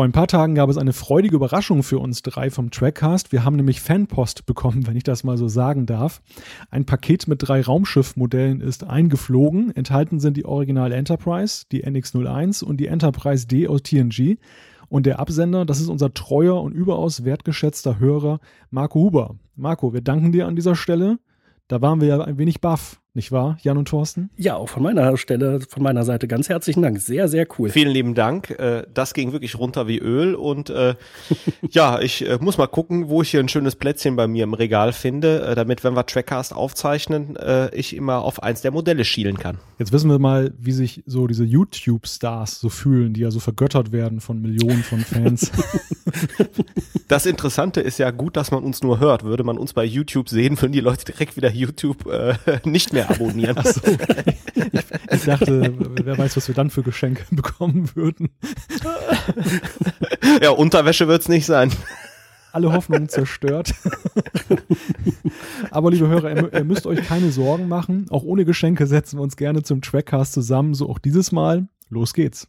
Vor ein paar Tagen gab es eine freudige Überraschung für uns drei vom Trackcast. Wir haben nämlich Fanpost bekommen, wenn ich das mal so sagen darf. Ein Paket mit drei Raumschiffmodellen ist eingeflogen. Enthalten sind die Original Enterprise, die NX-01 und die Enterprise D aus TNG. Und der Absender, das ist unser treuer und überaus wertgeschätzter Hörer Marco Huber. Marco, wir danken dir an dieser Stelle. Da waren wir ja ein wenig baff. Nicht wahr, Jan und Thorsten? Ja, auch von meiner Stelle, von meiner Seite ganz herzlichen Dank. Sehr, sehr cool. Vielen lieben Dank. Äh, das ging wirklich runter wie Öl und äh, ja, ich äh, muss mal gucken, wo ich hier ein schönes Plätzchen bei mir im Regal finde, damit, wenn wir Trackcast aufzeichnen, ich immer auf eins der Modelle schielen kann. Jetzt wissen wir mal, wie sich so diese YouTube-Stars so fühlen, die ja so vergöttert werden von Millionen von Fans. Das Interessante ist ja gut, dass man uns nur hört. Würde man uns bei YouTube sehen, würden die Leute direkt wieder YouTube äh, nicht mehr abonnieren. Ach so. ich, ich dachte, wer weiß, was wir dann für Geschenke bekommen würden. Ja, Unterwäsche wird's nicht sein alle Hoffnungen zerstört. Aber liebe Hörer, ihr, müsst euch keine Sorgen machen. Auch ohne Geschenke setzen wir uns gerne zum Trackcast zusammen. So auch dieses Mal. Los geht's.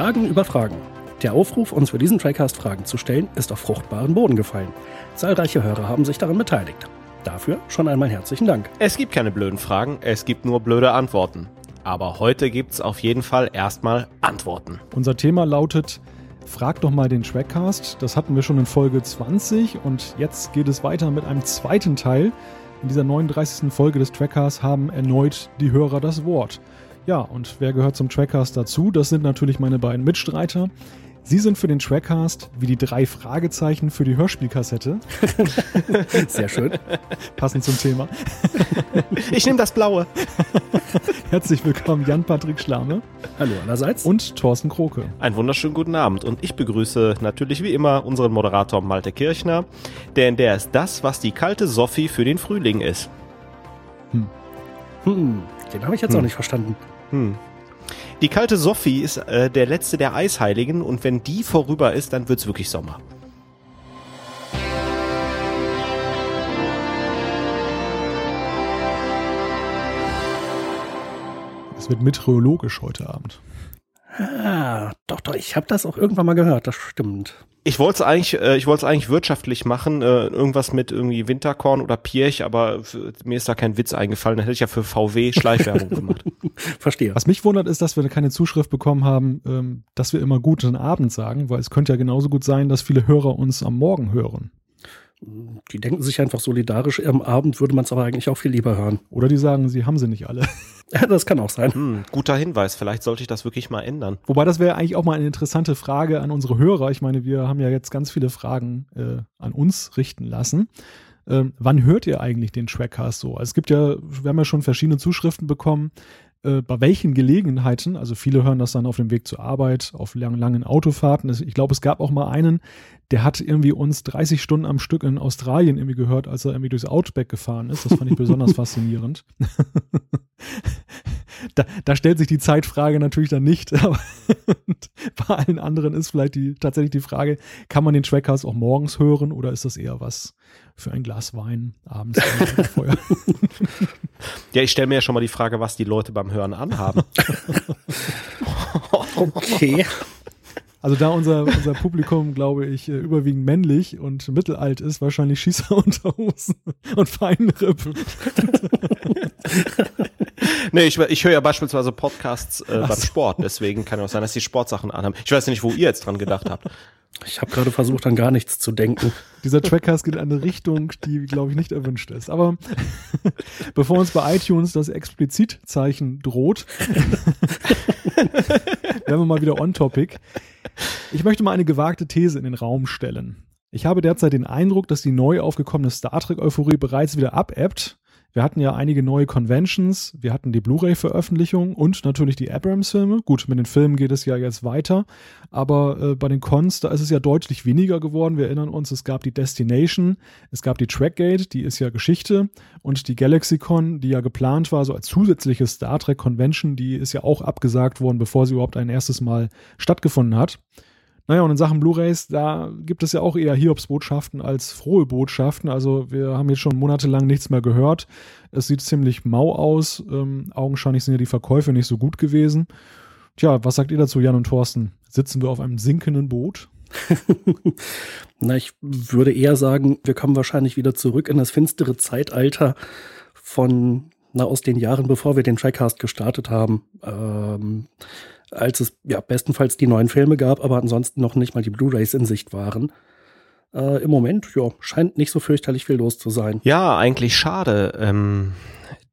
Fragen über Fragen. Der Aufruf, uns für diesen Trackcast Fragen zu stellen, ist auf fruchtbaren Boden gefallen. Zahlreiche Hörer haben sich daran beteiligt. Dafür schon einmal herzlichen Dank. Es gibt keine blöden Fragen, es gibt nur blöde Antworten. Aber heute gibt's auf jeden Fall erstmal Antworten. Unser Thema lautet Frag doch mal den Trackcast. Das hatten wir schon in Folge 20 und jetzt geht es weiter mit einem zweiten Teil. In dieser 39. Folge des Trackcasts haben erneut die Hörer das Wort. Ja, und wer gehört zum Trackcast dazu? Das sind natürlich meine beiden Mitstreiter. Sie sind für den Trackcast wie die drei Fragezeichen für die Hörspielkassette. Sehr schön. Passend zum Thema. Ich nehme das Blaue. Herzlich willkommen, Jan-Patrick Schlame. Hallo allerseits. Und Thorsten Kroke. Einen wunderschönen guten Abend. Und ich begrüße natürlich wie immer unseren Moderator Malte Kirchner, denn der ist das, was die kalte Sophie für den Frühling ist. Hm. Hm. Den habe ich jetzt hm. auch nicht verstanden. Hm. Die kalte Sophie ist äh, der letzte der Eisheiligen und wenn die vorüber ist, dann wird's wirklich Sommer. Es wird meteorologisch heute Abend. Ah, doch, doch, ich habe das auch irgendwann mal gehört, das stimmt. Ich wollte es eigentlich, äh, ich wollte es eigentlich wirtschaftlich machen, äh, irgendwas mit irgendwie Winterkorn oder Pirch, aber mir ist da kein Witz eingefallen. Da hätte ich ja für VW Schleichwerbung gemacht. Verstehe. Was mich wundert, ist, dass wir keine Zuschrift bekommen haben, ähm, dass wir immer guten Abend sagen, weil es könnte ja genauso gut sein, dass viele Hörer uns am Morgen hören. Die denken sich einfach solidarisch, am Abend würde man es aber eigentlich auch viel lieber hören. Oder die sagen, sie haben sie nicht alle. Das kann auch sein. Hm, guter Hinweis, vielleicht sollte ich das wirklich mal ändern. Wobei das wäre eigentlich auch mal eine interessante Frage an unsere Hörer. Ich meine, wir haben ja jetzt ganz viele Fragen äh, an uns richten lassen. Ähm, wann hört ihr eigentlich den Trackcast so? Also es gibt ja, wir haben ja schon verschiedene Zuschriften bekommen, äh, bei welchen Gelegenheiten, also viele hören das dann auf dem Weg zur Arbeit, auf lang, langen Autofahrten. Ich glaube, es gab auch mal einen, der hat irgendwie uns 30 Stunden am Stück in Australien irgendwie gehört, als er irgendwie durchs Outback gefahren ist. Das fand ich besonders faszinierend. da, da, stellt sich die Zeitfrage natürlich dann nicht. Aber bei allen anderen ist vielleicht die, tatsächlich die Frage, kann man den Trackcast auch morgens hören oder ist das eher was für ein Glas Wein abends Feuer? Ja, ich stelle mir ja schon mal die Frage, was die Leute beim Hören anhaben. okay. Also da unser, unser Publikum, glaube ich, äh, überwiegend männlich und mittelalt ist, wahrscheinlich Schießer unter Hosen und Feinripp. nee, ich, ich höre ja beispielsweise Podcasts äh, beim Sport, deswegen kann auch sein, dass die Sportsachen anhaben. Ich weiß nicht, wo ihr jetzt dran gedacht habt. Ich habe gerade versucht, an gar nichts zu denken. Dieser Trackcast geht in eine Richtung, die, glaube ich, nicht erwünscht ist. Aber bevor uns bei iTunes das Explizitzeichen droht, werden wir mal wieder on topic. Ich möchte mal eine gewagte These in den Raum stellen. Ich habe derzeit den Eindruck, dass die neu aufgekommene Star Trek-Euphorie bereits wieder abebbt wir hatten ja einige neue Conventions, wir hatten die Blu-ray-Veröffentlichung und natürlich die Abrams-Filme. Gut, mit den Filmen geht es ja jetzt weiter, aber äh, bei den Cons, da ist es ja deutlich weniger geworden. Wir erinnern uns, es gab die Destination, es gab die Trackgate, die ist ja Geschichte und die GalaxyCon, die ja geplant war, so als zusätzliche Star Trek Convention, die ist ja auch abgesagt worden, bevor sie überhaupt ein erstes Mal stattgefunden hat. Naja, und in Sachen Blu-rays, da gibt es ja auch eher Hiobs-Botschaften als frohe Botschaften. Also wir haben jetzt schon monatelang nichts mehr gehört. Es sieht ziemlich mau aus. Ähm, augenscheinlich sind ja die Verkäufe nicht so gut gewesen. Tja, was sagt ihr dazu, Jan und Thorsten? Sitzen wir auf einem sinkenden Boot? Na, ich würde eher sagen, wir kommen wahrscheinlich wieder zurück in das finstere Zeitalter von, na, aus den Jahren, bevor wir den Trackcast gestartet haben. Ähm, als es ja bestenfalls die neuen Filme gab, aber ansonsten noch nicht mal die Blu-rays in Sicht waren. Äh, Im Moment, ja, scheint nicht so fürchterlich viel los zu sein. Ja, eigentlich schade. Ähm,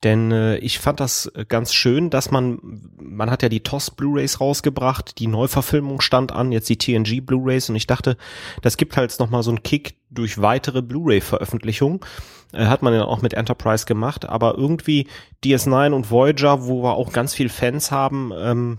denn äh, ich fand das ganz schön, dass man, man hat ja die TOS Blu-rays rausgebracht, die Neuverfilmung stand an, jetzt die TNG Blu-rays und ich dachte, das gibt halt nochmal so einen Kick durch weitere Blu-ray-Veröffentlichungen. Äh, hat man ja auch mit Enterprise gemacht, aber irgendwie DS9 und Voyager, wo wir auch ganz viel Fans haben, ähm,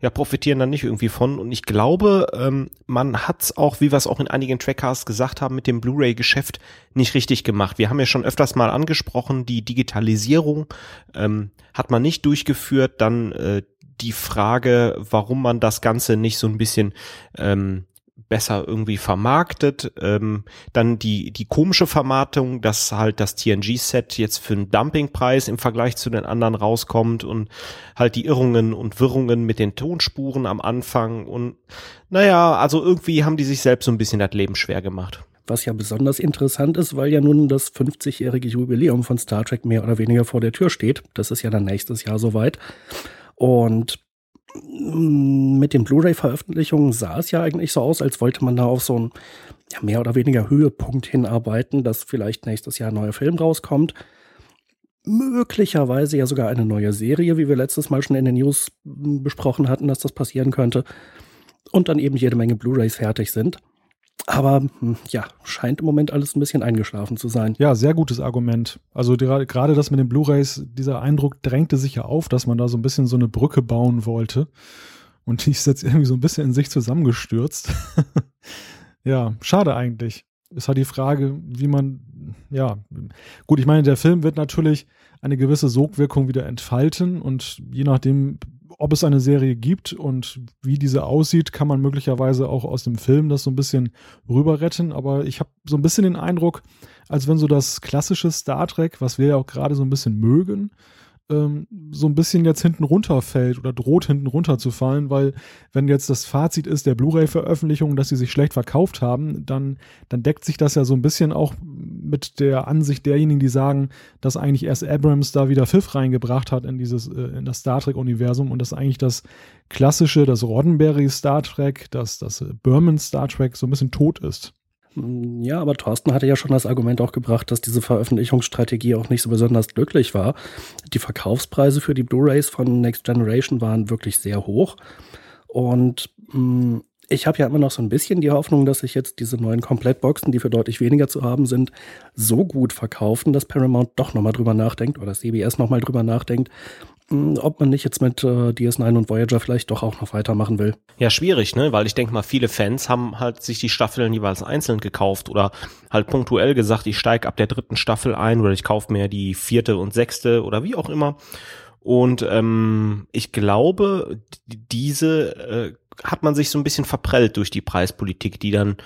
ja, profitieren dann nicht irgendwie von. Und ich glaube, ähm, man hat's auch, wie wir es auch in einigen Trackcasts gesagt haben, mit dem Blu-ray-Geschäft nicht richtig gemacht. Wir haben ja schon öfters mal angesprochen, die Digitalisierung ähm, hat man nicht durchgeführt. Dann äh, die Frage, warum man das Ganze nicht so ein bisschen ähm, besser irgendwie vermarktet. Ähm, dann die, die komische Vermarktung, dass halt das TNG-Set jetzt für einen Dumpingpreis im Vergleich zu den anderen rauskommt und halt die Irrungen und Wirrungen mit den Tonspuren am Anfang und naja, also irgendwie haben die sich selbst so ein bisschen das Leben schwer gemacht. Was ja besonders interessant ist, weil ja nun das 50-jährige Jubiläum von Star Trek mehr oder weniger vor der Tür steht. Das ist ja dann nächstes Jahr soweit. Und mit den Blu-ray-Veröffentlichungen sah es ja eigentlich so aus, als wollte man da auf so einen ja, mehr oder weniger Höhepunkt hinarbeiten, dass vielleicht nächstes Jahr ein neuer Film rauskommt. Möglicherweise ja sogar eine neue Serie, wie wir letztes Mal schon in den News besprochen hatten, dass das passieren könnte. Und dann eben jede Menge Blu-rays fertig sind. Aber hm, ja, scheint im Moment alles ein bisschen eingeschlafen zu sein. Ja, sehr gutes Argument. Also gerade das mit den Blu-rays, dieser Eindruck drängte sich ja auf, dass man da so ein bisschen so eine Brücke bauen wollte. Und die ist jetzt irgendwie so ein bisschen in sich zusammengestürzt. ja, schade eigentlich. Ist halt die Frage, wie man, ja, gut, ich meine, der Film wird natürlich eine gewisse Sogwirkung wieder entfalten und je nachdem, ob es eine Serie gibt und wie diese aussieht, kann man möglicherweise auch aus dem Film das so ein bisschen rüber retten. Aber ich habe so ein bisschen den Eindruck, als wenn so das klassische Star Trek, was wir ja auch gerade so ein bisschen mögen, ähm, so ein bisschen jetzt hinten runterfällt oder droht hinten runterzufallen, weil wenn jetzt das Fazit ist der Blu-ray-Veröffentlichung, dass sie sich schlecht verkauft haben, dann, dann deckt sich das ja so ein bisschen auch mit der Ansicht derjenigen, die sagen, dass eigentlich erst Abrams da wieder Pfiff reingebracht hat in dieses, äh, in das Star Trek-Universum und dass eigentlich das klassische, das Roddenberry Star Trek, das, das Berman Star Trek so ein bisschen tot ist. Ja, aber Thorsten hatte ja schon das Argument auch gebracht, dass diese Veröffentlichungsstrategie auch nicht so besonders glücklich war. Die Verkaufspreise für die Blu-rays von Next Generation waren wirklich sehr hoch. Und mh, mm, ich habe ja immer noch so ein bisschen die Hoffnung, dass sich jetzt diese neuen Komplettboxen, die für deutlich weniger zu haben sind, so gut verkaufen, dass Paramount doch nochmal drüber nachdenkt oder CBS nochmal drüber nachdenkt, ob man nicht jetzt mit äh, DS9 und Voyager vielleicht doch auch noch weitermachen will. Ja, schwierig, ne? Weil ich denke mal, viele Fans haben halt sich die Staffeln jeweils einzeln gekauft oder halt punktuell gesagt, ich steige ab der dritten Staffel ein oder ich kaufe mir die vierte und sechste oder wie auch immer. Und ähm, ich glaube, diese äh, hat man sich so ein bisschen verprellt durch die Preispolitik, die dann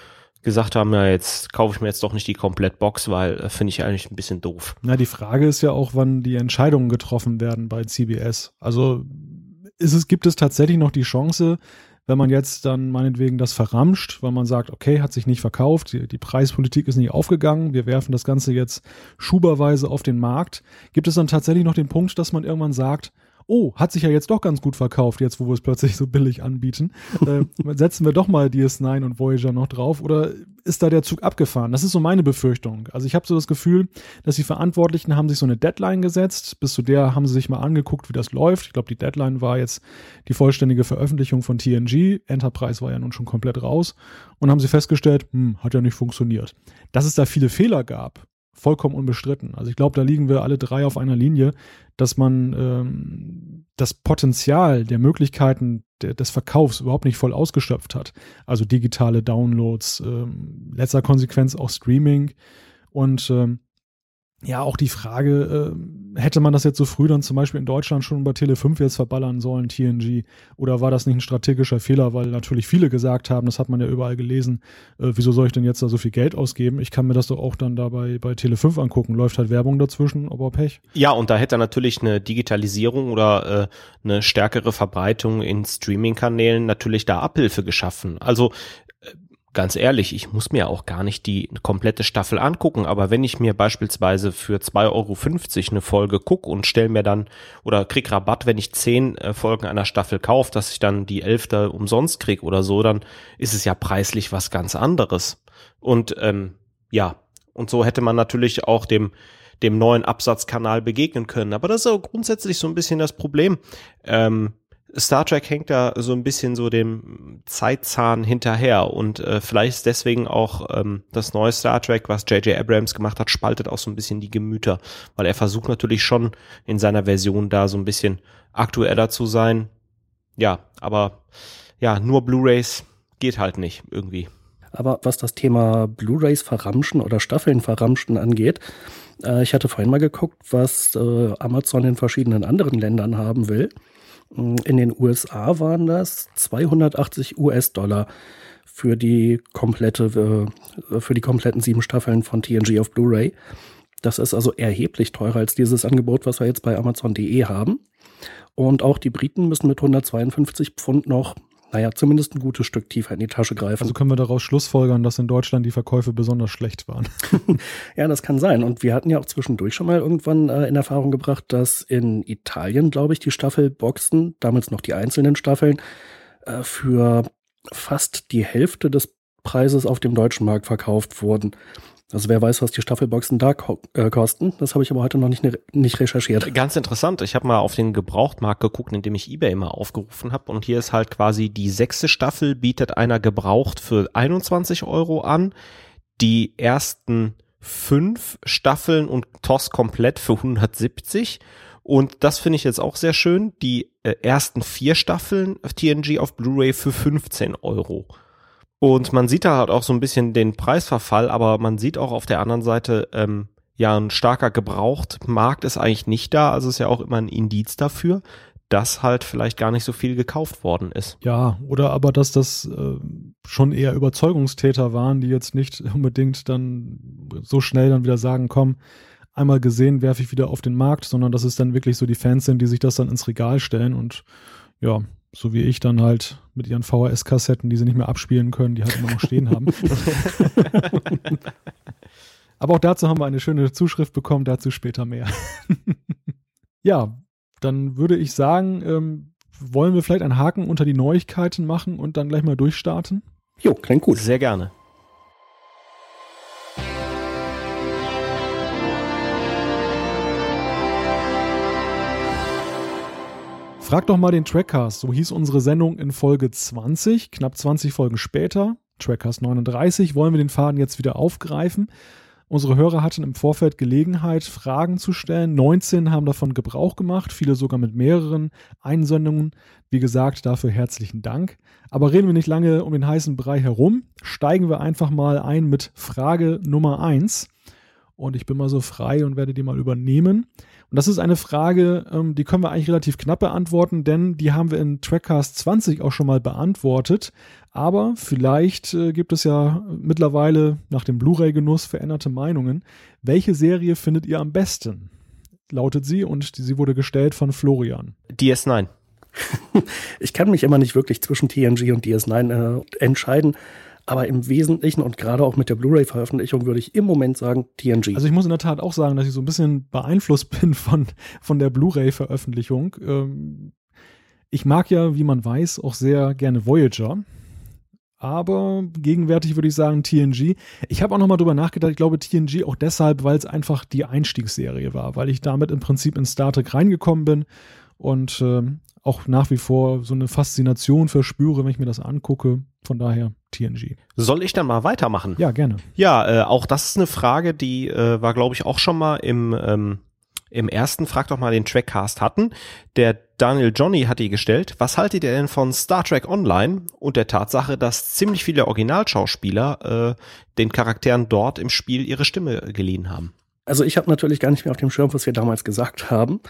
gesagt haben, ja, jetzt kaufe ich mir jetzt doch nicht die Komplettbox, weil äh, finde ich eigentlich ein bisschen doof. Na, die Frage ist ja auch, wann die Entscheidungen getroffen werden bei CBS. Also ist es, gibt es tatsächlich noch die Chance, wenn man jetzt dann meinetwegen das verramscht, weil man sagt, okay, hat sich nicht verkauft, die, die Preispolitik ist nicht aufgegangen, wir werfen das Ganze jetzt schuberweise auf den Markt, gibt es dann tatsächlich noch den Punkt, dass man irgendwann sagt, oh, hat sich ja jetzt doch ganz gut verkauft, jetzt wo wir es plötzlich so billig anbieten. Äh, setzen wir doch mal DS9 und Voyager noch drauf oder ist da der Zug abgefahren? Das ist so meine Befürchtung. Also ich habe so das Gefühl, dass die Verantwortlichen haben sich so eine Deadline gesetzt. Bis zu der haben sie sich mal angeguckt, wie das läuft. Ich glaube, die Deadline war jetzt die vollständige Veröffentlichung von TNG. Enterprise war ja nun schon komplett raus. Und haben sie festgestellt, hm, hat ja nicht funktioniert. Dass es da viele Fehler gab, vollkommen unbestritten. Also ich glaube, da liegen wir alle drei auf einer Linie, dass man ähm, das Potenzial der Möglichkeiten de des Verkaufs überhaupt nicht voll ausgeschöpft hat. Also digitale Downloads, ähm, letzter Konsequenz auch Streaming und ähm, ja, auch die Frage, äh, hätte man das jetzt so früh dann zum Beispiel in Deutschland schon bei Tele 5 jetzt verballern sollen, TNG? Oder war das nicht ein strategischer Fehler, weil natürlich viele gesagt haben, das hat man ja überall gelesen, äh, wieso soll ich denn jetzt da so viel Geld ausgeben? Ich kann mir das doch auch dann da bei, Tele 5 angucken. Läuft halt Werbung dazwischen, aber Pech. Ja, und da hätte natürlich eine Digitalisierung oder äh, eine stärkere Verbreitung in Streaming-Kanälen natürlich da Abhilfe geschaffen. Also ganz ehrlich, ich muss mir auch gar nicht die komplette Staffel angucken, aber wenn ich mir beispielsweise für 2,50 Euro eine Folge gucke und stell mir dann oder krieg Rabatt, wenn ich zehn äh, Folgen einer Staffel kaufe, dass ich dann die elfte umsonst krieg oder so, dann ist es ja preislich was ganz anderes. Und ähm, ja, und so hätte man natürlich auch dem dem neuen Absatzkanal begegnen können. Aber das ist auch grundsätzlich so ein bisschen das Problem. Ähm, Star Trek hängt da so ein bisschen so dem Zeitzahn hinterher und äh, vielleicht ist deswegen auch ähm, das neue Star Trek, was J.J. Abrams gemacht hat, spaltet auch so ein bisschen die Gemüter, weil er versucht natürlich schon in seiner Version da so ein bisschen aktueller zu sein. Ja, aber ja, nur Blu-rays geht halt nicht irgendwie. Aber was das Thema Blu-rays verramschen oder Staffeln verramschen angeht, äh, ich hatte vorhin mal geguckt, was äh, Amazon in verschiedenen anderen Ländern haben will. In den USA waren das 280 US-Dollar für die komplette, äh, für die kompletten sieben Staffeln von TNG auf Blu-ray. Das ist also erheblich teurer als dieses Angebot, was wir jetzt bei Amazon.de haben. Und auch die Briten müssen mit 152 Pfund noch naja, zumindest ein gutes Stück tiefer in die Tasche greifen. Also können wir daraus schlussfolgern, dass in Deutschland die Verkäufe besonders schlecht waren. ja, das kann sein. Und wir hatten ja auch zwischendurch schon mal irgendwann äh, in Erfahrung gebracht, dass in Italien, glaube ich, die Staffelboxen, damals noch die einzelnen Staffeln, äh, für fast die Hälfte des Preises auf dem deutschen Markt verkauft wurden. Also wer weiß, was die Staffelboxen da ko äh, kosten. Das habe ich aber heute noch nicht, ne, nicht recherchiert. Ganz interessant. Ich habe mal auf den Gebrauchtmarkt geguckt, in dem ich eBay immer aufgerufen habe. Und hier ist halt quasi die sechste Staffel bietet einer gebraucht für 21 Euro an. Die ersten fünf Staffeln und TOS komplett für 170. Und das finde ich jetzt auch sehr schön. Die äh, ersten vier Staffeln TNG auf Blu-ray für 15 Euro. Und man sieht da halt auch so ein bisschen den Preisverfall, aber man sieht auch auf der anderen Seite, ähm, ja, ein starker Gebrauchtmarkt ist eigentlich nicht da. Also ist ja auch immer ein Indiz dafür, dass halt vielleicht gar nicht so viel gekauft worden ist. Ja, oder aber dass das äh, schon eher Überzeugungstäter waren, die jetzt nicht unbedingt dann so schnell dann wieder sagen, komm, einmal gesehen, werfe ich wieder auf den Markt, sondern dass es dann wirklich so die Fans sind, die sich das dann ins Regal stellen und ja, so wie ich dann halt mit ihren VHS-Kassetten, die sie nicht mehr abspielen können, die halt immer noch stehen haben. Aber auch dazu haben wir eine schöne Zuschrift bekommen, dazu später mehr. ja, dann würde ich sagen, ähm, wollen wir vielleicht einen Haken unter die Neuigkeiten machen und dann gleich mal durchstarten? Jo, klingt gut. Sehr gerne. Frag doch mal den Trackcast, so hieß unsere Sendung in Folge 20, knapp 20 Folgen später. Trackcast 39 wollen wir den Faden jetzt wieder aufgreifen. Unsere Hörer hatten im Vorfeld Gelegenheit, Fragen zu stellen. 19 haben davon Gebrauch gemacht, viele sogar mit mehreren Einsendungen. Wie gesagt, dafür herzlichen Dank. Aber reden wir nicht lange um den heißen Brei herum, steigen wir einfach mal ein mit Frage Nummer 1. Und ich bin mal so frei und werde die mal übernehmen. Und das ist eine Frage, ähm, die können wir eigentlich relativ knapp beantworten, denn die haben wir in Trackcast 20 auch schon mal beantwortet. Aber vielleicht äh, gibt es ja mittlerweile nach dem Blu-ray-Genuss veränderte Meinungen. Welche Serie findet ihr am besten? Lautet sie und die, sie wurde gestellt von Florian. DS9. ich kann mich immer nicht wirklich zwischen TNG und DS9 äh, entscheiden. Aber im Wesentlichen und gerade auch mit der Blu-ray-Veröffentlichung würde ich im Moment sagen TNG. Also ich muss in der Tat auch sagen, dass ich so ein bisschen beeinflusst bin von, von der Blu-ray-Veröffentlichung. Ähm, ich mag ja, wie man weiß, auch sehr gerne Voyager. Aber gegenwärtig würde ich sagen TNG. Ich habe auch nochmal drüber nachgedacht. Ich glaube TNG auch deshalb, weil es einfach die Einstiegsserie war, weil ich damit im Prinzip in Star Trek reingekommen bin und äh, auch nach wie vor so eine Faszination verspüre, wenn ich mir das angucke. Von daher TNG. Soll ich dann mal weitermachen? Ja, gerne. Ja, äh, auch das ist eine Frage, die äh, war, glaube ich, auch schon mal im, ähm, im ersten Frag doch mal den Trackcast hatten. Der Daniel Johnny hat die gestellt. Was haltet ihr denn von Star Trek Online und der Tatsache, dass ziemlich viele Originalschauspieler äh, den Charakteren dort im Spiel ihre Stimme geliehen haben? Also ich habe natürlich gar nicht mehr auf dem Schirm, was wir damals gesagt haben.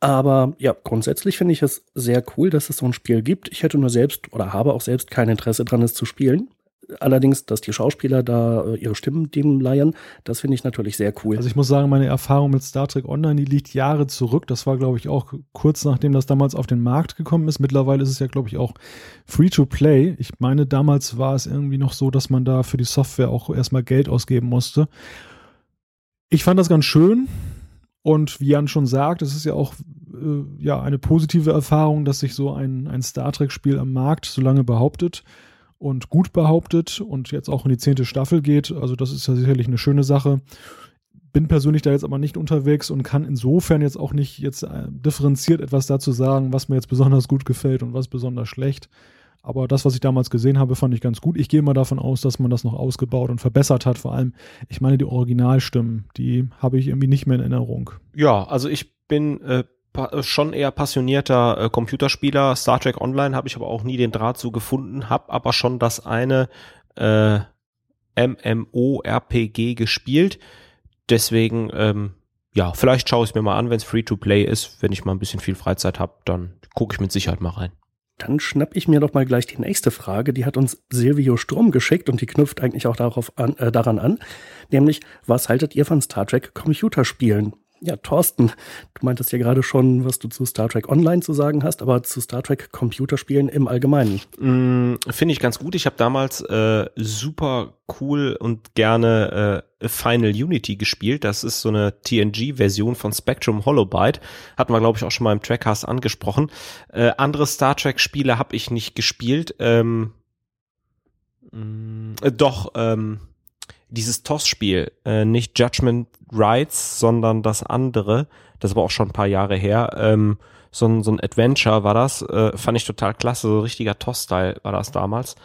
Aber ja, grundsätzlich finde ich es sehr cool, dass es so ein Spiel gibt. Ich hätte nur selbst oder habe auch selbst kein Interesse dran, es zu spielen. Allerdings, dass die Schauspieler da äh, ihre Stimmen dem leihen, das finde ich natürlich sehr cool. Also ich muss sagen, meine Erfahrung mit Star Trek Online, die liegt Jahre zurück. Das war, glaube ich, auch kurz nachdem das damals auf den Markt gekommen ist. Mittlerweile ist es ja, glaube ich, auch free to play. Ich meine, damals war es irgendwie noch so, dass man da für die Software auch erstmal Geld ausgeben musste. Ich fand das ganz schön. Und wie Jan schon sagt, es ist ja auch äh, ja, eine positive Erfahrung, dass sich so ein, ein Star Trek-Spiel am Markt so lange behauptet und gut behauptet und jetzt auch in die zehnte Staffel geht. Also das ist ja sicherlich eine schöne Sache. Bin persönlich da jetzt aber nicht unterwegs und kann insofern jetzt auch nicht jetzt äh, differenziert etwas dazu sagen, was mir jetzt besonders gut gefällt und was besonders schlecht. Aber das, was ich damals gesehen habe, fand ich ganz gut. Ich gehe mal davon aus, dass man das noch ausgebaut und verbessert hat. Vor allem, ich meine, die Originalstimmen, die habe ich irgendwie nicht mehr in Erinnerung. Ja, also ich bin äh, äh, schon eher passionierter äh, Computerspieler. Star Trek Online habe ich aber auch nie den Draht zu gefunden, habe aber schon das eine äh, MMO-RPG gespielt. Deswegen, ähm, ja, vielleicht schaue ich es mir mal an, wenn es Free-to-Play ist. Wenn ich mal ein bisschen viel Freizeit habe, dann gucke ich mit Sicherheit mal rein. Dann schnapp ich mir doch mal gleich die nächste Frage. Die hat uns Silvio Sturm geschickt und die knüpft eigentlich auch darauf an, äh, daran an. Nämlich, was haltet ihr von Star Trek Computerspielen? Ja, Thorsten, du meintest ja gerade schon, was du zu Star Trek Online zu sagen hast, aber zu Star Trek Computerspielen im Allgemeinen. Mm, Finde ich ganz gut. Ich habe damals äh, super cool und gerne äh, Final Unity gespielt. Das ist so eine TNG-Version von Spectrum Holobyte. Hatten wir, glaube ich, auch schon mal im Trackcast angesprochen. Äh, andere Star Trek-Spiele habe ich nicht gespielt. Ähm, mm, äh, doch, ähm, dieses TOS-Spiel, äh, nicht Judgment Rights, sondern das andere, das war auch schon ein paar Jahre her, ähm, so ein, so ein Adventure war das, äh, fand ich total klasse, so richtiger TOS-Style war das damals.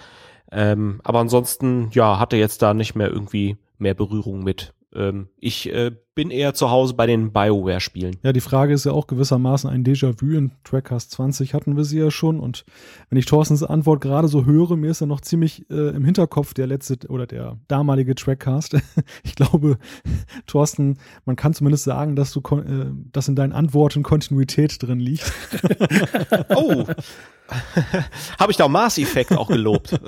Ähm, aber ansonsten, ja, hatte jetzt da nicht mehr irgendwie mehr Berührung mit. Ähm, ich äh, bin eher zu Hause bei den BioWare-Spielen. Ja, die Frage ist ja auch gewissermaßen ein Déjà-vu. In Trackcast 20 hatten wir sie ja schon. Und wenn ich Thorstens Antwort gerade so höre, mir ist ja noch ziemlich äh, im Hinterkopf der letzte oder der damalige Trackcast. ich glaube, Thorsten, man kann zumindest sagen, dass du äh, dass in deinen Antworten Kontinuität drin liegt. oh, habe ich da Mars Effect auch gelobt.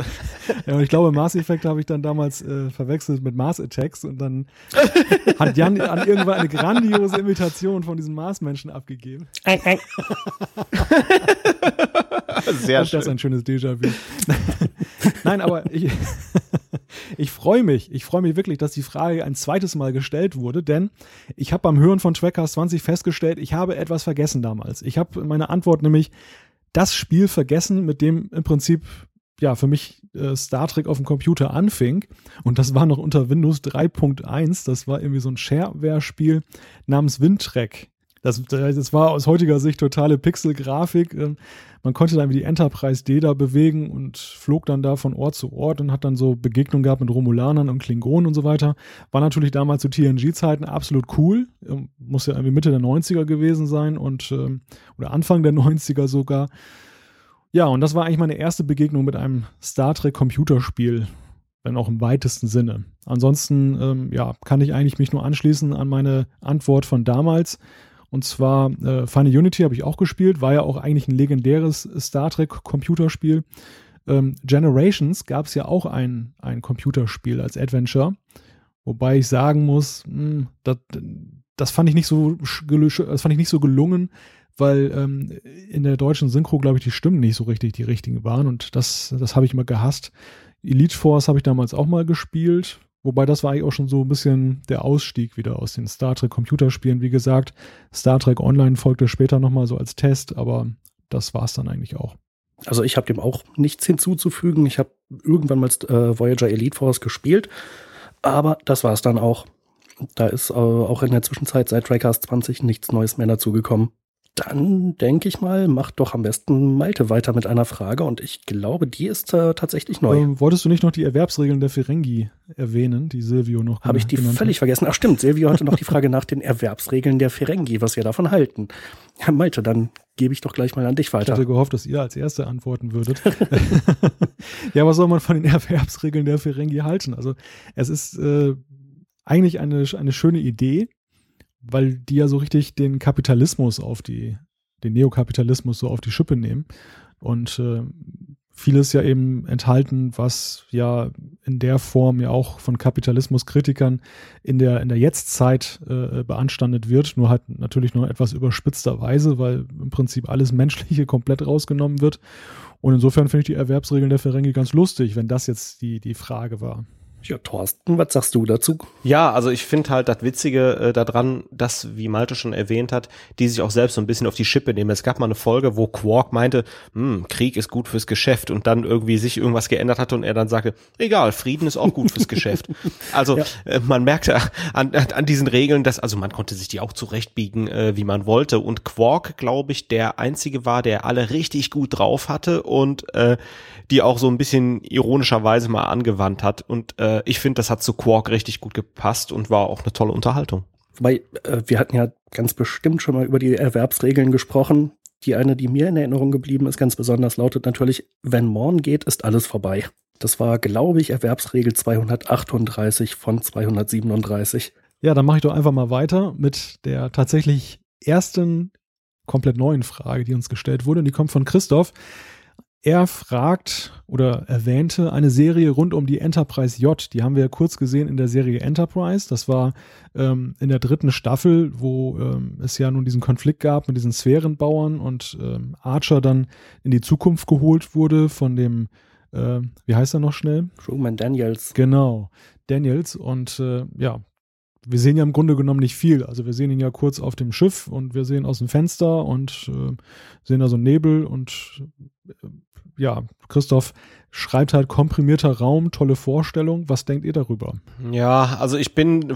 ja, und ich glaube, Mars Effect habe ich dann damals äh, verwechselt mit Mars Attacks und dann hat Jan an irgendwann eine grandiose Imitation von diesen Mars-Menschen abgegeben. Sehr und schön. Das ist ein schönes Déjà-vu. Nein, aber ich, ich freue mich. Ich freue mich wirklich, dass die Frage ein zweites Mal gestellt wurde, denn ich habe beim Hören von Trackers 20 festgestellt, ich habe etwas vergessen damals. Ich habe meine Antwort nämlich das Spiel vergessen, mit dem im Prinzip ja für mich äh, Star Trek auf dem Computer anfing. Und das war noch unter Windows 3.1. Das war irgendwie so ein Shareware-Spiel namens Windtrack. Das, das war aus heutiger Sicht totale Pixel-Grafik. Ähm, man konnte dann wie die Enterprise D da bewegen und flog dann da von Ort zu Ort und hat dann so Begegnungen gehabt mit Romulanern und Klingonen und so weiter. War natürlich damals zu TNG-Zeiten absolut cool. Ähm, muss ja irgendwie Mitte der 90er gewesen sein und ähm, oder Anfang der 90er sogar. Ja, und das war eigentlich meine erste Begegnung mit einem Star Trek Computerspiel, wenn auch im weitesten Sinne. Ansonsten, ähm, ja, kann ich eigentlich mich nur anschließen an meine Antwort von damals. Und zwar äh, Final Unity habe ich auch gespielt, war ja auch eigentlich ein legendäres Star Trek Computerspiel. Ähm, Generations gab es ja auch ein, ein Computerspiel als Adventure, wobei ich sagen muss, mh, hm, das, das fand ich nicht so das fand ich nicht so gelungen, weil ähm, in der deutschen Synchro, glaube ich, die Stimmen nicht so richtig die richtigen waren und das, das habe ich immer gehasst. Elite Force habe ich damals auch mal gespielt, Wobei das war eigentlich auch schon so ein bisschen der Ausstieg wieder aus den Star Trek Computerspielen. Wie gesagt, Star Trek Online folgte später nochmal so als Test, aber das war es dann eigentlich auch. Also ich habe dem auch nichts hinzuzufügen. Ich habe irgendwann mal äh, Voyager Elite Force gespielt, aber das war es dann auch. Da ist äh, auch in der Zwischenzeit seit Trackers 20 nichts Neues mehr dazugekommen. Dann denke ich mal, macht doch am besten Malte weiter mit einer Frage und ich glaube, die ist äh, tatsächlich neu. Ähm, wolltest du nicht noch die Erwerbsregeln der Ferengi erwähnen, die Silvio noch Habe ich die völlig hat? vergessen. Ach stimmt, Silvio hatte noch die Frage nach den Erwerbsregeln der Ferengi, was wir davon halten. Ja, Malte, dann gebe ich doch gleich mal an dich weiter. Ich hatte gehofft, dass ihr als Erste antworten würdet. ja, was soll man von den Erwerbsregeln der Ferengi halten? Also es ist äh, eigentlich eine, eine schöne Idee, weil die ja so richtig den Kapitalismus auf die, den Neokapitalismus so auf die Schippe nehmen und äh, vieles ja eben enthalten, was ja in der Form ja auch von Kapitalismuskritikern in der, in der Jetztzeit äh, beanstandet wird, nur halt natürlich nur etwas überspitzter Weise, weil im Prinzip alles Menschliche komplett rausgenommen wird. Und insofern finde ich die Erwerbsregeln der Ferengi ganz lustig, wenn das jetzt die, die Frage war. Ja, Thorsten, was sagst du dazu? Ja, also ich finde halt das Witzige äh, daran, dass, wie Malte schon erwähnt hat, die sich auch selbst so ein bisschen auf die Schippe nehmen. Es gab mal eine Folge, wo Quark meinte, hm, Krieg ist gut fürs Geschäft und dann irgendwie sich irgendwas geändert hatte und er dann sagte, egal, Frieden ist auch gut fürs Geschäft. Also ja. äh, man merkte an, an diesen Regeln, dass, also man konnte sich die auch zurechtbiegen, äh, wie man wollte. Und Quark, glaube ich, der einzige war, der alle richtig gut drauf hatte und äh, die auch so ein bisschen ironischerweise mal angewandt hat. Und äh, ich finde, das hat zu Quark richtig gut gepasst und war auch eine tolle Unterhaltung. Wobei, äh, wir hatten ja ganz bestimmt schon mal über die Erwerbsregeln gesprochen. Die eine, die mir in Erinnerung geblieben ist, ganz besonders, lautet natürlich, wenn morgen geht, ist alles vorbei. Das war, glaube ich, Erwerbsregel 238 von 237. Ja, dann mache ich doch einfach mal weiter mit der tatsächlich ersten komplett neuen Frage, die uns gestellt wurde. Und die kommt von Christoph. Er fragt oder erwähnte eine Serie rund um die Enterprise J. Die haben wir ja kurz gesehen in der Serie Enterprise. Das war ähm, in der dritten Staffel, wo ähm, es ja nun diesen Konflikt gab mit diesen Sphärenbauern und ähm, Archer dann in die Zukunft geholt wurde von dem, äh, wie heißt er noch schnell? Truman Daniels. Genau, Daniels. Und äh, ja, wir sehen ja im Grunde genommen nicht viel. Also wir sehen ihn ja kurz auf dem Schiff und wir sehen aus dem Fenster und äh, sehen da so Nebel und äh, ja, Christoph schreibt halt komprimierter Raum, tolle Vorstellung. Was denkt ihr darüber? Ja, also ich bin,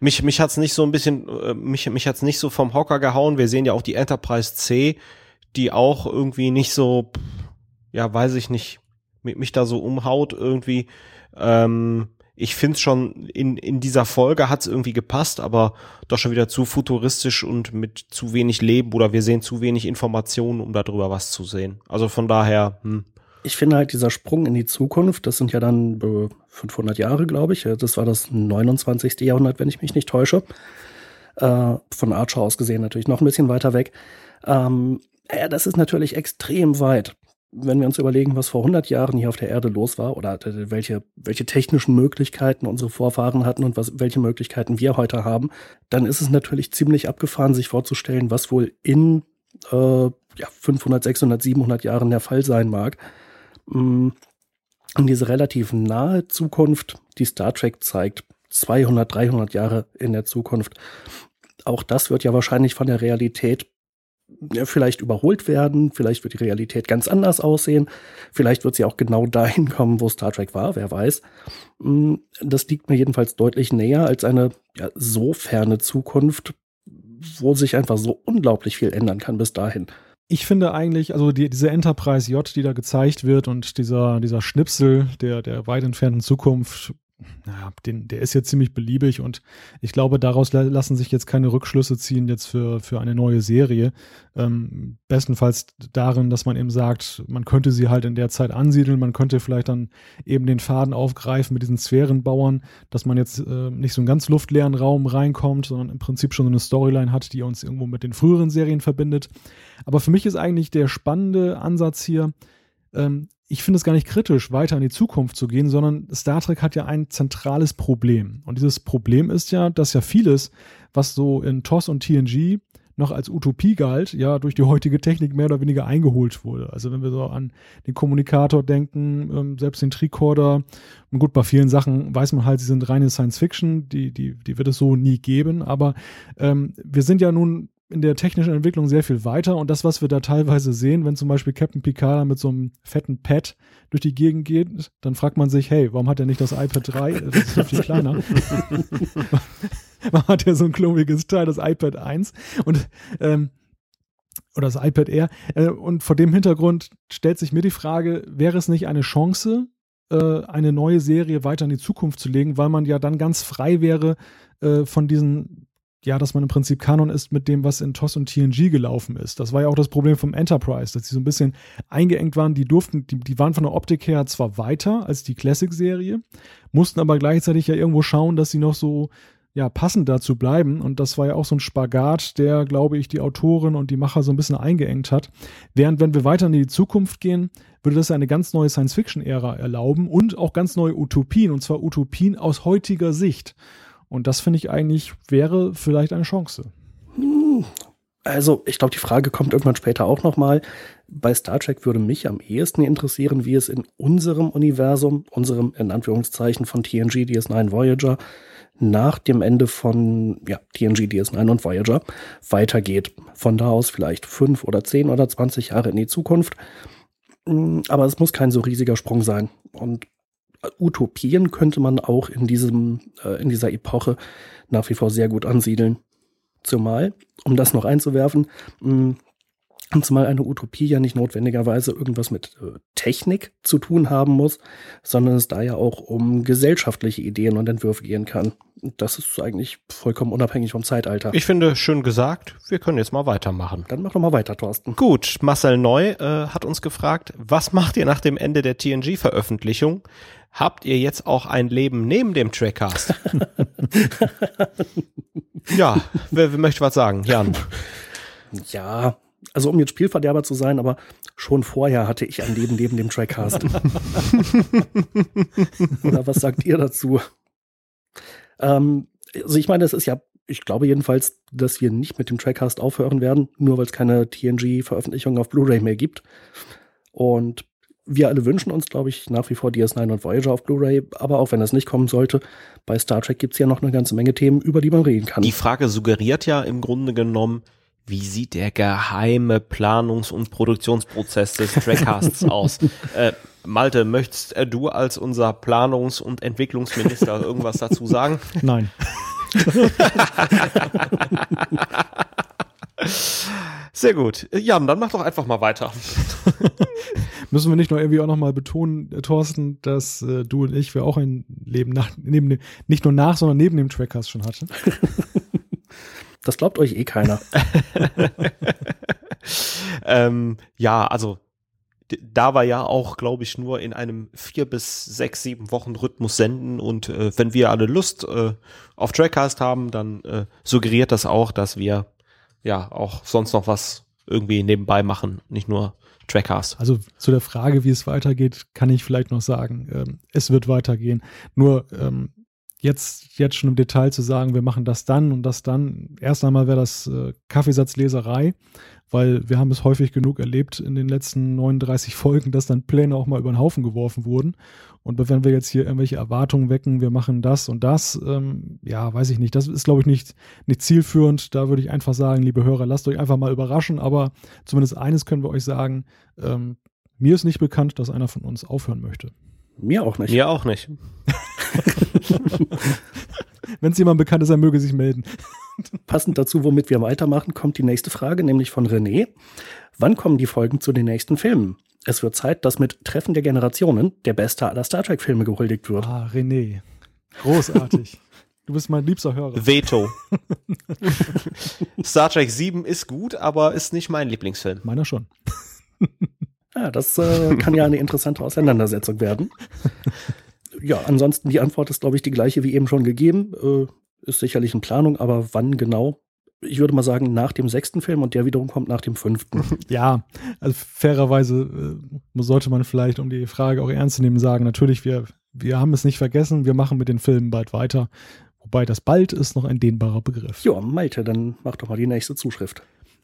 mich, mich hat's nicht so ein bisschen, äh, mich, mich hat's nicht so vom Hocker gehauen. Wir sehen ja auch die Enterprise C, die auch irgendwie nicht so, ja, weiß ich nicht, mich da so umhaut irgendwie. Ähm, ich finde es schon, in, in dieser Folge hat es irgendwie gepasst, aber doch schon wieder zu futuristisch und mit zu wenig Leben oder wir sehen zu wenig Informationen, um darüber was zu sehen. Also von daher, hm. Ich finde halt dieser Sprung in die Zukunft, das sind ja dann 500 Jahre, glaube ich. Das war das 29. Jahrhundert, wenn ich mich nicht täusche. Äh, von Archer aus gesehen natürlich noch ein bisschen weiter weg. Ähm, ja, das ist natürlich extrem weit wenn wir uns überlegen, was vor 100 Jahren hier auf der Erde los war oder welche, welche technischen Möglichkeiten unsere Vorfahren hatten und was, welche Möglichkeiten wir heute haben, dann ist es natürlich ziemlich abgefahren, sich vorzustellen, was wohl in äh, ja, 500, 600, 700 Jahren der Fall sein mag. Mm, und diese relativ nahe Zukunft, die Star Trek zeigt, 200, 300 Jahre in der Zukunft, auch das wird ja wahrscheinlich von der Realität vielleicht überholt werden, vielleicht wird die Realität ganz anders aussehen, vielleicht wird sie auch genau dahin kommen, wo Star Trek war, wer weiß. Mm, das liegt mir jedenfalls deutlich näher als eine ja, so ferne Zukunft, wo sich einfach so unglaublich viel ändern kann bis dahin. Ich finde eigentlich, also die, diese Enterprise J, die da gezeigt wird und dieser, dieser Schnipsel der, der weit entfernten Zukunft, naja, den, der ist jetzt ziemlich beliebig und ich glaube, daraus lassen sich jetzt keine Rückschlüsse ziehen jetzt für, für eine neue Serie. Ähm, bestenfalls darin, dass man eben sagt, man könnte sie halt in der Zeit ansiedeln, man könnte vielleicht dann eben den Faden aufgreifen mit diesen Sphärenbauern, dass man jetzt äh, nicht so einen ganz luftleeren Raum reinkommt, sondern im Prinzip schon so eine Storyline hat, die uns irgendwo mit den früheren Serien verbindet. Aber für mich ist eigentlich der spannende Ansatz hier, ähm, ich finde es gar nicht kritisch, weiter in die Zukunft zu gehen, sondern Star Trek hat ja ein zentrales Problem. Und dieses Problem ist ja, dass ja vieles, was so in TOS und TNG noch als Utopie galt, ja durch die heutige Technik mehr oder weniger eingeholt wurde. Also wenn wir so an den Kommunikator denken, ähm, selbst den Tricorder, und gut, bei vielen Sachen weiß man halt, sie sind reine Science Fiction, die, die, die wird es so nie geben, aber ähm, wir sind ja nun in der technischen Entwicklung sehr viel weiter und das, was wir da teilweise sehen, wenn zum Beispiel Captain Picard mit so einem fetten Pad durch die Gegend geht, dann fragt man sich, hey, warum hat er nicht das iPad 3? Das ist viel kleiner. warum hat er so ein klobiges Teil, das iPad 1? Und ähm, oder das iPad Air. Äh, und vor dem Hintergrund stellt sich mir die Frage, wäre es nicht eine Chance, äh, eine neue Serie weiter in die Zukunft zu legen, weil man ja dann ganz frei wäre äh, von diesen ja, dass man im Prinzip Kanon ist mit dem, was in TOS und TNG gelaufen ist. Das war ja auch das Problem vom Enterprise, dass sie so ein bisschen eingeengt waren. Die durften, die, die waren von der Optik her zwar weiter als die Classic-Serie, mussten aber gleichzeitig ja irgendwo schauen, dass sie noch so ja, passend dazu bleiben. Und das war ja auch so ein Spagat, der, glaube ich, die Autorin und die Macher so ein bisschen eingeengt hat. Während, wenn wir weiter in die Zukunft gehen, würde das eine ganz neue Science-Fiction-Ära erlauben und auch ganz neue Utopien, und zwar Utopien aus heutiger Sicht. Und das finde ich eigentlich wäre vielleicht eine Chance. Also, ich glaube, die Frage kommt irgendwann später auch nochmal. Bei Star Trek würde mich am ehesten interessieren, wie es in unserem Universum, unserem in Anführungszeichen von TNG, DS9 Voyager, nach dem Ende von ja, TNG, DS9 und Voyager weitergeht. Von da aus vielleicht fünf oder zehn oder zwanzig Jahre in die Zukunft. Mm, aber es muss kein so riesiger Sprung sein. Und Utopien könnte man auch in diesem, äh, in dieser Epoche nach wie vor sehr gut ansiedeln. Zumal, um das noch einzuwerfen, mh, zumal eine Utopie ja nicht notwendigerweise irgendwas mit äh, Technik zu tun haben muss, sondern es da ja auch um gesellschaftliche Ideen und Entwürfe gehen kann. Das ist eigentlich vollkommen unabhängig vom Zeitalter. Ich finde, schön gesagt, wir können jetzt mal weitermachen. Dann mach doch mal weiter, Thorsten. Gut, Marcel Neu äh, hat uns gefragt, was macht ihr nach dem Ende der TNG-Veröffentlichung? Habt ihr jetzt auch ein Leben neben dem Trackcast? ja, wer, wer möchte was sagen? Jan. Ja, also um jetzt Spielverderber zu sein, aber schon vorher hatte ich ein Leben neben dem Trackcast. Oder was sagt ihr dazu? Ähm, also ich meine, es ist ja, ich glaube jedenfalls, dass wir nicht mit dem Trackcast aufhören werden, nur weil es keine TNG-Veröffentlichung auf Blu-ray mehr gibt. Und wir alle wünschen uns, glaube ich, nach wie vor DS9 und Voyager auf Blu-ray, aber auch wenn das nicht kommen sollte, bei Star Trek gibt es ja noch eine ganze Menge Themen, über die man reden kann. Die Frage suggeriert ja im Grunde genommen, wie sieht der geheime Planungs- und Produktionsprozess des Trackcasts aus? Äh, Malte, möchtest äh, du als unser Planungs- und Entwicklungsminister irgendwas dazu sagen? Nein. Sehr gut. Jan, dann mach doch einfach mal weiter. Müssen wir nicht noch irgendwie auch noch mal betonen, äh, Thorsten, dass äh, du und ich wir auch ein Leben nach, neben dem, nicht nur nach, sondern neben dem Trackcast schon hatten. Das glaubt euch eh keiner. ähm, ja, also da war ja auch, glaube ich, nur in einem vier bis sechs, sieben Wochen Rhythmus senden und äh, wenn wir alle Lust äh, auf Trackcast haben, dann äh, suggeriert das auch, dass wir ja auch sonst noch was irgendwie nebenbei machen, nicht nur Trackcast. Also zu der Frage, wie es weitergeht, kann ich vielleicht noch sagen, ähm, es wird weitergehen. Nur ähm, jetzt, jetzt schon im Detail zu sagen, wir machen das dann und das dann, erst einmal wäre das äh, Kaffeesatzleserei, weil wir haben es häufig genug erlebt in den letzten 39 Folgen, dass dann Pläne auch mal über den Haufen geworfen wurden. Und wenn wir jetzt hier irgendwelche Erwartungen wecken, wir machen das und das, ähm, ja, weiß ich nicht. Das ist, glaube ich, nicht, nicht zielführend. Da würde ich einfach sagen, liebe Hörer, lasst euch einfach mal überraschen. Aber zumindest eines können wir euch sagen, ähm, mir ist nicht bekannt, dass einer von uns aufhören möchte. Mir auch nicht. Mir auch nicht. Wenn es jemand bekannt ist, er möge sich melden. Passend dazu, womit wir weitermachen, kommt die nächste Frage, nämlich von René. Wann kommen die Folgen zu den nächsten Filmen? Es wird Zeit, dass mit Treffen der Generationen der beste aller Star Trek-Filme gehuldigt wird. Ah, René. Großartig. Du bist mein liebster Hörer. Veto. Star Trek 7 ist gut, aber ist nicht mein Lieblingsfilm. Meiner schon. Ja, das äh, kann ja eine interessante Auseinandersetzung werden. Ja, ansonsten die Antwort ist, glaube ich, die gleiche wie eben schon gegeben. Äh, ist sicherlich in Planung, aber wann genau? Ich würde mal sagen, nach dem sechsten Film und der wiederum kommt nach dem fünften. Ja, also fairerweise äh, sollte man vielleicht, um die Frage auch ernst zu nehmen, sagen, natürlich, wir, wir haben es nicht vergessen, wir machen mit den Filmen bald weiter. Wobei das bald ist noch ein dehnbarer Begriff. Ja, Malte, dann mach doch mal die nächste Zuschrift.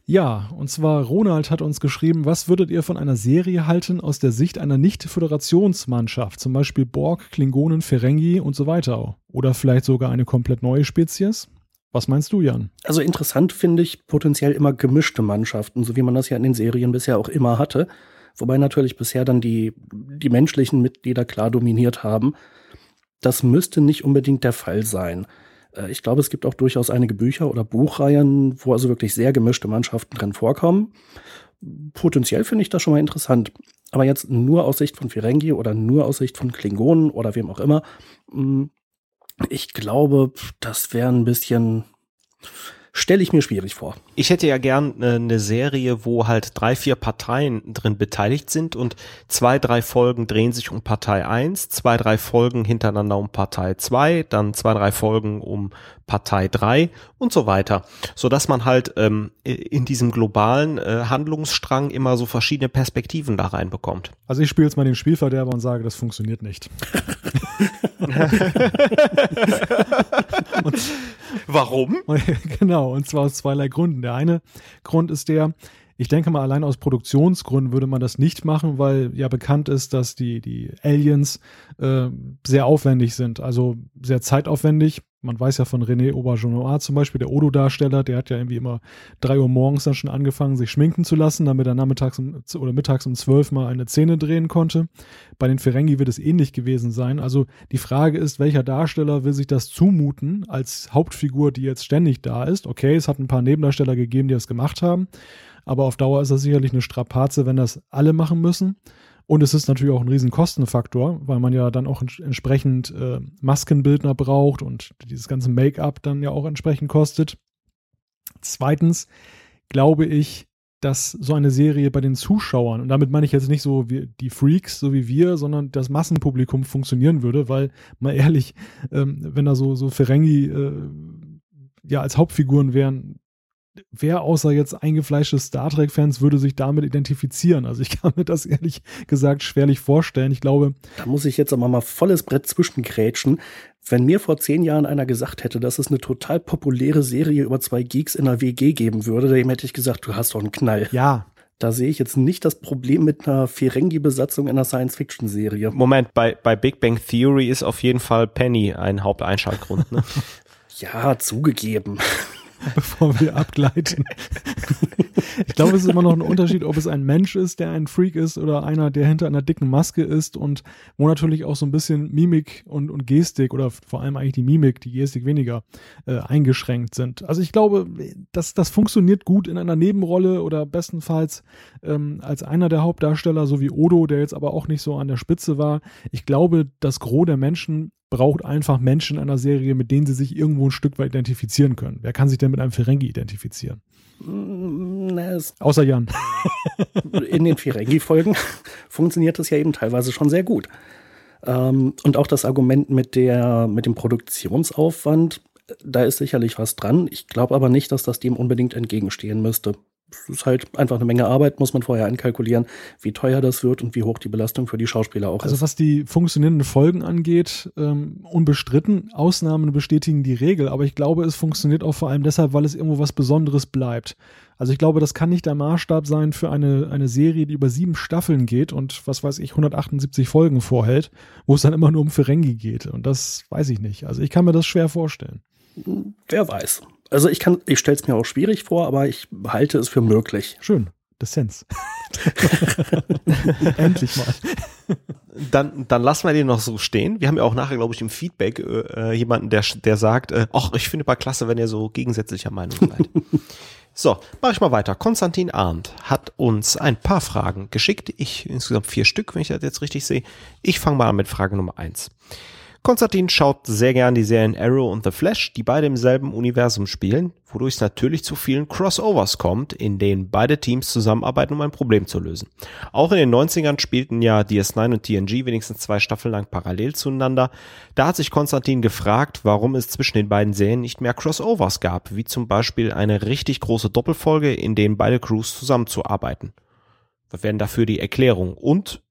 Ja, und zwar Ronald hat uns geschrieben, was würdet ihr von einer Serie halten aus der Sicht einer Nicht-Föderationsmannschaft, zum Beispiel Borg, Klingonen, Ferengi und so weiter? Oder vielleicht sogar eine komplett neue Spezies? Was meinst du, Jan? Also interessant finde ich potenziell immer gemischte Mannschaften, so wie man das ja in den Serien bisher auch immer hatte. Wobei natürlich bisher dann die, die menschlichen Mitglieder klar dominiert haben. Das müsste nicht unbedingt der Fall sein. Äh, ich glaube, es gibt auch durchaus einige Bücher oder Buchreihen, wo also wirklich sehr gemischte Mannschaften drin vorkommen. Potenziell finde ich das schon mal interessant. Aber jetzt nur aus Sicht von Ferengi oder nur aus Sicht von Klingonen oder wem auch immer. Mm, ich glaube, das wäre ein bisschen stelle ich mir schwierig vor. Ich hätte ja gern äh, eine Serie, wo halt drei, vier Parteien drin beteiligt sind und zwei, drei Folgen drehen sich um Partei 1, zwei, drei Folgen hintereinander um Partei 2, dann zwei, drei Folgen um Partei 3 und so weiter, so dass man halt ähm, in diesem globalen äh, Handlungsstrang immer so verschiedene Perspektiven da reinbekommt. Also ich spiele jetzt mal den Spielverderber und sage, das funktioniert nicht. und, Warum? genau, und zwar aus zweierlei Gründen. Der eine Grund ist der, ich denke mal, allein aus Produktionsgründen würde man das nicht machen, weil ja bekannt ist, dass die, die Aliens äh, sehr aufwendig sind, also sehr zeitaufwendig. Man weiß ja von René Auberjonois zum Beispiel, der Odo-Darsteller, der hat ja irgendwie immer drei Uhr morgens dann schon angefangen, sich schminken zu lassen, damit er nachmittags um, oder mittags um zwölf mal eine Szene drehen konnte. Bei den Ferengi wird es ähnlich gewesen sein. Also die Frage ist, welcher Darsteller will sich das zumuten als Hauptfigur, die jetzt ständig da ist? Okay, es hat ein paar Nebendarsteller gegeben, die das gemacht haben. Aber auf Dauer ist das sicherlich eine Strapaze, wenn das alle machen müssen. Und es ist natürlich auch ein riesen Kostenfaktor, weil man ja dann auch entsprechend äh, Maskenbildner braucht und dieses ganze Make-up dann ja auch entsprechend kostet. Zweitens glaube ich, dass so eine Serie bei den Zuschauern, und damit meine ich jetzt nicht so wie die Freaks, so wie wir, sondern das Massenpublikum funktionieren würde, weil mal ehrlich, ähm, wenn da so, so Ferengi äh, ja als Hauptfiguren wären, wer außer jetzt eingefleischte Star Trek-Fans würde sich damit identifizieren? Also ich kann mir das ehrlich gesagt schwerlich vorstellen. Ich glaube. Da muss ich jetzt aber mal volles Brett zwischengrätschen. Wenn mir vor zehn Jahren einer gesagt hätte, dass es eine total populäre Serie über zwei Geeks in einer WG geben würde, dem hätte ich gesagt, du hast doch einen Knall. Ja. Da sehe ich jetzt nicht das Problem mit einer Ferengi-Besatzung in einer Science-Fiction-Serie. Moment, bei, bei Big Bang Theory ist auf jeden Fall Penny ein Haupteinschaltgrund. Ne? ja, zugegeben. bevor wir abgleiten. ich glaube, es ist immer noch ein Unterschied, ob es ein Mensch ist, der ein Freak ist oder einer, der hinter einer dicken Maske ist und wo natürlich auch so ein bisschen Mimik und, und Gestik oder vor allem eigentlich die Mimik, die Gestik weniger äh, eingeschränkt sind. Also ich glaube, das, das funktioniert gut in einer Nebenrolle oder bestenfalls ähm, als einer der Hauptdarsteller, so wie Odo, der jetzt aber auch nicht so an der Spitze war. Ich glaube, das Gros der Menschen braucht einfach Menschen in einer Serie, mit denen sie sich irgendwo ein Stück weit identifizieren können. Wer kann sich denn mit einem Ferengi identifizieren? Mm, na, Außer Jan. in den Ferengi-Folgen funktioniert das ja eben teilweise schon sehr gut. Ähm, und auch das Argument mit, der, mit dem Produktionsaufwand, da ist sicherlich was dran. Ich glaube aber nicht, dass das dem unbedingt entgegenstehen müsste es ist halt einfach eine Menge Arbeit, muss man vorher einkalkulieren, wie teuer das wird und wie hoch die Belastung für die Schauspieler auch also ist. Also was die funktionierenden Folgen angeht, ähm, unbestritten, Ausnahmen bestätigen die Regel, aber ich glaube, es funktioniert auch vor allem deshalb, weil es irgendwo was Besonderes bleibt. Also ich glaube, das kann nicht der Maßstab sein für eine, eine Serie, die über sieben Staffeln geht und was weiß ich, 178 Folgen vorhält, wo es dann immer nur um Ferengi geht. Und das weiß ich nicht. Also ich kann mir das schwer vorstellen. Wer weiß. Also ich kann, ich stelle es mir auch schwierig vor, aber ich halte es für möglich. Schön. The Sense. Endlich mal. Dann, dann lassen wir den noch so stehen. Wir haben ja auch nachher, glaube ich, im Feedback äh, jemanden, der, der sagt, äh, ach, ich finde mal klasse, wenn ihr so gegensätzlicher Meinung seid. so, mache ich mal weiter. Konstantin Arndt hat uns ein paar Fragen geschickt. Ich insgesamt vier Stück, wenn ich das jetzt richtig sehe. Ich fange mal an mit Frage Nummer eins. Konstantin schaut sehr gern die Serien Arrow und The Flash, die beide im selben Universum spielen, wodurch es natürlich zu vielen Crossovers kommt, in denen beide Teams zusammenarbeiten, um ein Problem zu lösen. Auch in den 90ern spielten ja DS9 und TNG wenigstens zwei Staffeln lang parallel zueinander. Da hat sich Konstantin gefragt, warum es zwischen den beiden Serien nicht mehr Crossovers gab, wie zum Beispiel eine richtig große Doppelfolge, in denen beide Crews zusammenzuarbeiten. Was wären dafür die Erklärung? Und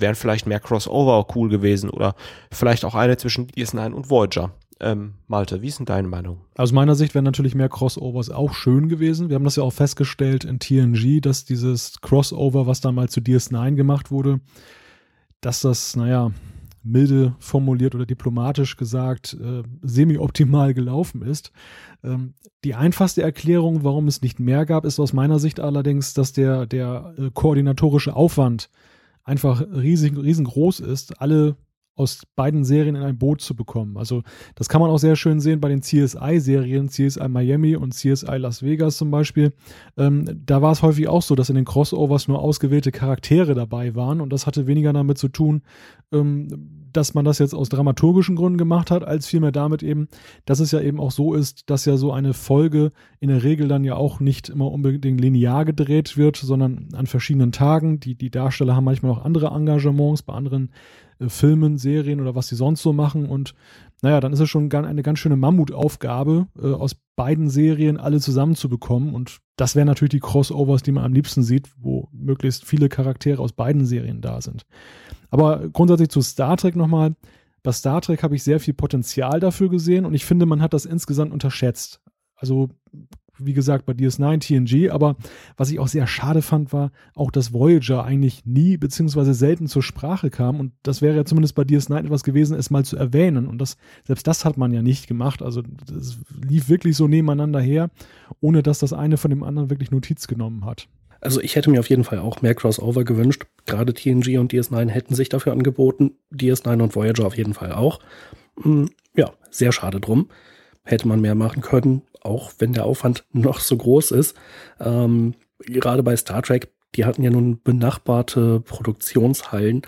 wären vielleicht mehr Crossover cool gewesen oder vielleicht auch eine zwischen DS9 und Voyager. Ähm, Malte, wie ist denn deine Meinung? Aus meiner Sicht wären natürlich mehr Crossovers auch schön gewesen. Wir haben das ja auch festgestellt in TNG, dass dieses Crossover, was dann mal zu DS9 gemacht wurde, dass das, naja, milde formuliert oder diplomatisch gesagt, äh, semi-optimal gelaufen ist. Ähm, die einfachste Erklärung, warum es nicht mehr gab, ist aus meiner Sicht allerdings, dass der, der äh, koordinatorische Aufwand einfach riesig, riesengroß ist. Alle aus beiden Serien in ein Boot zu bekommen. Also das kann man auch sehr schön sehen bei den CSI-Serien, CSI Miami und CSI Las Vegas zum Beispiel. Ähm, da war es häufig auch so, dass in den Crossovers nur ausgewählte Charaktere dabei waren und das hatte weniger damit zu tun, ähm, dass man das jetzt aus dramaturgischen Gründen gemacht hat, als vielmehr damit eben, dass es ja eben auch so ist, dass ja so eine Folge in der Regel dann ja auch nicht immer unbedingt linear gedreht wird, sondern an verschiedenen Tagen. Die, die Darsteller haben manchmal auch andere Engagements bei anderen äh, Filmen, Serien oder was sie sonst so machen. Und naja, dann ist es schon eine ganz schöne Mammutaufgabe, äh, aus beiden Serien alle zusammenzubekommen. Und das wären natürlich die Crossovers, die man am liebsten sieht, wo möglichst viele Charaktere aus beiden Serien da sind. Aber grundsätzlich zu Star Trek nochmal. Bei Star Trek habe ich sehr viel Potenzial dafür gesehen und ich finde, man hat das insgesamt unterschätzt. Also wie gesagt, bei DS9 TNG, aber was ich auch sehr schade fand, war auch, dass Voyager eigentlich nie beziehungsweise selten zur Sprache kam und das wäre ja zumindest bei DS9 etwas gewesen, es mal zu erwähnen und das, selbst das hat man ja nicht gemacht, also das lief wirklich so nebeneinander her, ohne dass das eine von dem anderen wirklich Notiz genommen hat. Also ich hätte mir auf jeden Fall auch mehr Crossover gewünscht. Gerade TNG und DS9 hätten sich dafür angeboten. DS9 und Voyager auf jeden Fall auch. Hm, ja, sehr schade drum. Hätte man mehr machen können auch wenn der Aufwand noch so groß ist. Ähm, gerade bei Star Trek, die hatten ja nun benachbarte Produktionshallen.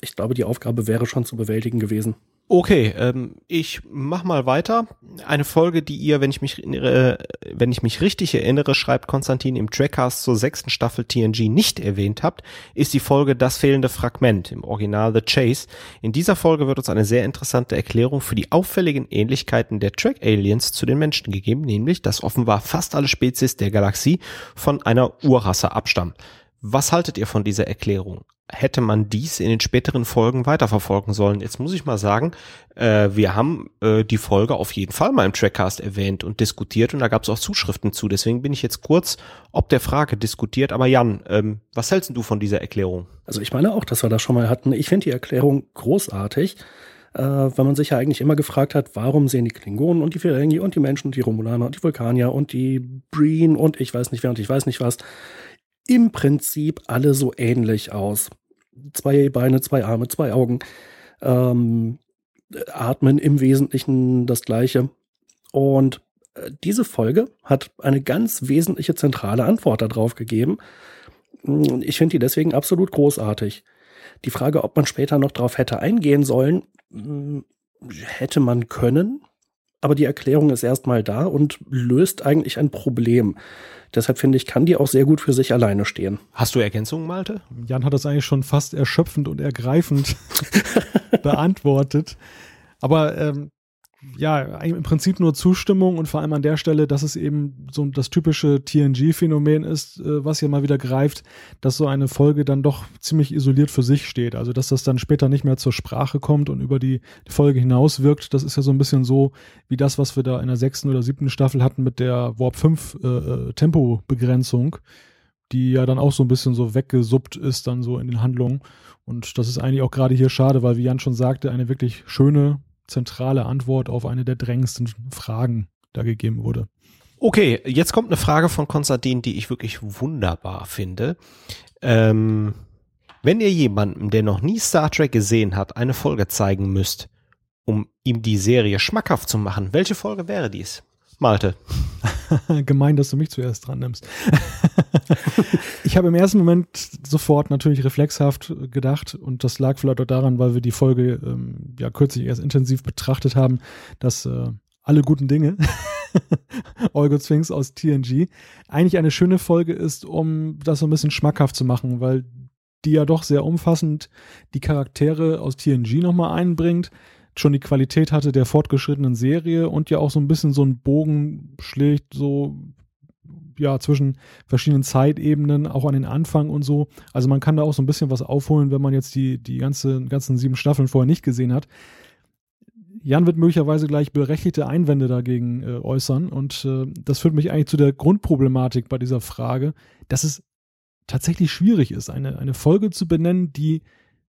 Ich glaube, die Aufgabe wäre schon zu bewältigen gewesen. Okay, ähm, ich mach mal weiter. Eine Folge, die ihr, wenn ich mich äh, wenn ich mich richtig erinnere, schreibt Konstantin im Trackcast zur sechsten Staffel TNG nicht erwähnt habt, ist die Folge Das fehlende Fragment im Original The Chase. In dieser Folge wird uns eine sehr interessante Erklärung für die auffälligen Ähnlichkeiten der Track Aliens zu den Menschen gegeben, nämlich, dass offenbar fast alle Spezies der Galaxie von einer Urrasse abstammen. Was haltet ihr von dieser Erklärung? hätte man dies in den späteren Folgen weiterverfolgen sollen. Jetzt muss ich mal sagen, äh, wir haben äh, die Folge auf jeden Fall mal im Trackcast erwähnt und diskutiert und da gab es auch Zuschriften zu. Deswegen bin ich jetzt kurz ob der Frage diskutiert. Aber Jan, ähm, was hältst du von dieser Erklärung? Also ich meine auch, dass wir das schon mal hatten. Ich finde die Erklärung großartig. Äh, weil man sich ja eigentlich immer gefragt hat, warum sehen die Klingonen und die Ferengi und die Menschen und die Romulaner und die Vulkanier und die Breen und ich weiß nicht wer und ich weiß nicht was im Prinzip alle so ähnlich aus zwei Beine, zwei Arme, zwei Augen, ähm, atmen im Wesentlichen das Gleiche. Und äh, diese Folge hat eine ganz wesentliche zentrale Antwort darauf gegeben. Ich finde die deswegen absolut großartig. Die Frage, ob man später noch darauf hätte eingehen sollen, hm, hätte man können, aber die Erklärung ist erstmal da und löst eigentlich ein Problem. Deshalb finde ich, kann die auch sehr gut für sich alleine stehen. Hast du Ergänzungen, Malte? Jan hat das eigentlich schon fast erschöpfend und ergreifend beantwortet. Aber ähm, ja, im Prinzip nur Zustimmung und vor allem an der Stelle, dass es eben so das typische TNG-Phänomen ist, äh, was hier mal wieder greift, dass so eine Folge dann doch ziemlich isoliert für sich steht. Also, dass das dann später nicht mehr zur Sprache kommt und über die, Folge hinaus wirkt. Das ist ja so ein bisschen so wie das, was wir da in der sechsten oder siebten Staffel hatten mit der Warp 5 äh, äh, Tempobegrenzung, die ja dann auch so ein bisschen so weggesuppt ist dann so in den Handlungen. Und das ist eigentlich auch gerade hier schade, weil wie Jan schon sagte, eine wirklich schöne, zentrale Antwort auf eine der drängendsten Fragen da gegeben wurde. Okay, jetzt kommt eine Frage von Konstantin, die ich wirklich wunderbar finde. Ähm, wenn ihr jemandem, der noch nie Star Trek gesehen hat, eine Folge zeigen müsst, um ihm die Serie schmackhaft zu machen, welche Folge wäre dies? Malte. Gemein, dass du mich zuerst dran nimmst. ich habe im ersten Moment sofort natürlich reflexhaft gedacht und das lag vielleicht auch daran, weil wir die Folge ähm, ja kürzlich erst intensiv betrachtet haben, dass äh, alle guten Dinge, Olgo Sphinx aus TNG, eigentlich eine schöne Folge ist, um das so ein bisschen schmackhaft zu machen, weil die ja doch sehr umfassend die Charaktere aus TNG nochmal einbringt schon die Qualität hatte der fortgeschrittenen Serie und ja auch so ein bisschen so einen Bogen schlägt, so ja, zwischen verschiedenen Zeitebenen, auch an den Anfang und so. Also man kann da auch so ein bisschen was aufholen, wenn man jetzt die, die ganze, ganzen sieben Staffeln vorher nicht gesehen hat. Jan wird möglicherweise gleich berechtigte Einwände dagegen äh, äußern und äh, das führt mich eigentlich zu der Grundproblematik bei dieser Frage, dass es tatsächlich schwierig ist, eine, eine Folge zu benennen, die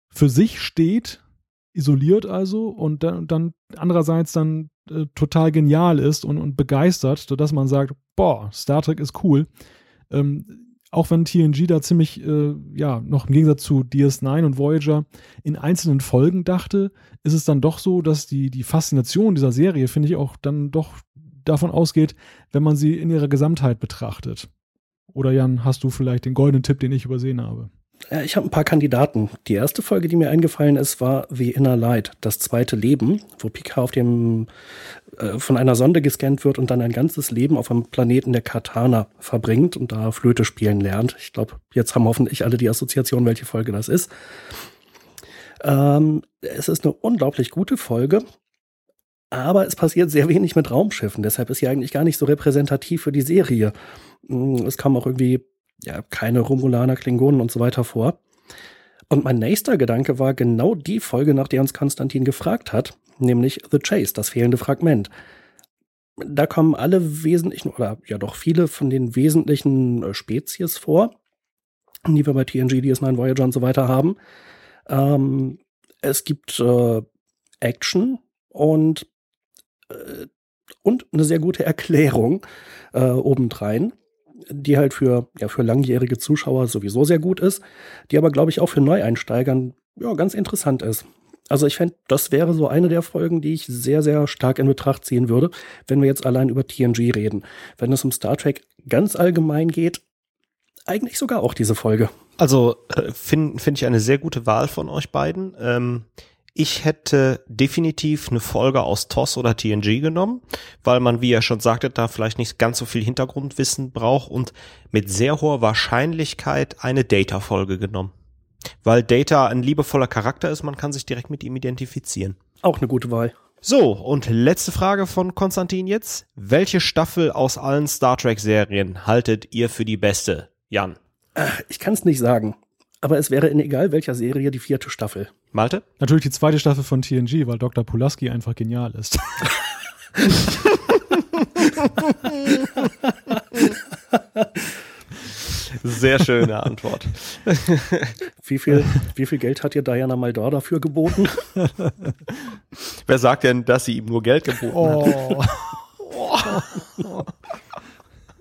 für sich steht isoliert also und dann, dann andererseits dann äh, total genial ist und, und begeistert, sodass man sagt, boah, Star Trek ist cool. Ähm, auch wenn TNG da ziemlich, äh, ja, noch im Gegensatz zu DS9 und Voyager in einzelnen Folgen dachte, ist es dann doch so, dass die, die Faszination dieser Serie, finde ich, auch dann doch davon ausgeht, wenn man sie in ihrer Gesamtheit betrachtet. Oder Jan, hast du vielleicht den goldenen Tipp, den ich übersehen habe? Ja, ich habe ein paar Kandidaten. Die erste Folge, die mir eingefallen ist, war The Inner Light, das zweite Leben, wo Picard auf dem äh, von einer Sonde gescannt wird und dann ein ganzes Leben auf einem Planeten der Katana verbringt und da Flöte spielen lernt. Ich glaube, jetzt haben hoffentlich alle die Assoziation, welche Folge das ist. Ähm, es ist eine unglaublich gute Folge, aber es passiert sehr wenig mit Raumschiffen. Deshalb ist sie eigentlich gar nicht so repräsentativ für die Serie. Mm, es kam auch irgendwie ja, keine Romulaner, Klingonen und so weiter vor. Und mein nächster Gedanke war genau die Folge, nach der uns Konstantin gefragt hat, nämlich The Chase, das fehlende Fragment. Da kommen alle wesentlichen, oder ja doch viele von den wesentlichen äh, Spezies vor, die wir bei TNG, DS9, Voyager und so weiter haben. Ähm, es gibt äh, Action und, äh, und eine sehr gute Erklärung äh, obendrein die halt für, ja, für langjährige Zuschauer sowieso sehr gut ist, die aber, glaube ich, auch für Neueinsteigern ja, ganz interessant ist. Also ich fände, das wäre so eine der Folgen, die ich sehr, sehr stark in Betracht ziehen würde, wenn wir jetzt allein über TNG reden. Wenn es um Star Trek ganz allgemein geht, eigentlich sogar auch diese Folge. Also äh, finde find ich eine sehr gute Wahl von euch beiden. Ähm, ich hätte definitiv eine Folge aus TOS oder TNG genommen, weil man, wie ihr schon sagte, da vielleicht nicht ganz so viel Hintergrundwissen braucht und mit sehr hoher Wahrscheinlichkeit eine Data-Folge genommen. Weil Data ein liebevoller Charakter ist, man kann sich direkt mit ihm identifizieren. Auch eine gute Wahl. So, und letzte Frage von Konstantin jetzt. Welche Staffel aus allen Star Trek-Serien haltet ihr für die beste? Jan. Äh, ich kann es nicht sagen. Aber es wäre in egal welcher Serie die vierte Staffel. Malte? Natürlich die zweite Staffel von TNG, weil Dr. Pulaski einfach genial ist. Sehr schöne Antwort. Wie viel, wie viel Geld hat dir Diana Maldor dafür geboten? Wer sagt denn, dass sie ihm nur Geld geboten oh. hat?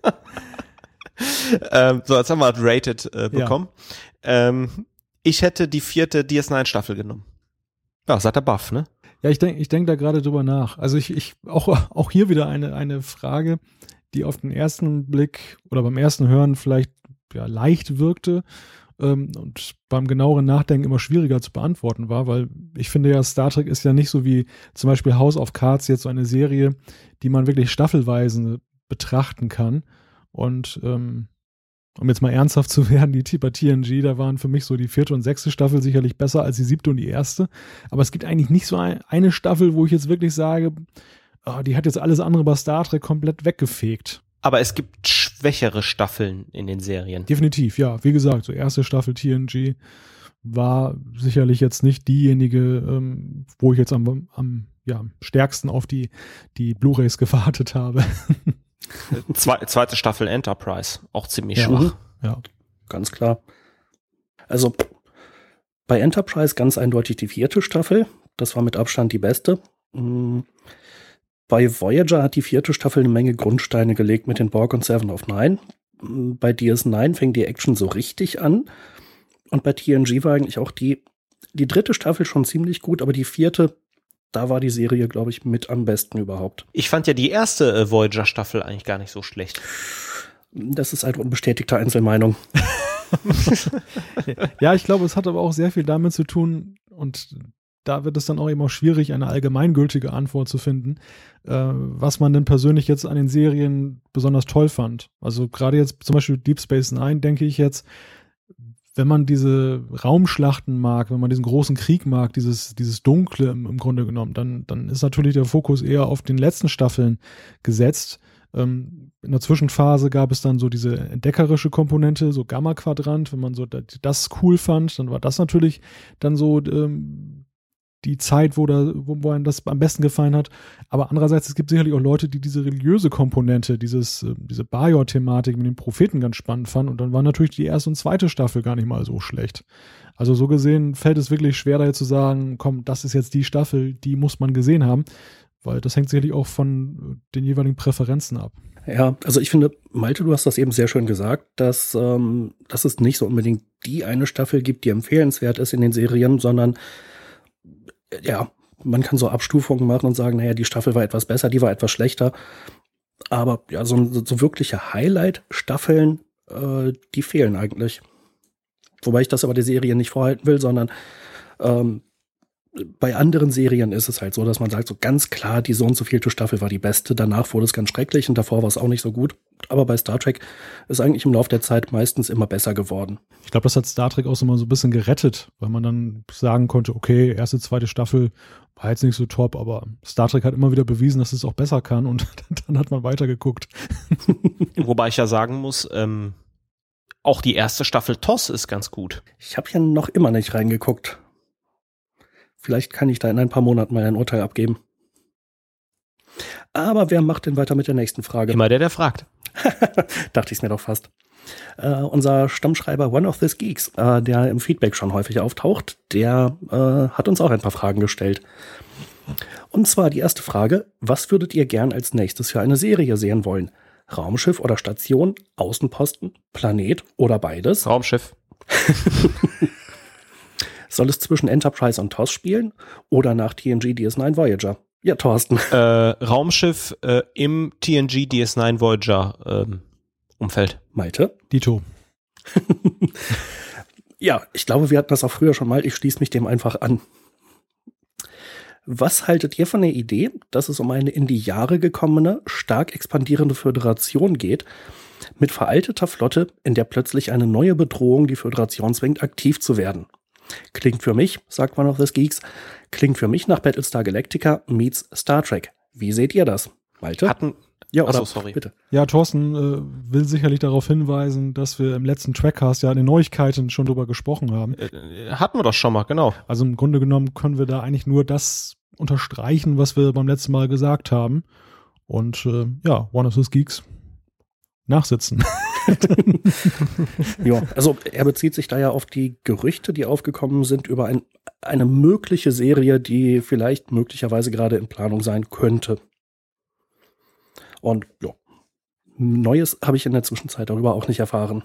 ähm, so, jetzt haben wir Rated äh, bekommen. Ja. Ähm, ich hätte die vierte DS9-Staffel genommen. Ja, sagt der Buff, ne? Ja, ich denke ich denk da gerade drüber nach. Also ich, ich auch, auch hier wieder eine, eine Frage, die auf den ersten Blick oder beim ersten Hören vielleicht ja, leicht wirkte ähm, und beim genaueren Nachdenken immer schwieriger zu beantworten war, weil ich finde ja, Star Trek ist ja nicht so wie zum Beispiel House of Cards jetzt so eine Serie, die man wirklich staffelweise betrachten kann. Und ähm, um jetzt mal ernsthaft zu werden, die bei TNG, da waren für mich so die vierte und sechste Staffel sicherlich besser als die siebte und die erste. Aber es gibt eigentlich nicht so ein, eine Staffel, wo ich jetzt wirklich sage, oh, die hat jetzt alles andere bei Star Trek komplett weggefegt. Aber es gibt schwächere Staffeln in den Serien. Definitiv, ja. Wie gesagt, so erste Staffel TNG war sicherlich jetzt nicht diejenige, ähm, wo ich jetzt am, am ja, stärksten auf die, die Blu-rays gewartet habe. Zwe zweite Staffel Enterprise, auch ziemlich ja, schwach. Ja, ganz klar. Also bei Enterprise ganz eindeutig die vierte Staffel. Das war mit Abstand die beste. Mm. Bei Voyager hat die vierte Staffel eine Menge Grundsteine gelegt mit den Borg und Seven of Nine. Mm, bei DS9 fängt die Action so richtig an. Und bei TNG war eigentlich auch die, die dritte Staffel schon ziemlich gut, aber die vierte da war die Serie, glaube ich, mit am besten überhaupt. Ich fand ja die erste äh, Voyager-Staffel eigentlich gar nicht so schlecht. Das ist eine unbestätigte Einzelmeinung. ja, ich glaube, es hat aber auch sehr viel damit zu tun und da wird es dann auch immer schwierig, eine allgemeingültige Antwort zu finden, äh, was man denn persönlich jetzt an den Serien besonders toll fand. Also gerade jetzt zum Beispiel Deep Space Nine, denke ich jetzt, wenn man diese Raumschlachten mag, wenn man diesen großen Krieg mag, dieses, dieses Dunkle im, im Grunde genommen, dann, dann ist natürlich der Fokus eher auf den letzten Staffeln gesetzt. Ähm, in der Zwischenphase gab es dann so diese entdeckerische Komponente, so Gamma-Quadrant. Wenn man so das cool fand, dann war das natürlich dann so ähm, die Zeit, wo, da, wo, wo einem das am besten gefallen hat. Aber andererseits, es gibt sicherlich auch Leute, die diese religiöse Komponente, dieses, äh, diese Bajor-Thematik mit den Propheten ganz spannend fanden. Und dann war natürlich die erste und zweite Staffel gar nicht mal so schlecht. Also so gesehen fällt es wirklich schwer, da jetzt zu sagen, komm, das ist jetzt die Staffel, die muss man gesehen haben. weil das hängt sicherlich auch von den jeweiligen Präferenzen ab. Ja, also ich finde, Malte, du hast das eben sehr schön gesagt, dass, ähm, dass es nicht so unbedingt die eine Staffel gibt, die empfehlenswert ist in den Serien, sondern ja, man kann so Abstufungen machen und sagen, naja, die Staffel war etwas besser, die war etwas schlechter. Aber ja, so, so wirkliche Highlight-Staffeln, äh, die fehlen eigentlich. Wobei ich das aber der Serie nicht vorhalten will, sondern ähm, bei anderen Serien ist es halt so, dass man sagt, so ganz klar, die so und so vielte Staffel war die beste, danach wurde es ganz schrecklich und davor war es auch nicht so gut. Aber bei Star Trek ist eigentlich im Laufe der Zeit meistens immer besser geworden. Ich glaube, das hat Star Trek auch so mal so ein bisschen gerettet, weil man dann sagen konnte, okay, erste, zweite Staffel war jetzt nicht so top, aber Star Trek hat immer wieder bewiesen, dass es auch besser kann und dann hat man weitergeguckt. Wobei ich ja sagen muss, ähm, auch die erste Staffel TOS ist ganz gut. Ich habe ja noch immer nicht reingeguckt. Vielleicht kann ich da in ein paar Monaten mal ein Urteil abgeben. Aber wer macht denn weiter mit der nächsten Frage? Immer der, der fragt. Dachte ich mir doch fast. Uh, unser Stammschreiber One of These Geeks, uh, der im Feedback schon häufig auftaucht, der uh, hat uns auch ein paar Fragen gestellt. Und zwar die erste Frage, was würdet ihr gern als nächstes für eine Serie sehen wollen? Raumschiff oder Station, Außenposten, Planet oder beides? Raumschiff. Soll es zwischen Enterprise und TOS spielen oder nach TNG DS9 Voyager? Ja, Thorsten. Äh, Raumschiff äh, im TNG DS9 Voyager ähm, Umfeld. Malte? Dito. ja, ich glaube, wir hatten das auch früher schon mal. Ich schließe mich dem einfach an. Was haltet ihr von der Idee, dass es um eine in die Jahre gekommene, stark expandierende Föderation geht, mit veralteter Flotte, in der plötzlich eine neue Bedrohung die Föderation zwingt, aktiv zu werden? Klingt für mich, sagt One of the Geeks, klingt für mich nach Battlestar Galactica meets Star Trek. Wie seht ihr das? Malte? Hatten, ja, oder, Achso, sorry. bitte. Ja, Thorsten äh, will sicherlich darauf hinweisen, dass wir im letzten Trackcast ja in den Neuigkeiten schon drüber gesprochen haben. Äh, hatten wir das schon mal, genau. Also im Grunde genommen können wir da eigentlich nur das unterstreichen, was wir beim letzten Mal gesagt haben. Und äh, ja, One of Those Geeks nachsitzen. ja, also er bezieht sich da ja auf die Gerüchte, die aufgekommen sind über ein, eine mögliche Serie, die vielleicht möglicherweise gerade in Planung sein könnte. Und ja, Neues habe ich in der Zwischenzeit darüber auch nicht erfahren.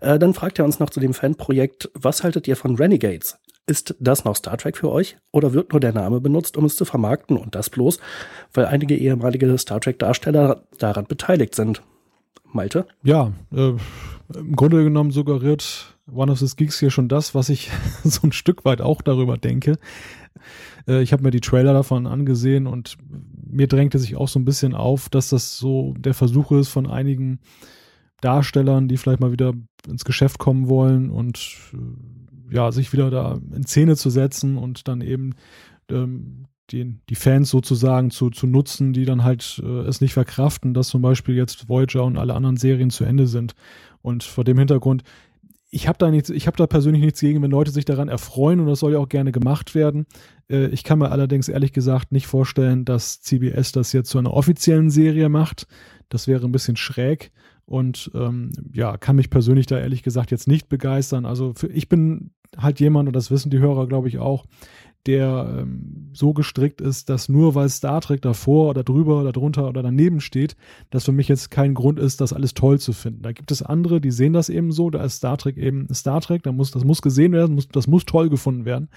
Äh, dann fragt er uns noch zu dem Fanprojekt, was haltet ihr von Renegades? Ist das noch Star Trek für euch oder wird nur der Name benutzt, um es zu vermarkten und das bloß, weil einige ehemalige Star Trek-Darsteller daran beteiligt sind? Malte? Ja, äh, im Grunde genommen suggeriert One of the Geeks hier schon das, was ich so ein Stück weit auch darüber denke. Äh, ich habe mir die Trailer davon angesehen und mir drängte sich auch so ein bisschen auf, dass das so der Versuch ist von einigen Darstellern, die vielleicht mal wieder ins Geschäft kommen wollen und äh, ja, sich wieder da in Szene zu setzen und dann eben ähm, die, die Fans sozusagen zu, zu nutzen, die dann halt äh, es nicht verkraften, dass zum Beispiel jetzt Voyager und alle anderen Serien zu Ende sind. Und vor dem Hintergrund, ich habe da nichts, ich habe da persönlich nichts gegen, wenn Leute sich daran erfreuen und das soll ja auch gerne gemacht werden. Äh, ich kann mir allerdings ehrlich gesagt nicht vorstellen, dass CBS das jetzt zu einer offiziellen Serie macht. Das wäre ein bisschen schräg und ähm, ja, kann mich persönlich da ehrlich gesagt jetzt nicht begeistern. Also für, ich bin halt jemand, und das wissen die Hörer, glaube ich, auch, der ähm, so gestrickt ist, dass nur weil Star Trek davor oder drüber oder drunter oder daneben steht, das für mich jetzt kein Grund ist, das alles toll zu finden. Da gibt es andere, die sehen das eben so, da ist Star Trek eben Star Trek, da muss, das muss gesehen werden, muss, das muss toll gefunden werden.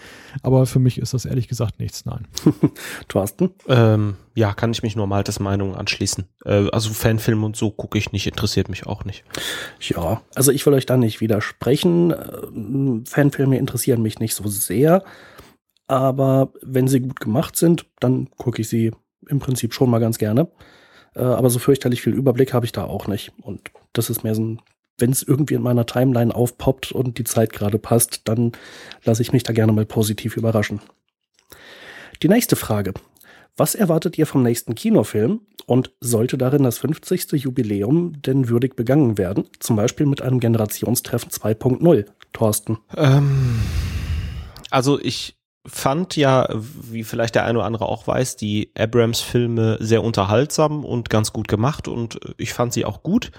Aber für mich ist das ehrlich gesagt nichts, nein. Thorsten? Ähm, ja, kann ich mich nur Maltes Meinung anschließen. Äh, also Fanfilm und so gucke ich nicht, interessiert mich auch nicht. Ja, also ich will euch da nicht widersprechen. Äh, Fanfilme interessieren mich nicht so sehr aber wenn sie gut gemacht sind, dann gucke ich sie im Prinzip schon mal ganz gerne. Äh, aber so fürchterlich viel Überblick habe ich da auch nicht. Und das ist mehr so ein, wenn es irgendwie in meiner Timeline aufpoppt und die Zeit gerade passt, dann lasse ich mich da gerne mal positiv überraschen. Die nächste Frage. Was erwartet ihr vom nächsten Kinofilm und sollte darin das 50. Jubiläum denn würdig begangen werden? Zum Beispiel mit einem Generationstreffen 2.0. Thorsten. Ähm, also ich fand ja, wie vielleicht der eine oder andere auch weiß, die Abrams-Filme sehr unterhaltsam und ganz gut gemacht und ich fand sie auch gut.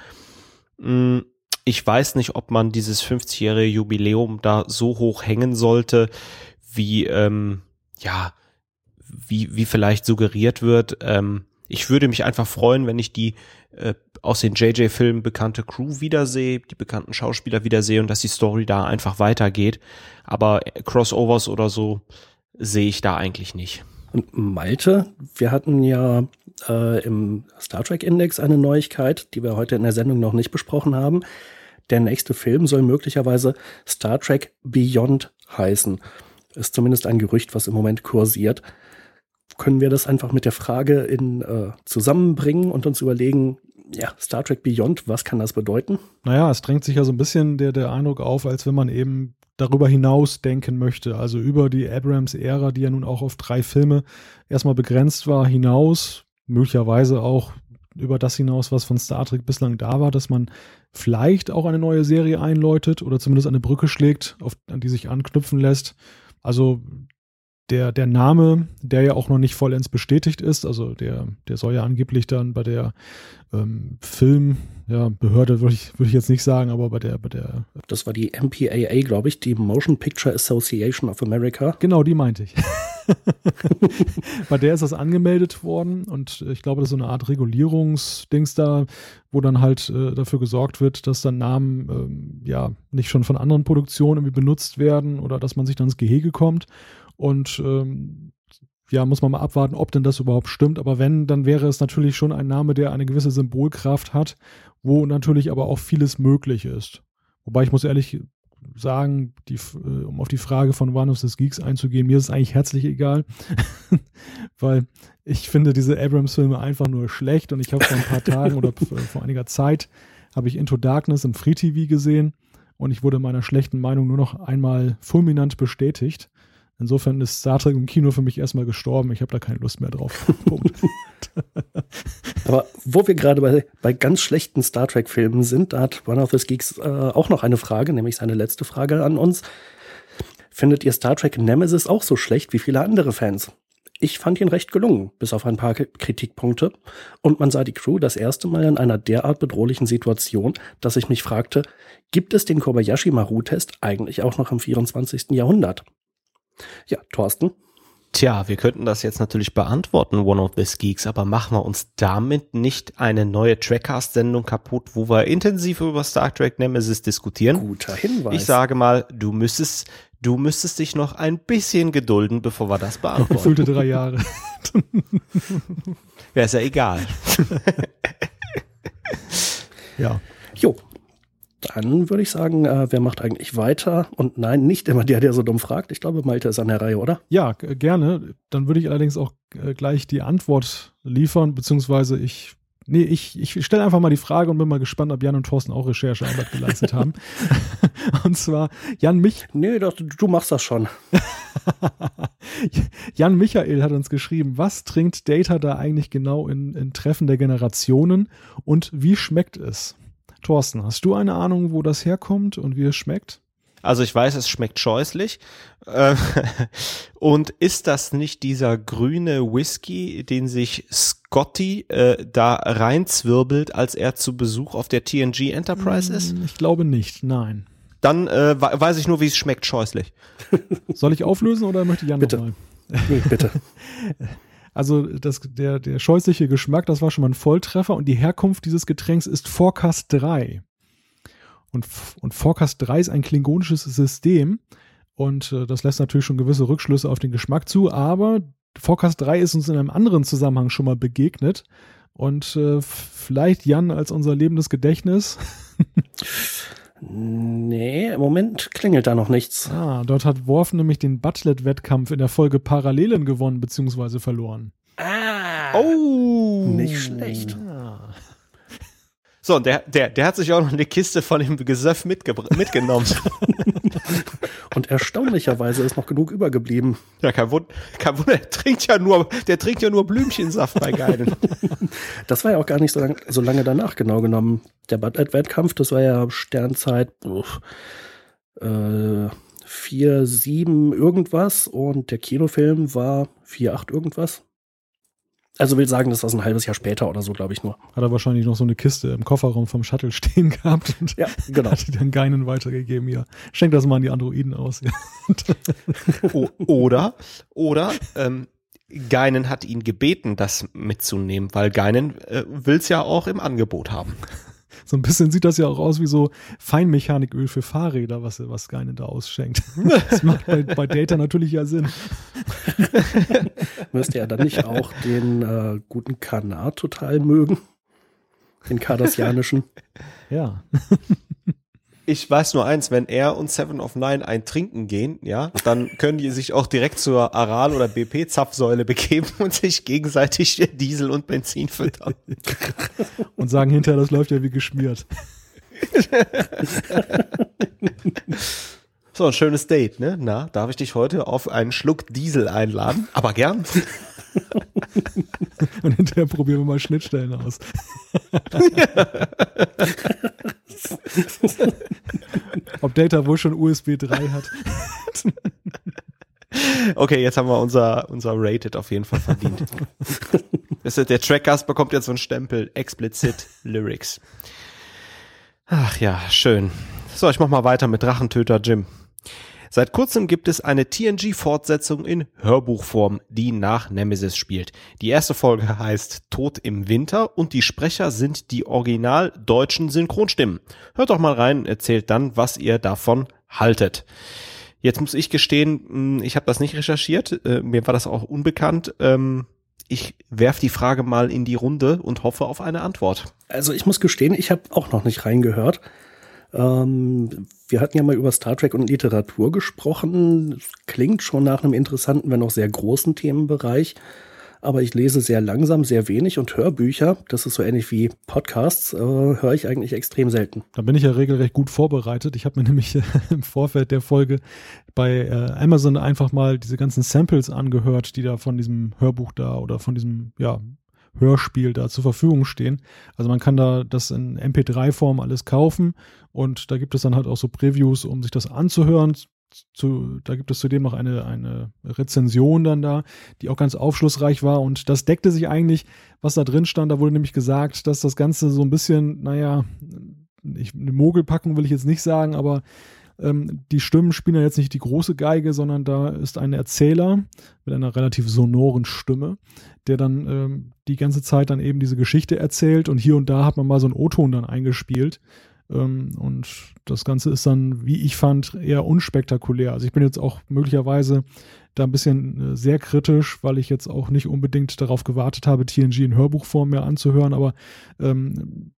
Mm, ich weiß nicht, ob man dieses 50-jährige Jubiläum da so hoch hängen sollte, wie, ähm, ja, wie, wie vielleicht suggeriert wird. Ähm, ich würde mich einfach freuen, wenn ich die äh, aus den JJ-Filmen bekannte Crew wiedersehe, die bekannten Schauspieler wiedersehe und dass die Story da einfach weitergeht. Aber Crossovers oder so sehe ich da eigentlich nicht. Und Malte, wir hatten ja äh, im Star Trek Index eine Neuigkeit, die wir heute in der Sendung noch nicht besprochen haben. Der nächste Film soll möglicherweise Star Trek Beyond heißen. Ist zumindest ein Gerücht, was im Moment kursiert. Können wir das einfach mit der Frage in, äh, zusammenbringen und uns überlegen, ja, Star Trek Beyond, was kann das bedeuten? Naja, es drängt sich ja so ein bisschen der, der Eindruck auf, als wenn man eben darüber hinaus denken möchte. Also über die Abrams-Ära, die ja nun auch auf drei Filme erstmal begrenzt war, hinaus, möglicherweise auch über das hinaus, was von Star Trek bislang da war, dass man vielleicht auch eine neue Serie einläutet oder zumindest eine Brücke schlägt, auf, an die sich anknüpfen lässt. Also der, der Name, der ja auch noch nicht vollends bestätigt ist, also der, der soll ja angeblich dann bei der ähm, Film, ja, Behörde würde ich, würde ich jetzt nicht sagen, aber bei der, bei der. Das war die MPAA, glaube ich, die Motion Picture Association of America. Genau, die meinte ich. bei der ist das angemeldet worden und ich glaube, das ist so eine Art Regulierungsdings da, wo dann halt äh, dafür gesorgt wird, dass dann Namen ähm, ja nicht schon von anderen Produktionen irgendwie benutzt werden oder dass man sich dann ins Gehege kommt. Und ähm, ja, muss man mal abwarten, ob denn das überhaupt stimmt. Aber wenn, dann wäre es natürlich schon ein Name, der eine gewisse Symbolkraft hat, wo natürlich aber auch vieles möglich ist. Wobei ich muss ehrlich sagen, die, äh, um auf die Frage von One of the Geeks einzugehen, mir ist es eigentlich herzlich egal, weil ich finde diese Abrams-Filme einfach nur schlecht und ich habe vor ein paar Tagen oder vor einiger Zeit habe ich Into Darkness im Free TV gesehen und ich wurde meiner schlechten Meinung nur noch einmal fulminant bestätigt. Insofern ist Star Trek im Kino für mich erstmal gestorben. Ich habe da keine Lust mehr drauf. Punkt. Aber wo wir gerade bei, bei ganz schlechten Star Trek-Filmen sind, da hat One of the Geeks äh, auch noch eine Frage, nämlich seine letzte Frage an uns. Findet ihr Star Trek Nemesis auch so schlecht wie viele andere Fans? Ich fand ihn recht gelungen, bis auf ein paar Kritikpunkte. Und man sah die Crew das erste Mal in einer derart bedrohlichen Situation, dass ich mich fragte, gibt es den Kobayashi Maru-Test eigentlich auch noch im 24. Jahrhundert? Ja, Thorsten? Tja, wir könnten das jetzt natürlich beantworten, One of the Geeks, aber machen wir uns damit nicht eine neue Trackcast-Sendung kaputt, wo wir intensiv über Star Trek Nemesis diskutieren? Guter Hinweis. Ich sage mal, du müsstest, du müsstest dich noch ein bisschen gedulden, bevor wir das beantworten. Gefühlte drei Jahre. Wäre es ja egal. ja. Jo, dann würde ich sagen, äh, wer macht eigentlich weiter? Und nein, nicht immer der, der so dumm fragt. Ich glaube, Malte ist an der Reihe, oder? Ja, gerne. Dann würde ich allerdings auch äh, gleich die Antwort liefern, beziehungsweise ich Nee, ich, ich stelle einfach mal die Frage und bin mal gespannt, ob Jan und Thorsten auch Recherchearbeit geleistet haben. und zwar Jan Mich. Nee, das, du machst das schon. Jan Michael hat uns geschrieben, was trinkt Data da eigentlich genau in, in Treffen der Generationen und wie schmeckt es? Thorsten, hast du eine Ahnung, wo das herkommt und wie es schmeckt? Also ich weiß, es schmeckt scheußlich. Äh, und ist das nicht dieser grüne Whisky, den sich Scotty äh, da reinzwirbelt, als er zu Besuch auf der TNG Enterprise ist? Ich glaube nicht, nein. Dann äh, weiß ich nur, wie es schmeckt, scheußlich. Soll ich auflösen oder möchte Jan bitte. nochmal? Nee, bitte. Also das, der, der scheußliche Geschmack, das war schon mal ein Volltreffer und die Herkunft dieses Getränks ist Forecast 3. Und, und Forecast 3 ist ein klingonisches System und äh, das lässt natürlich schon gewisse Rückschlüsse auf den Geschmack zu, aber Forecast 3 ist uns in einem anderen Zusammenhang schon mal begegnet und äh, vielleicht Jan als unser lebendes Gedächtnis. Nee, im Moment klingelt da noch nichts. Ah, dort hat Worf nämlich den Butlet-Wettkampf in der Folge Parallelen gewonnen bzw. verloren. Ah! Oh! Nicht schlecht. Ah. So, und der, der, der hat sich auch noch eine Kiste von dem Gesöff mitgenommen. und erstaunlicherweise ist noch genug übergeblieben. Ja, kein Wunder, kein Wunder, der trinkt ja nur, der trinkt ja nur Blümchensaft bei Geilen. das war ja auch gar nicht so, lang, so lange danach genau genommen. Der Bud Wettkampf, das war ja Sternzeit, uff, äh, 4, 7 irgendwas und der Kinofilm war 4, 8 irgendwas. Also will sagen, das war ein halbes Jahr später oder so, glaube ich nur. Hat er wahrscheinlich noch so eine Kiste im Kofferraum vom Shuttle stehen gehabt und ja, genau. hat die dann Geinen weitergegeben. Ja, schenk das mal an die Androiden aus. Ja. oder, oder, ähm, Geinen hat ihn gebeten, das mitzunehmen, weil Geinen äh, will es ja auch im Angebot haben. So ein bisschen sieht das ja auch aus wie so Feinmechaniköl für Fahrräder, was, was Geinen da ausschenkt. Das macht bei, bei Data natürlich ja Sinn. Müsste er dann nicht auch den äh, guten Kanal total mögen? Den Kardassianischen? Ja. Ich weiß nur eins, wenn er und Seven of Nine ein Trinken gehen, ja, dann können die sich auch direkt zur Aral- oder BP-Zapfsäule begeben und sich gegenseitig Diesel und Benzin füttern. Und sagen hinterher, das läuft ja wie geschmiert. So, ein schönes Date, ne? Na, darf ich dich heute auf einen Schluck Diesel einladen? Aber gern. Und hinterher probieren wir mal Schnittstellen aus. Ob Data wohl schon USB 3 hat. Okay, jetzt haben wir unser, unser Rated auf jeden Fall verdient. Das ist, der Trackcast bekommt jetzt so einen Stempel, explicit Lyrics. Ach ja, schön. So, ich mach mal weiter mit Drachentöter Jim. Seit kurzem gibt es eine TNG-Fortsetzung in Hörbuchform, die nach Nemesis spielt. Die erste Folge heißt Tod im Winter und die Sprecher sind die original deutschen Synchronstimmen. Hört doch mal rein, erzählt dann, was ihr davon haltet. Jetzt muss ich gestehen, ich habe das nicht recherchiert, äh, mir war das auch unbekannt. Ähm, ich werf die Frage mal in die Runde und hoffe auf eine Antwort. Also ich muss gestehen, ich habe auch noch nicht reingehört. Ähm, wir hatten ja mal über Star Trek und Literatur gesprochen. Klingt schon nach einem interessanten, wenn auch sehr großen Themenbereich. Aber ich lese sehr langsam, sehr wenig und Hörbücher, das ist so ähnlich wie Podcasts, äh, höre ich eigentlich extrem selten. Da bin ich ja regelrecht gut vorbereitet. Ich habe mir nämlich im Vorfeld der Folge bei äh, Amazon einfach mal diese ganzen Samples angehört, die da von diesem Hörbuch da oder von diesem, ja, Hörspiel da zur Verfügung stehen. Also man kann da das in MP3-Form alles kaufen und da gibt es dann halt auch so Previews, um sich das anzuhören. Zu, da gibt es zudem noch eine, eine Rezension dann da, die auch ganz aufschlussreich war und das deckte sich eigentlich, was da drin stand. Da wurde nämlich gesagt, dass das Ganze so ein bisschen, naja, ich, eine Mogelpackung will ich jetzt nicht sagen, aber ähm, die Stimmen spielen ja jetzt nicht die große Geige, sondern da ist ein Erzähler mit einer relativ sonoren Stimme, der dann ähm, die ganze Zeit dann eben diese Geschichte erzählt und hier und da hat man mal so einen O-Ton dann eingespielt. Ähm, und das Ganze ist dann, wie ich fand, eher unspektakulär. Also ich bin jetzt auch möglicherweise da ein bisschen äh, sehr kritisch, weil ich jetzt auch nicht unbedingt darauf gewartet habe, TNG in Hörbuchform mehr anzuhören, aber ähm,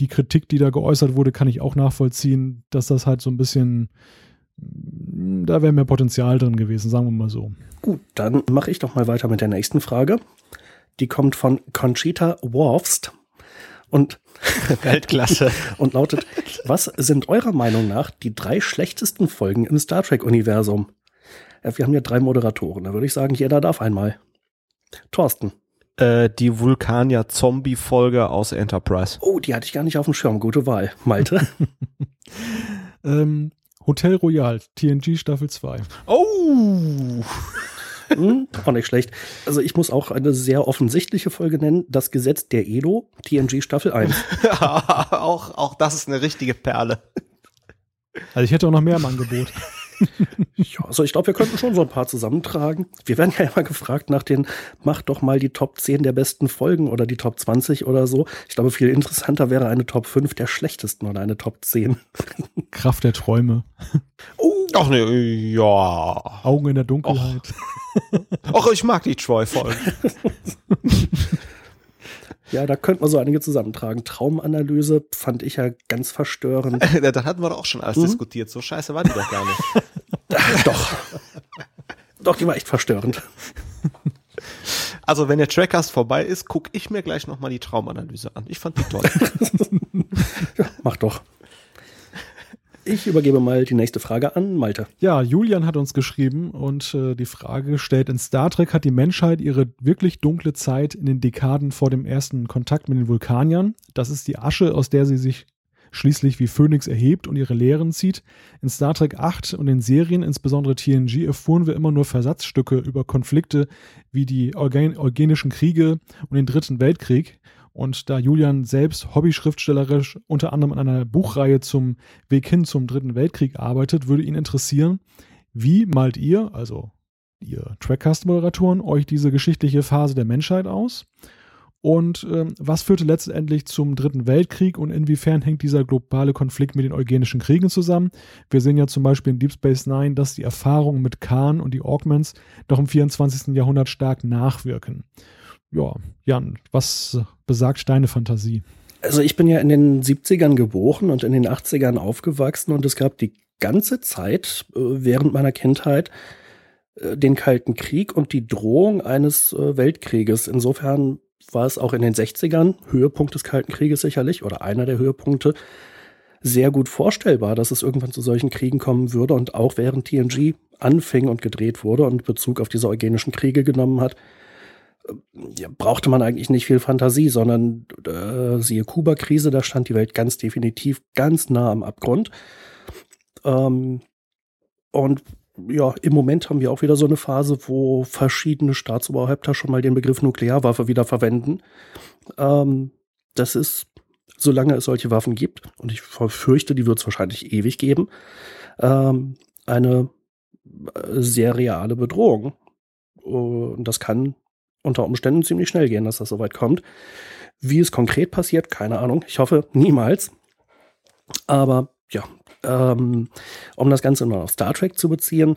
die Kritik, die da geäußert wurde, kann ich auch nachvollziehen, dass das halt so ein bisschen, da wäre mehr Potenzial drin gewesen, sagen wir mal so. Gut, dann mache ich doch mal weiter mit der nächsten Frage. Die kommt von Conchita Worfst und Weltklasse und lautet: Was sind eurer Meinung nach die drei schlechtesten Folgen im Star Trek Universum? Wir haben ja drei Moderatoren, da würde ich sagen, jeder darf einmal. Thorsten. Äh, die Vulkanier-Zombie-Folge aus Enterprise. Oh, die hatte ich gar nicht auf dem Schirm. Gute Wahl. Malte. ähm, Hotel Royal, TNG Staffel 2. Oh! hm, auch nicht schlecht. Also ich muss auch eine sehr offensichtliche Folge nennen. Das Gesetz der Edo, TNG Staffel 1. auch, auch das ist eine richtige Perle. Also ich hätte auch noch mehr im Angebot. ja, also ich glaube, wir könnten schon so ein paar zusammentragen. Wir werden ja immer gefragt nach den, mach doch mal die Top 10 der besten Folgen oder die Top 20 oder so. Ich glaube, viel interessanter wäre eine Top 5 der schlechtesten oder eine Top 10. Kraft der Träume. Oh. Ach ne, ja. Augen in der Dunkelheit. Ach, ich mag die Troy-Folgen. Ja, da könnte man so einige zusammentragen. Traumanalyse fand ich ja ganz verstörend. da hatten wir doch auch schon alles mhm. diskutiert. So scheiße war die doch gar nicht. doch. Doch, die war echt verstörend. Also, wenn der Trackcast vorbei ist, gucke ich mir gleich nochmal die Traumanalyse an. Ich fand die toll. ja, mach doch. Ich übergebe mal die nächste Frage an Malte. Ja, Julian hat uns geschrieben und äh, die Frage stellt, in Star Trek hat die Menschheit ihre wirklich dunkle Zeit in den Dekaden vor dem ersten Kontakt mit den Vulkaniern. Das ist die Asche, aus der sie sich schließlich wie Phoenix erhebt und ihre Lehren zieht. In Star Trek 8 und den Serien, insbesondere TNG, erfuhren wir immer nur Versatzstücke über Konflikte wie die Eugen Eugenischen Kriege und den Dritten Weltkrieg. Und da Julian selbst hobbyschriftstellerisch unter anderem an einer Buchreihe zum Weg hin zum Dritten Weltkrieg arbeitet, würde ihn interessieren, wie malt ihr, also ihr Trackcast-Moderatoren, euch diese geschichtliche Phase der Menschheit aus. Und ähm, was führte letztendlich zum Dritten Weltkrieg und inwiefern hängt dieser globale Konflikt mit den eugenischen Kriegen zusammen? Wir sehen ja zum Beispiel in Deep Space Nine, dass die Erfahrungen mit Khan und die Augments doch im 24. Jahrhundert stark nachwirken. Ja, Jan, was besagt deine Fantasie? Also ich bin ja in den 70ern geboren und in den 80ern aufgewachsen und es gab die ganze Zeit äh, während meiner Kindheit äh, den Kalten Krieg und die Drohung eines äh, Weltkrieges. Insofern war es auch in den 60ern, Höhepunkt des Kalten Krieges sicherlich, oder einer der Höhepunkte, sehr gut vorstellbar, dass es irgendwann zu solchen Kriegen kommen würde und auch während TNG anfing und gedreht wurde und Bezug auf diese eugenischen Kriege genommen hat, ja, brauchte man eigentlich nicht viel Fantasie, sondern äh, siehe Kuba-Krise, da stand die Welt ganz definitiv ganz nah am Abgrund. Ähm, und ja, im Moment haben wir auch wieder so eine Phase, wo verschiedene Staatsoberhäupter schon mal den Begriff Nuklearwaffe wieder verwenden. Ähm, das ist, solange es solche Waffen gibt, und ich fürchte, die wird es wahrscheinlich ewig geben, ähm, eine äh, sehr reale Bedrohung. Und das kann unter Umständen ziemlich schnell gehen, dass das soweit kommt. Wie es konkret passiert, keine Ahnung. Ich hoffe niemals. Aber ja, ähm, um das Ganze noch auf Star Trek zu beziehen,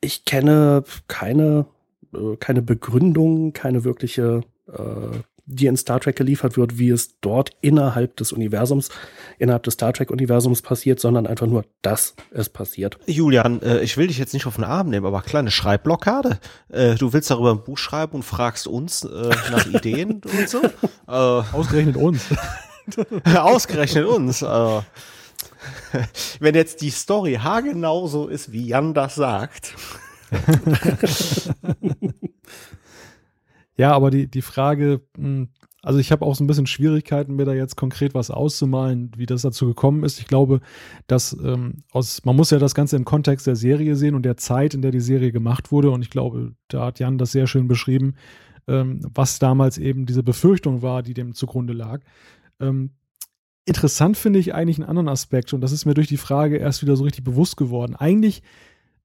ich kenne keine, äh, keine Begründung, keine wirkliche, äh, die in Star Trek geliefert wird, wie es dort innerhalb des Universums, innerhalb des Star Trek-Universums passiert, sondern einfach nur, dass es passiert. Julian, äh, ich will dich jetzt nicht auf den Arm nehmen, aber kleine Schreibblockade. Äh, du willst darüber ein Buch schreiben und fragst uns äh, nach Ideen und so. Äh, Ausgerechnet uns. Ausgerechnet uns. Äh, wenn jetzt die Story haargenau so ist, wie Jan das sagt. ja, aber die, die Frage, hm, also ich habe auch so ein bisschen Schwierigkeiten, mir da jetzt konkret was auszumalen, wie das dazu gekommen ist. Ich glaube, dass ähm, aus, man muss ja das Ganze im Kontext der Serie sehen und der Zeit, in der die Serie gemacht wurde. Und ich glaube, da hat Jan das sehr schön beschrieben, ähm, was damals eben diese Befürchtung war, die dem zugrunde lag. Ähm, Interessant finde ich eigentlich einen anderen Aspekt und das ist mir durch die Frage erst wieder so richtig bewusst geworden. Eigentlich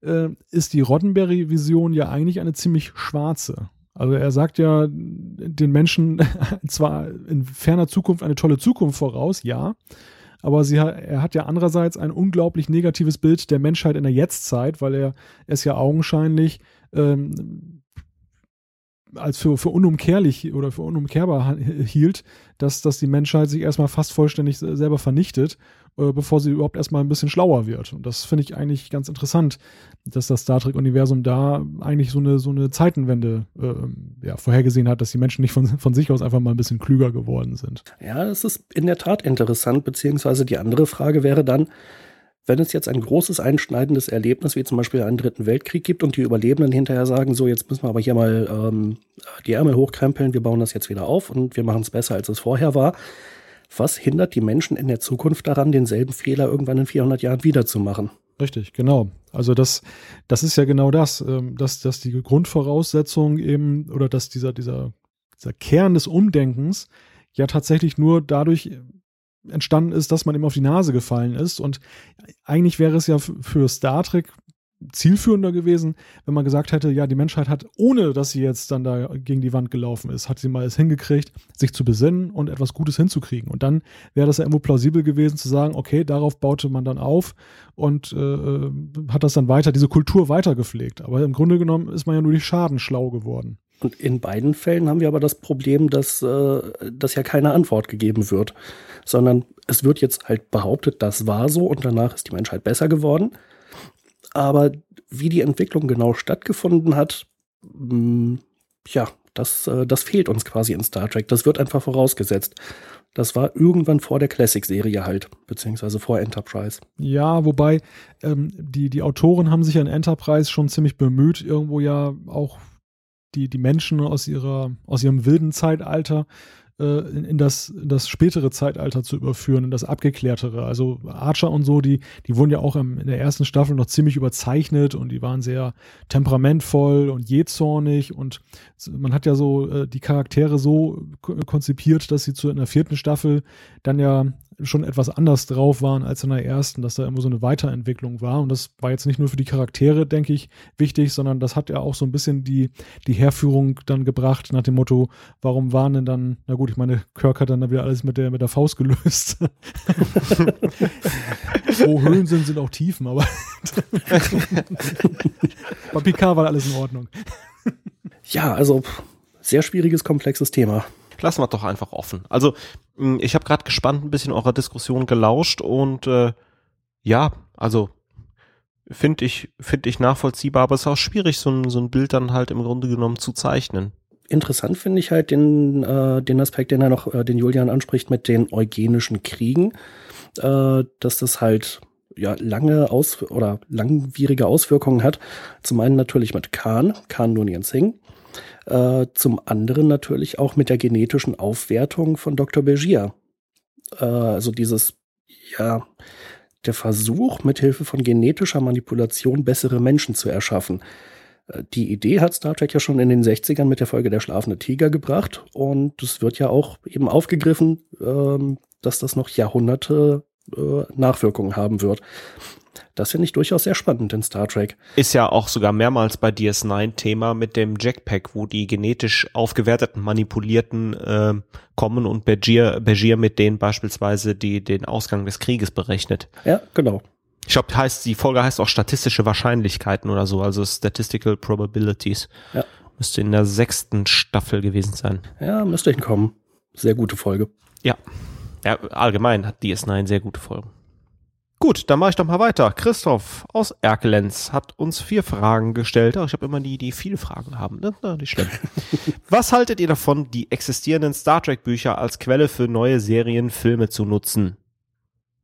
äh, ist die Roddenberry-Vision ja eigentlich eine ziemlich schwarze. Also er sagt ja den Menschen zwar in ferner Zukunft eine tolle Zukunft voraus, ja, aber sie, er hat ja andererseits ein unglaublich negatives Bild der Menschheit in der Jetztzeit, weil er es ja augenscheinlich ähm, als für, für unumkehrlich oder für unumkehrbar hielt, dass, dass die Menschheit sich erstmal fast vollständig selber vernichtet, äh, bevor sie überhaupt erstmal ein bisschen schlauer wird. Und das finde ich eigentlich ganz interessant, dass das Star Trek-Universum da eigentlich so eine, so eine Zeitenwende äh, ja, vorhergesehen hat, dass die Menschen nicht von, von sich aus einfach mal ein bisschen klüger geworden sind. Ja, das ist in der Tat interessant, beziehungsweise die andere Frage wäre dann, wenn es jetzt ein großes einschneidendes Erlebnis wie zum Beispiel einen dritten Weltkrieg gibt und die Überlebenden hinterher sagen, so jetzt müssen wir aber hier mal ähm, die Ärmel hochkrempeln, wir bauen das jetzt wieder auf und wir machen es besser, als es vorher war. Was hindert die Menschen in der Zukunft daran, denselben Fehler irgendwann in 400 Jahren wiederzumachen? Richtig, genau. Also das, das ist ja genau das, ähm, dass, dass die Grundvoraussetzung eben oder dass dieser, dieser, dieser Kern des Umdenkens ja tatsächlich nur dadurch entstanden ist, dass man ihm auf die Nase gefallen ist. Und eigentlich wäre es ja für Star Trek zielführender gewesen, wenn man gesagt hätte, ja, die Menschheit hat, ohne dass sie jetzt dann da gegen die Wand gelaufen ist, hat sie mal es hingekriegt, sich zu besinnen und etwas Gutes hinzukriegen. Und dann wäre das ja irgendwo plausibel gewesen zu sagen, okay, darauf baute man dann auf und äh, hat das dann weiter, diese Kultur weitergepflegt. Aber im Grunde genommen ist man ja nur durch Schaden schlau geworden. Und in beiden Fällen haben wir aber das Problem, dass, äh, dass ja keine Antwort gegeben wird, sondern es wird jetzt halt behauptet, das war so und danach ist die Menschheit besser geworden. Aber wie die Entwicklung genau stattgefunden hat, hm, ja, das, äh, das fehlt uns quasi in Star Trek. Das wird einfach vorausgesetzt. Das war irgendwann vor der Classic-Serie halt, beziehungsweise vor Enterprise. Ja, wobei ähm, die, die Autoren haben sich an Enterprise schon ziemlich bemüht, irgendwo ja auch die, die Menschen aus ihrer, aus ihrem wilden Zeitalter äh, in, in, das, in das spätere Zeitalter zu überführen, in das abgeklärtere. Also Archer und so, die, die wurden ja auch im, in der ersten Staffel noch ziemlich überzeichnet und die waren sehr temperamentvoll und jähzornig und man hat ja so äh, die Charaktere so konzipiert, dass sie zu in der vierten Staffel dann ja schon etwas anders drauf waren als in der ersten, dass da immer so eine Weiterentwicklung war. Und das war jetzt nicht nur für die Charaktere, denke ich, wichtig, sondern das hat ja auch so ein bisschen die, die Herführung dann gebracht nach dem Motto, warum waren denn dann, na gut, ich meine, Kirk hat dann wieder alles mit der, mit der Faust gelöst. Wo Höhen sind, sind auch Tiefen, aber bei Picard war alles in Ordnung. Ja, also sehr schwieriges, komplexes Thema lassen wir doch einfach offen. Also hm, ich habe gerade gespannt ein bisschen eurer Diskussion gelauscht und äh, ja, also finde ich finde ich nachvollziehbar, aber es ist auch schwierig, so ein, so ein Bild dann halt im Grunde genommen zu zeichnen. Interessant finde ich halt den, äh, den Aspekt, den er noch, äh, den Julian anspricht mit den eugenischen Kriegen, äh, dass das halt ja lange aus oder langwierige Auswirkungen hat. Zum einen natürlich mit Khan, Khan Noonien Singh, äh, zum anderen natürlich auch mit der genetischen Aufwertung von Dr. Begier. Äh, also dieses, ja, der Versuch, mithilfe von genetischer Manipulation bessere Menschen zu erschaffen. Äh, die Idee hat Star Trek ja schon in den 60ern mit der Folge Der schlafende Tiger gebracht und es wird ja auch eben aufgegriffen, ähm, dass das noch Jahrhunderte äh, Nachwirkungen haben wird. Das finde ich durchaus sehr spannend in Star Trek. Ist ja auch sogar mehrmals bei DS9 Thema mit dem Jackpack, wo die genetisch aufgewerteten, manipulierten äh, kommen und Begier, Begier mit denen beispielsweise die, den Ausgang des Krieges berechnet. Ja, genau. Ich glaube, heißt, die Folge heißt auch statistische Wahrscheinlichkeiten oder so, also Statistical Probabilities. Ja. Müsste in der sechsten Staffel gewesen sein. Ja, müsste hinkommen. Sehr gute Folge. Ja. Ja, allgemein hat DS9 sehr gute Folgen. Gut, dann mache ich doch mal weiter. Christoph aus Erkelenz hat uns vier Fragen gestellt. Ach, ich habe immer die, die viele Fragen haben. Ne? Na, nicht schlimm. Was haltet ihr davon, die existierenden Star Trek Bücher als Quelle für neue Serien, Filme zu nutzen?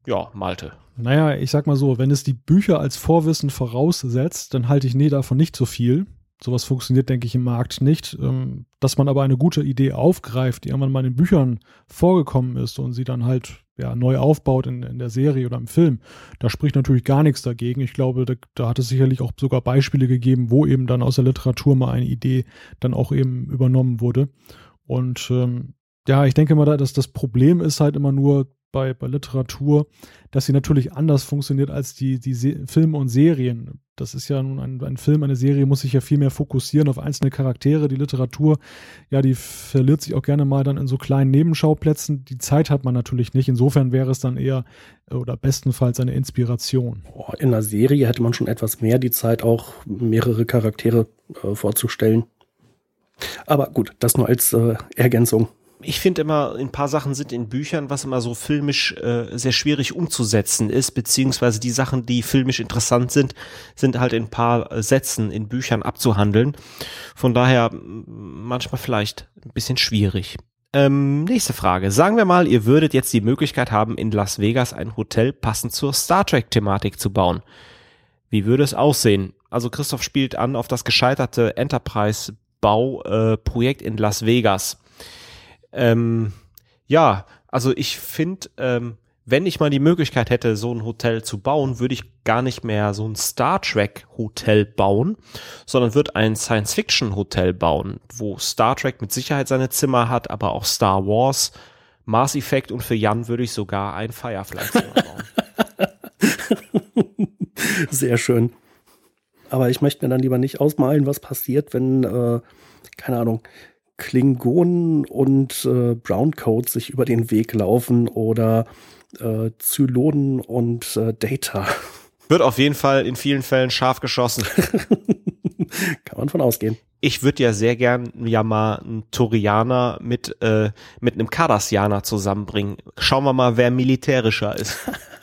Ja, Malte. Naja, ich sag mal so, wenn es die Bücher als Vorwissen voraussetzt, dann halte ich nee davon nicht so viel. Sowas funktioniert, denke ich, im Markt nicht. Ähm, dass man aber eine gute Idee aufgreift, die irgendwann mal in den Büchern vorgekommen ist und sie dann halt ja, neu aufbaut in, in der Serie oder im Film, da spricht natürlich gar nichts dagegen. Ich glaube, da, da hat es sicherlich auch sogar Beispiele gegeben, wo eben dann aus der Literatur mal eine Idee dann auch eben übernommen wurde. Und ähm, ja, ich denke mal, dass das Problem ist halt immer nur, bei, bei Literatur, dass sie natürlich anders funktioniert als die, die Se Filme und Serien. Das ist ja nun ein, ein Film, eine Serie muss sich ja viel mehr fokussieren auf einzelne Charaktere. Die Literatur, ja, die verliert sich auch gerne mal dann in so kleinen Nebenschauplätzen. Die Zeit hat man natürlich nicht. Insofern wäre es dann eher oder bestenfalls eine Inspiration. In einer Serie hätte man schon etwas mehr die Zeit, auch mehrere Charaktere äh, vorzustellen. Aber gut, das nur als äh, Ergänzung ich finde immer, ein paar Sachen sind in Büchern, was immer so filmisch äh, sehr schwierig umzusetzen ist, beziehungsweise die Sachen, die filmisch interessant sind, sind halt in ein paar Sätzen in Büchern abzuhandeln. Von daher manchmal vielleicht ein bisschen schwierig. Ähm, nächste Frage. Sagen wir mal, ihr würdet jetzt die Möglichkeit haben, in Las Vegas ein Hotel passend zur Star Trek-Thematik zu bauen. Wie würde es aussehen? Also Christoph spielt an auf das gescheiterte Enterprise-Bauprojekt äh, in Las Vegas. Ähm, ja, also ich finde, ähm, wenn ich mal die Möglichkeit hätte, so ein Hotel zu bauen, würde ich gar nicht mehr so ein Star Trek Hotel bauen, sondern würde ein Science Fiction Hotel bauen, wo Star Trek mit Sicherheit seine Zimmer hat, aber auch Star Wars, Mars Effect und für Jan würde ich sogar ein Firefly Zimmer bauen. Sehr schön. Aber ich möchte mir dann lieber nicht ausmalen, was passiert, wenn, äh, keine Ahnung, Klingonen und äh, Browncoats sich über den Weg laufen oder äh, Zylonen und äh, Data. Wird auf jeden Fall in vielen Fällen scharf geschossen. Kann man von ausgehen. Ich würde ja sehr gern ja mal einen Turianer mit, äh, mit einem Cardassianer zusammenbringen. Schauen wir mal, wer militärischer ist.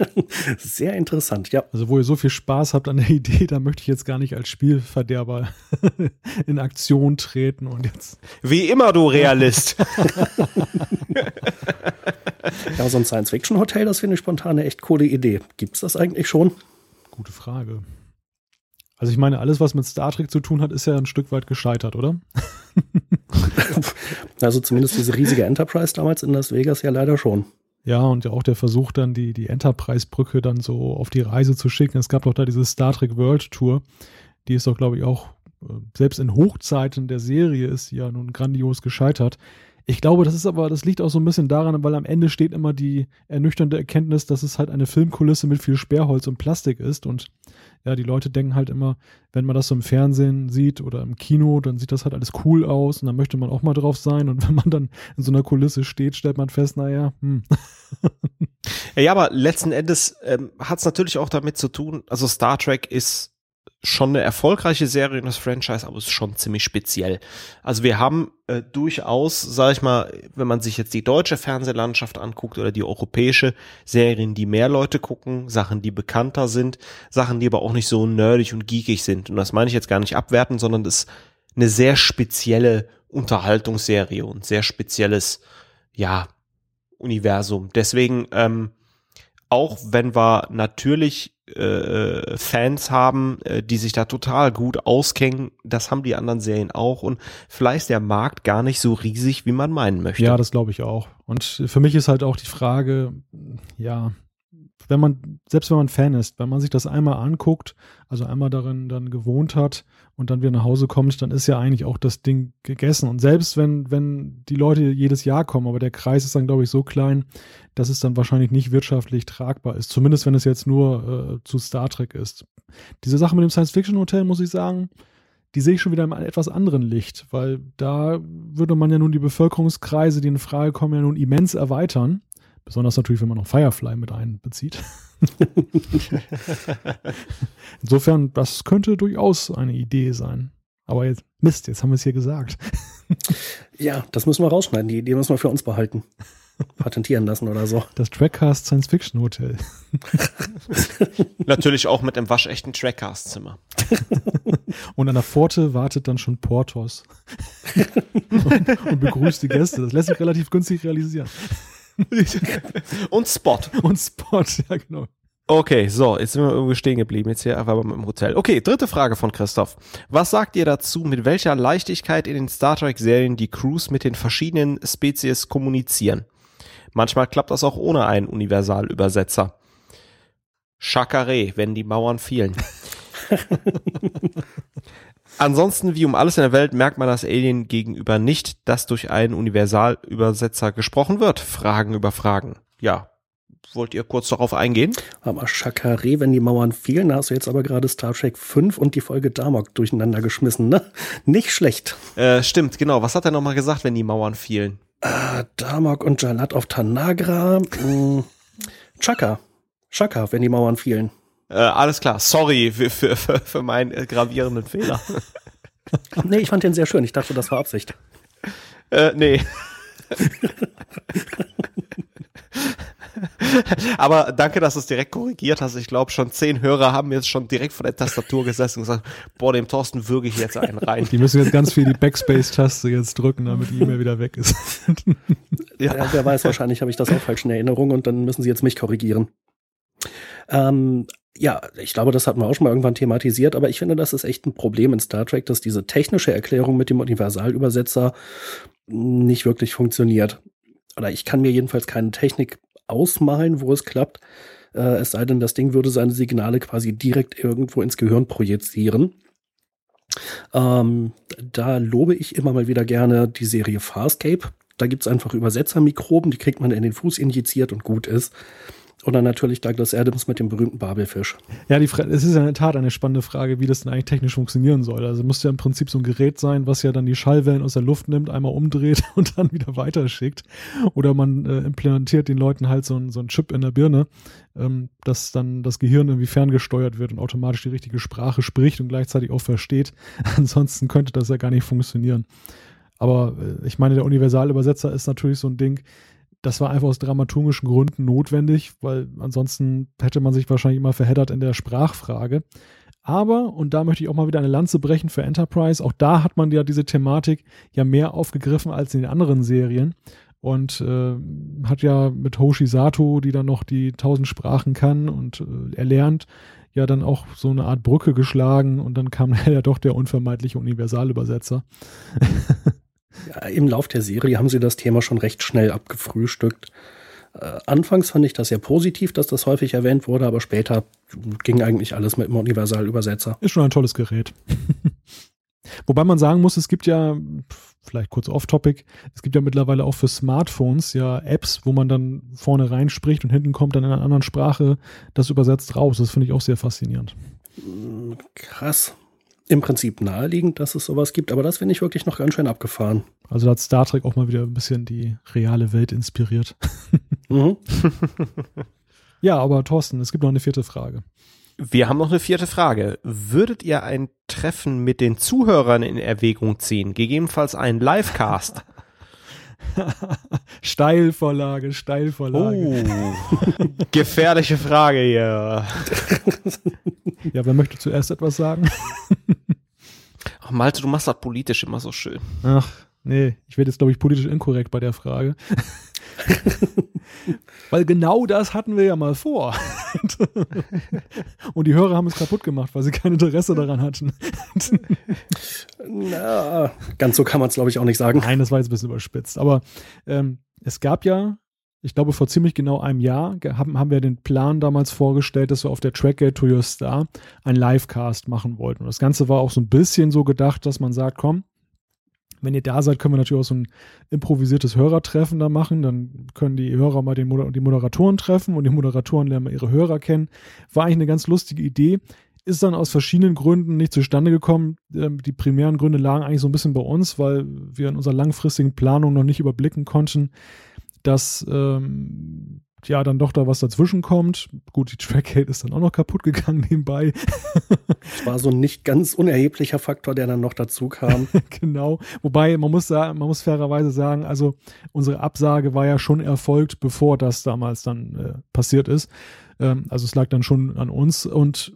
Sehr interessant, ja. Also wo ihr so viel Spaß habt an der Idee, da möchte ich jetzt gar nicht als Spielverderber in Aktion treten und jetzt. Wie immer, du Realist. ja, so ein Science-Fiction-Hotel, das finde ich spontan eine echt coole Idee. Gibt es das eigentlich schon? Gute Frage. Also ich meine, alles, was mit Star Trek zu tun hat, ist ja ein Stück weit gescheitert, oder? also zumindest diese riesige Enterprise damals in Las Vegas ja leider schon. Ja, und ja auch der Versuch, dann die, die Enterprise-Brücke dann so auf die Reise zu schicken. Es gab doch da diese Star Trek World Tour. Die ist doch, glaube ich, auch, äh, selbst in Hochzeiten der Serie ist sie ja nun grandios gescheitert. Ich glaube, das ist aber, das liegt auch so ein bisschen daran, weil am Ende steht immer die ernüchternde Erkenntnis, dass es halt eine Filmkulisse mit viel Sperrholz und Plastik ist. Und ja, die Leute denken halt immer, wenn man das so im Fernsehen sieht oder im Kino, dann sieht das halt alles cool aus und dann möchte man auch mal drauf sein. Und wenn man dann in so einer Kulisse steht, stellt man fest, naja, hm. Ja, aber letzten Endes ähm, hat es natürlich auch damit zu tun, also Star Trek ist schon eine erfolgreiche Serie in das Franchise, aber es ist schon ziemlich speziell. Also wir haben äh, durchaus, sag ich mal, wenn man sich jetzt die deutsche Fernsehlandschaft anguckt oder die europäische, Serien, die mehr Leute gucken, Sachen, die bekannter sind, Sachen, die aber auch nicht so nerdig und geekig sind. Und das meine ich jetzt gar nicht abwerten, sondern das ist eine sehr spezielle Unterhaltungsserie und sehr spezielles, ja, Universum. Deswegen, ähm, auch wenn wir natürlich äh, Fans haben, äh, die sich da total gut auskennen. Das haben die anderen Serien auch. Und vielleicht ist der Markt gar nicht so riesig, wie man meinen möchte. Ja, das glaube ich auch. Und für mich ist halt auch die Frage, ja, wenn man, selbst wenn man Fan ist, wenn man sich das einmal anguckt, also einmal darin dann gewohnt hat und dann wieder nach Hause kommt, dann ist ja eigentlich auch das Ding gegessen. Und selbst wenn, wenn die Leute jedes Jahr kommen, aber der Kreis ist dann, glaube ich, so klein, dass es dann wahrscheinlich nicht wirtschaftlich tragbar ist. Zumindest wenn es jetzt nur äh, zu Star Trek ist. Diese Sache mit dem Science-Fiction-Hotel, muss ich sagen, die sehe ich schon wieder in einem etwas anderen Licht, weil da würde man ja nun die Bevölkerungskreise, die in Frage kommen, ja nun immens erweitern. Besonders natürlich, wenn man noch Firefly mit einbezieht. Insofern, das könnte durchaus eine Idee sein. Aber jetzt, Mist, jetzt haben wir es hier gesagt. ja, das müssen wir rausschneiden. Die Idee müssen wir für uns behalten. Patentieren lassen oder so. Das Trackcast Science Fiction Hotel. Natürlich auch mit einem waschechten Trackcast-Zimmer. und an der Pforte wartet dann schon Portos und, und begrüßt die Gäste. Das lässt sich relativ günstig realisieren. und Spot. Und Spot, ja genau. Okay, so, jetzt sind wir irgendwie stehen geblieben, jetzt hier einfach mal im Hotel. Okay, dritte Frage von Christoph. Was sagt ihr dazu, mit welcher Leichtigkeit in den Star Trek-Serien die Crews mit den verschiedenen Spezies kommunizieren? Manchmal klappt das auch ohne einen Universalübersetzer. Chakare, wenn die Mauern fielen. Ansonsten, wie um alles in der Welt, merkt man das Alien gegenüber nicht, dass durch einen Universalübersetzer gesprochen wird. Fragen über Fragen. Ja. Wollt ihr kurz darauf eingehen? Aber Chakare, wenn die Mauern fielen, da hast du jetzt aber gerade Star Trek 5 und die Folge Damok durcheinander geschmissen, ne? Nicht schlecht. Äh, stimmt, genau. Was hat er nochmal gesagt, wenn die Mauern fielen? Äh, Damok und Jalat auf Tanagra. Mh, Chaka. Chaka, wenn die Mauern fielen. Äh, alles klar, sorry für, für, für, für meinen äh, gravierenden Fehler. nee, ich fand den sehr schön. Ich dachte, das war Absicht. Äh, nee. Aber danke, dass du es direkt korrigiert hast. Ich glaube, schon zehn Hörer haben jetzt schon direkt vor der Tastatur gesessen und gesagt, boah, dem Thorsten würge ich jetzt einen rein. Die müssen jetzt ganz viel die Backspace-Taste jetzt drücken, damit die E-Mail wieder weg ist. ja. ja, wer weiß, wahrscheinlich habe ich das auch falsch in Erinnerung und dann müssen sie jetzt mich korrigieren. Ähm, ja, ich glaube, das hatten wir auch schon mal irgendwann thematisiert, aber ich finde, das ist echt ein Problem in Star Trek, dass diese technische Erklärung mit dem Universalübersetzer nicht wirklich funktioniert. Oder ich kann mir jedenfalls keine Technik ausmalen, wo es klappt. Äh, es sei denn, das Ding würde seine Signale quasi direkt irgendwo ins Gehirn projizieren. Ähm, da lobe ich immer mal wieder gerne die Serie Farscape. Da gibt es einfach Übersetzermikroben, die kriegt man in den Fuß injiziert und gut ist. Oder natürlich Douglas Adams mit dem berühmten Babelfisch. Ja, die es ist ja in der Tat eine spannende Frage, wie das denn eigentlich technisch funktionieren soll. Also muss ja im Prinzip so ein Gerät sein, was ja dann die Schallwellen aus der Luft nimmt, einmal umdreht und dann wieder weiterschickt. Oder man äh, implementiert den Leuten halt so ein, so ein Chip in der Birne, ähm, dass dann das Gehirn irgendwie ferngesteuert wird und automatisch die richtige Sprache spricht und gleichzeitig auch versteht. Ansonsten könnte das ja gar nicht funktionieren. Aber äh, ich meine, der Universalübersetzer ist natürlich so ein Ding, das war einfach aus dramaturgischen Gründen notwendig, weil ansonsten hätte man sich wahrscheinlich immer verheddert in der Sprachfrage. Aber, und da möchte ich auch mal wieder eine Lanze brechen für Enterprise, auch da hat man ja diese Thematik ja mehr aufgegriffen als in den anderen Serien und äh, hat ja mit Hoshi Sato, die dann noch die tausend Sprachen kann und äh, erlernt, ja dann auch so eine Art Brücke geschlagen und dann kam ja doch der unvermeidliche Universalübersetzer. Im Lauf der Serie haben sie das Thema schon recht schnell abgefrühstückt. Äh, anfangs fand ich das sehr positiv, dass das häufig erwähnt wurde, aber später ging eigentlich alles mit dem Universalübersetzer. Ist schon ein tolles Gerät. Wobei man sagen muss, es gibt ja, vielleicht kurz off-topic, es gibt ja mittlerweile auch für Smartphones ja Apps, wo man dann vorne reinspricht und hinten kommt dann in einer anderen Sprache das übersetzt raus. Das finde ich auch sehr faszinierend. Krass. Im Prinzip naheliegend, dass es sowas gibt, aber das finde ich wirklich noch ganz schön abgefahren. Also da hat Star Trek auch mal wieder ein bisschen die reale Welt inspiriert. Mhm. ja, aber Thorsten, es gibt noch eine vierte Frage. Wir haben noch eine vierte Frage. Würdet ihr ein Treffen mit den Zuhörern in Erwägung ziehen? Gegebenenfalls einen Livecast? Steilvorlage, Steilvorlage. Oh, gefährliche Frage hier. ja, wer möchte zuerst etwas sagen? Ach, Malte, du machst das politisch immer so schön. Ach, nee, ich werde jetzt, glaube ich, politisch inkorrekt bei der Frage. weil genau das hatten wir ja mal vor. Und die Hörer haben es kaputt gemacht, weil sie kein Interesse daran hatten. Na, ganz so kann man es, glaube ich, auch nicht sagen. Nein, das war jetzt ein bisschen überspitzt. Aber ähm, es gab ja, ich glaube, vor ziemlich genau einem Jahr haben, haben wir den Plan damals vorgestellt, dass wir auf der Trackgate to Your Star einen Livecast machen wollten. Und das Ganze war auch so ein bisschen so gedacht, dass man sagt, komm, wenn ihr da seid, können wir natürlich auch so ein improvisiertes Hörertreffen da machen. Dann können die Hörer mal den Moder die Moderatoren treffen und die Moderatoren lernen mal ihre Hörer kennen. War eigentlich eine ganz lustige Idee. Ist dann aus verschiedenen Gründen nicht zustande gekommen. Ähm, die primären Gründe lagen eigentlich so ein bisschen bei uns, weil wir in unserer langfristigen Planung noch nicht überblicken konnten, dass ähm, ja dann doch da was dazwischen kommt. Gut, die Trackgate ist dann auch noch kaputt gegangen nebenbei. Das war so ein nicht ganz unerheblicher Faktor, der dann noch dazu kam. genau. Wobei man muss sagen, man muss fairerweise sagen, also unsere Absage war ja schon erfolgt, bevor das damals dann äh, passiert ist. Ähm, also es lag dann schon an uns und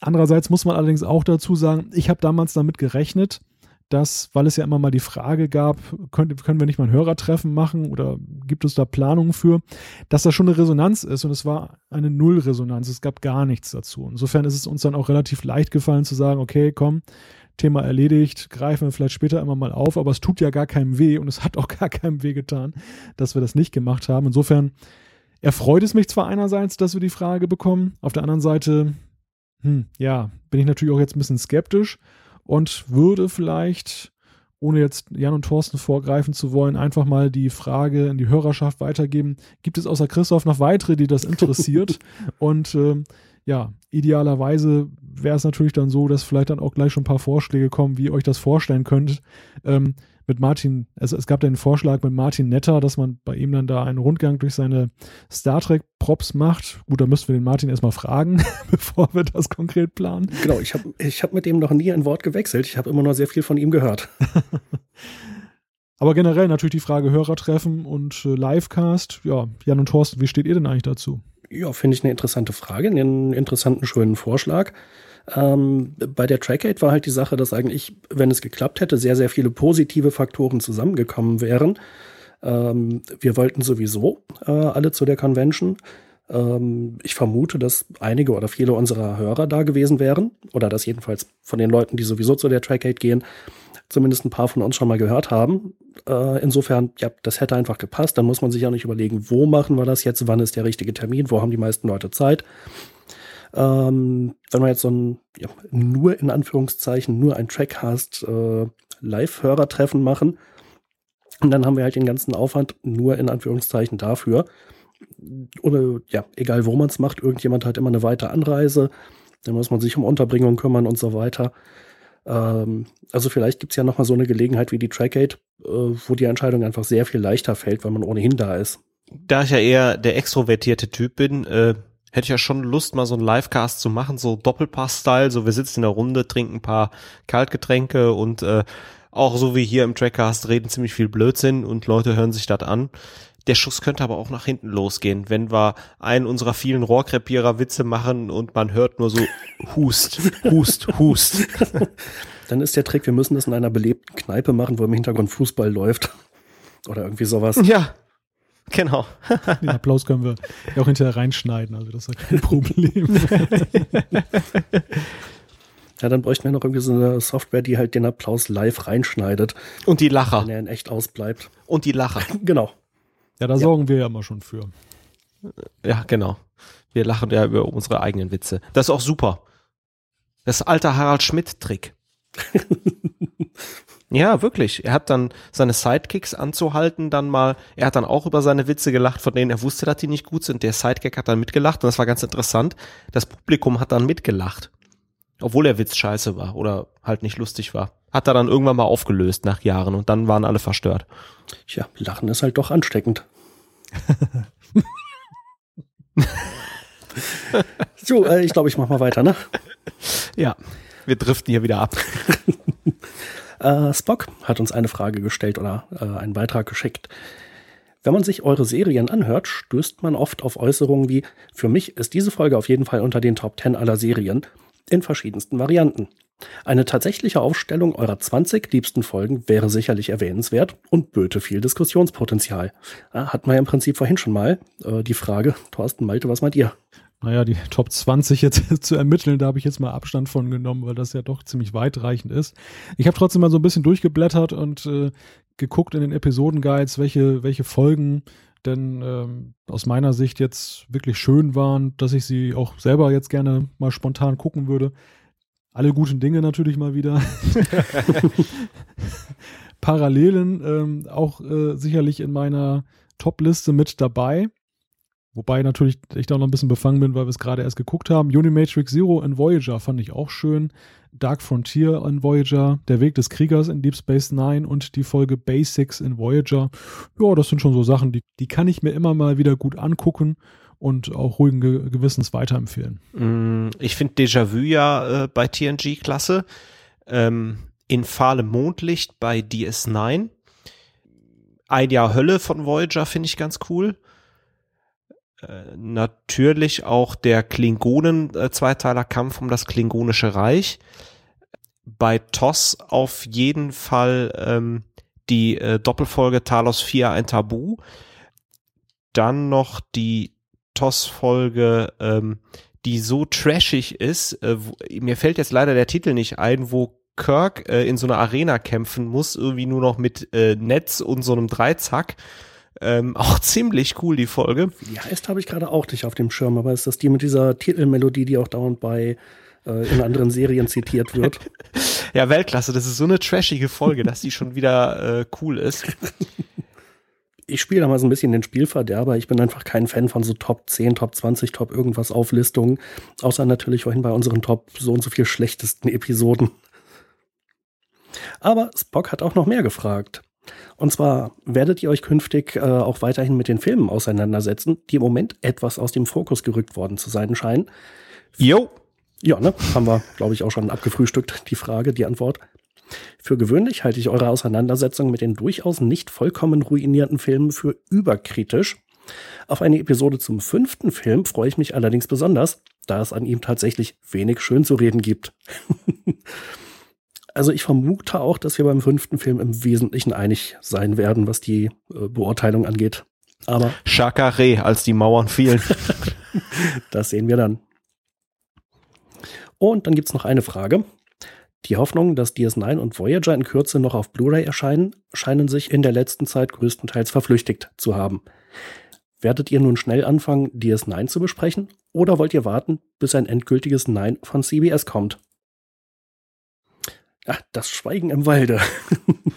Andererseits muss man allerdings auch dazu sagen, ich habe damals damit gerechnet, dass, weil es ja immer mal die Frage gab, können, können wir nicht mal ein Hörertreffen machen oder gibt es da Planungen für, dass da schon eine Resonanz ist und es war eine Nullresonanz, es gab gar nichts dazu. Insofern ist es uns dann auch relativ leicht gefallen zu sagen, okay, komm, Thema erledigt, greifen wir vielleicht später immer mal auf, aber es tut ja gar keinem weh und es hat auch gar keinem weh getan, dass wir das nicht gemacht haben. Insofern erfreut es mich zwar einerseits, dass wir die Frage bekommen, auf der anderen Seite, hm, ja, bin ich natürlich auch jetzt ein bisschen skeptisch und würde vielleicht, ohne jetzt Jan und Thorsten vorgreifen zu wollen, einfach mal die Frage in die Hörerschaft weitergeben. Gibt es außer Christoph noch weitere, die das interessiert? und äh, ja, idealerweise wäre es natürlich dann so, dass vielleicht dann auch gleich schon ein paar Vorschläge kommen, wie ihr euch das vorstellen könnt. Ähm, mit Martin, es, es gab den Vorschlag mit Martin Netter, dass man bei ihm dann da einen Rundgang durch seine Star Trek Props macht. Gut, da müssten wir den Martin erstmal fragen, bevor wir das konkret planen. Genau, ich habe ich hab mit dem noch nie ein Wort gewechselt. Ich habe immer nur sehr viel von ihm gehört. Aber generell natürlich die Frage Hörertreffen und äh, Livecast. Ja, Jan und Thorsten, wie steht ihr denn eigentlich dazu? Ja, finde ich eine interessante Frage, einen interessanten, schönen Vorschlag. Ähm, bei der Trackgate war halt die Sache, dass eigentlich, wenn es geklappt hätte, sehr, sehr viele positive Faktoren zusammengekommen wären. Ähm, wir wollten sowieso äh, alle zu der Convention. Ähm, ich vermute, dass einige oder viele unserer Hörer da gewesen wären. Oder dass jedenfalls von den Leuten, die sowieso zu der Trackgate gehen, zumindest ein paar von uns schon mal gehört haben. Äh, insofern, ja, das hätte einfach gepasst. Dann muss man sich auch nicht überlegen, wo machen wir das jetzt, wann ist der richtige Termin, wo haben die meisten Leute Zeit. Ähm, wenn man jetzt so ein, ja, nur in Anführungszeichen, nur ein Trackcast äh, Live-Hörertreffen machen, und dann haben wir halt den ganzen Aufwand nur in Anführungszeichen dafür. Oder ja, egal wo man es macht, irgendjemand hat immer eine weite Anreise, dann muss man sich um Unterbringung kümmern und so weiter. Ähm, also vielleicht gibt es ja nochmal so eine Gelegenheit wie die Trackgate, äh, wo die Entscheidung einfach sehr viel leichter fällt, weil man ohnehin da ist. Da ich ja eher der extrovertierte Typ bin, äh, hätte ich ja schon Lust, mal so einen Livecast zu machen, so Doppelpass-Style, so wir sitzen in der Runde, trinken ein paar Kaltgetränke und äh, auch so wie hier im Trackcast reden ziemlich viel Blödsinn und Leute hören sich das an. Der Schuss könnte aber auch nach hinten losgehen, wenn wir einen unserer vielen Rohrkrepierer Witze machen und man hört nur so Hust, Hust, Hust. Dann ist der Trick, wir müssen das in einer belebten Kneipe machen, wo im Hintergrund Fußball läuft. Oder irgendwie sowas. Ja, Genau. Den Applaus können wir ja auch hinterher reinschneiden, also das ist ja kein Problem. Ja, dann bräuchten wir noch irgendwie so eine Software, die halt den Applaus live reinschneidet. Und die Lacher. Wenn er in echt ausbleibt. Und die Lacher. genau. Ja, da ja. sorgen wir ja immer schon für. Ja, genau. Wir lachen ja über unsere eigenen Witze. Das ist auch super. Das ist alter Harald Schmidt-Trick. Ja, wirklich. Er hat dann seine Sidekicks anzuhalten, dann mal, er hat dann auch über seine Witze gelacht, von denen er wusste, dass die nicht gut sind. Der Sidekick hat dann mitgelacht und das war ganz interessant. Das Publikum hat dann mitgelacht. Obwohl der Witz scheiße war oder halt nicht lustig war. Hat er dann irgendwann mal aufgelöst nach Jahren und dann waren alle verstört. Tja, Lachen ist halt doch ansteckend. so, äh, ich glaube, ich mach mal weiter, ne? Ja, wir driften hier wieder ab. Äh, Spock hat uns eine Frage gestellt oder äh, einen Beitrag geschickt. Wenn man sich eure Serien anhört, stößt man oft auf Äußerungen wie, für mich ist diese Folge auf jeden Fall unter den Top 10 aller Serien in verschiedensten Varianten. Eine tatsächliche Aufstellung eurer 20 liebsten Folgen wäre sicherlich erwähnenswert und böte viel Diskussionspotenzial. Ah, hat man ja im Prinzip vorhin schon mal äh, die Frage, Thorsten Malte, was meint ihr? Naja, die Top 20 jetzt zu ermitteln, da habe ich jetzt mal Abstand von genommen, weil das ja doch ziemlich weitreichend ist. Ich habe trotzdem mal so ein bisschen durchgeblättert und äh, geguckt in den Episodenguides, welche, welche Folgen denn ähm, aus meiner Sicht jetzt wirklich schön waren, dass ich sie auch selber jetzt gerne mal spontan gucken würde. Alle guten Dinge natürlich mal wieder. Parallelen ähm, auch äh, sicherlich in meiner Top-Liste mit dabei. Wobei natürlich ich da noch ein bisschen befangen bin, weil wir es gerade erst geguckt haben. Unimatrix Zero in Voyager fand ich auch schön. Dark Frontier in Voyager, Der Weg des Kriegers in Deep Space Nine und die Folge Basics in Voyager. Ja, das sind schon so Sachen, die, die kann ich mir immer mal wieder gut angucken und auch ruhigen Ge Gewissens weiterempfehlen. Mm, ich finde Déjà-vu ja äh, bei TNG klasse. Ähm, in fahle Mondlicht bei DS9. Ein Jahr Hölle von Voyager finde ich ganz cool. Äh, natürlich auch der Klingonen-Zweiteiler äh, um das Klingonische Reich. Bei TOS auf jeden Fall ähm, die äh, Doppelfolge Talos 4 ein Tabu. Dann noch die TOS-Folge, ähm, die so trashig ist. Äh, wo, mir fällt jetzt leider der Titel nicht ein, wo Kirk äh, in so einer Arena kämpfen muss, irgendwie nur noch mit äh, Netz und so einem Dreizack. Ähm, auch ziemlich cool, die Folge. Wie die heißt, habe ich gerade auch nicht auf dem Schirm, aber ist das die mit dieser Titelmelodie, die auch dauernd bei äh, in anderen Serien zitiert wird? ja, Weltklasse. Das ist so eine trashige Folge, dass die schon wieder äh, cool ist. Ich spiele da mal so ein bisschen den Spielverderber. Ich bin einfach kein Fan von so Top 10, Top 20, Top irgendwas Auflistungen. Außer natürlich vorhin bei unseren Top so und so viel schlechtesten Episoden. Aber Spock hat auch noch mehr gefragt. Und zwar werdet ihr euch künftig äh, auch weiterhin mit den Filmen auseinandersetzen, die im Moment etwas aus dem Fokus gerückt worden zu sein scheinen. Jo. Ja, ne? Haben wir, glaube ich, auch schon abgefrühstückt, die Frage, die Antwort. Für gewöhnlich halte ich eure Auseinandersetzung mit den durchaus nicht vollkommen ruinierten Filmen für überkritisch. Auf eine Episode zum fünften Film freue ich mich allerdings besonders, da es an ihm tatsächlich wenig schön zu reden gibt. Also ich vermute auch, dass wir beim fünften Film im Wesentlichen einig sein werden, was die äh, Beurteilung angeht. Aber Chakare, als die Mauern fielen. das sehen wir dann. Und dann gibt's noch eine Frage. Die Hoffnung, dass DS9 und Voyager in Kürze noch auf Blu-ray erscheinen, scheinen sich in der letzten Zeit größtenteils verflüchtigt zu haben. Werdet ihr nun schnell anfangen, DS9 zu besprechen, oder wollt ihr warten, bis ein endgültiges Nein von CBS kommt? Ach, das Schweigen im Walde.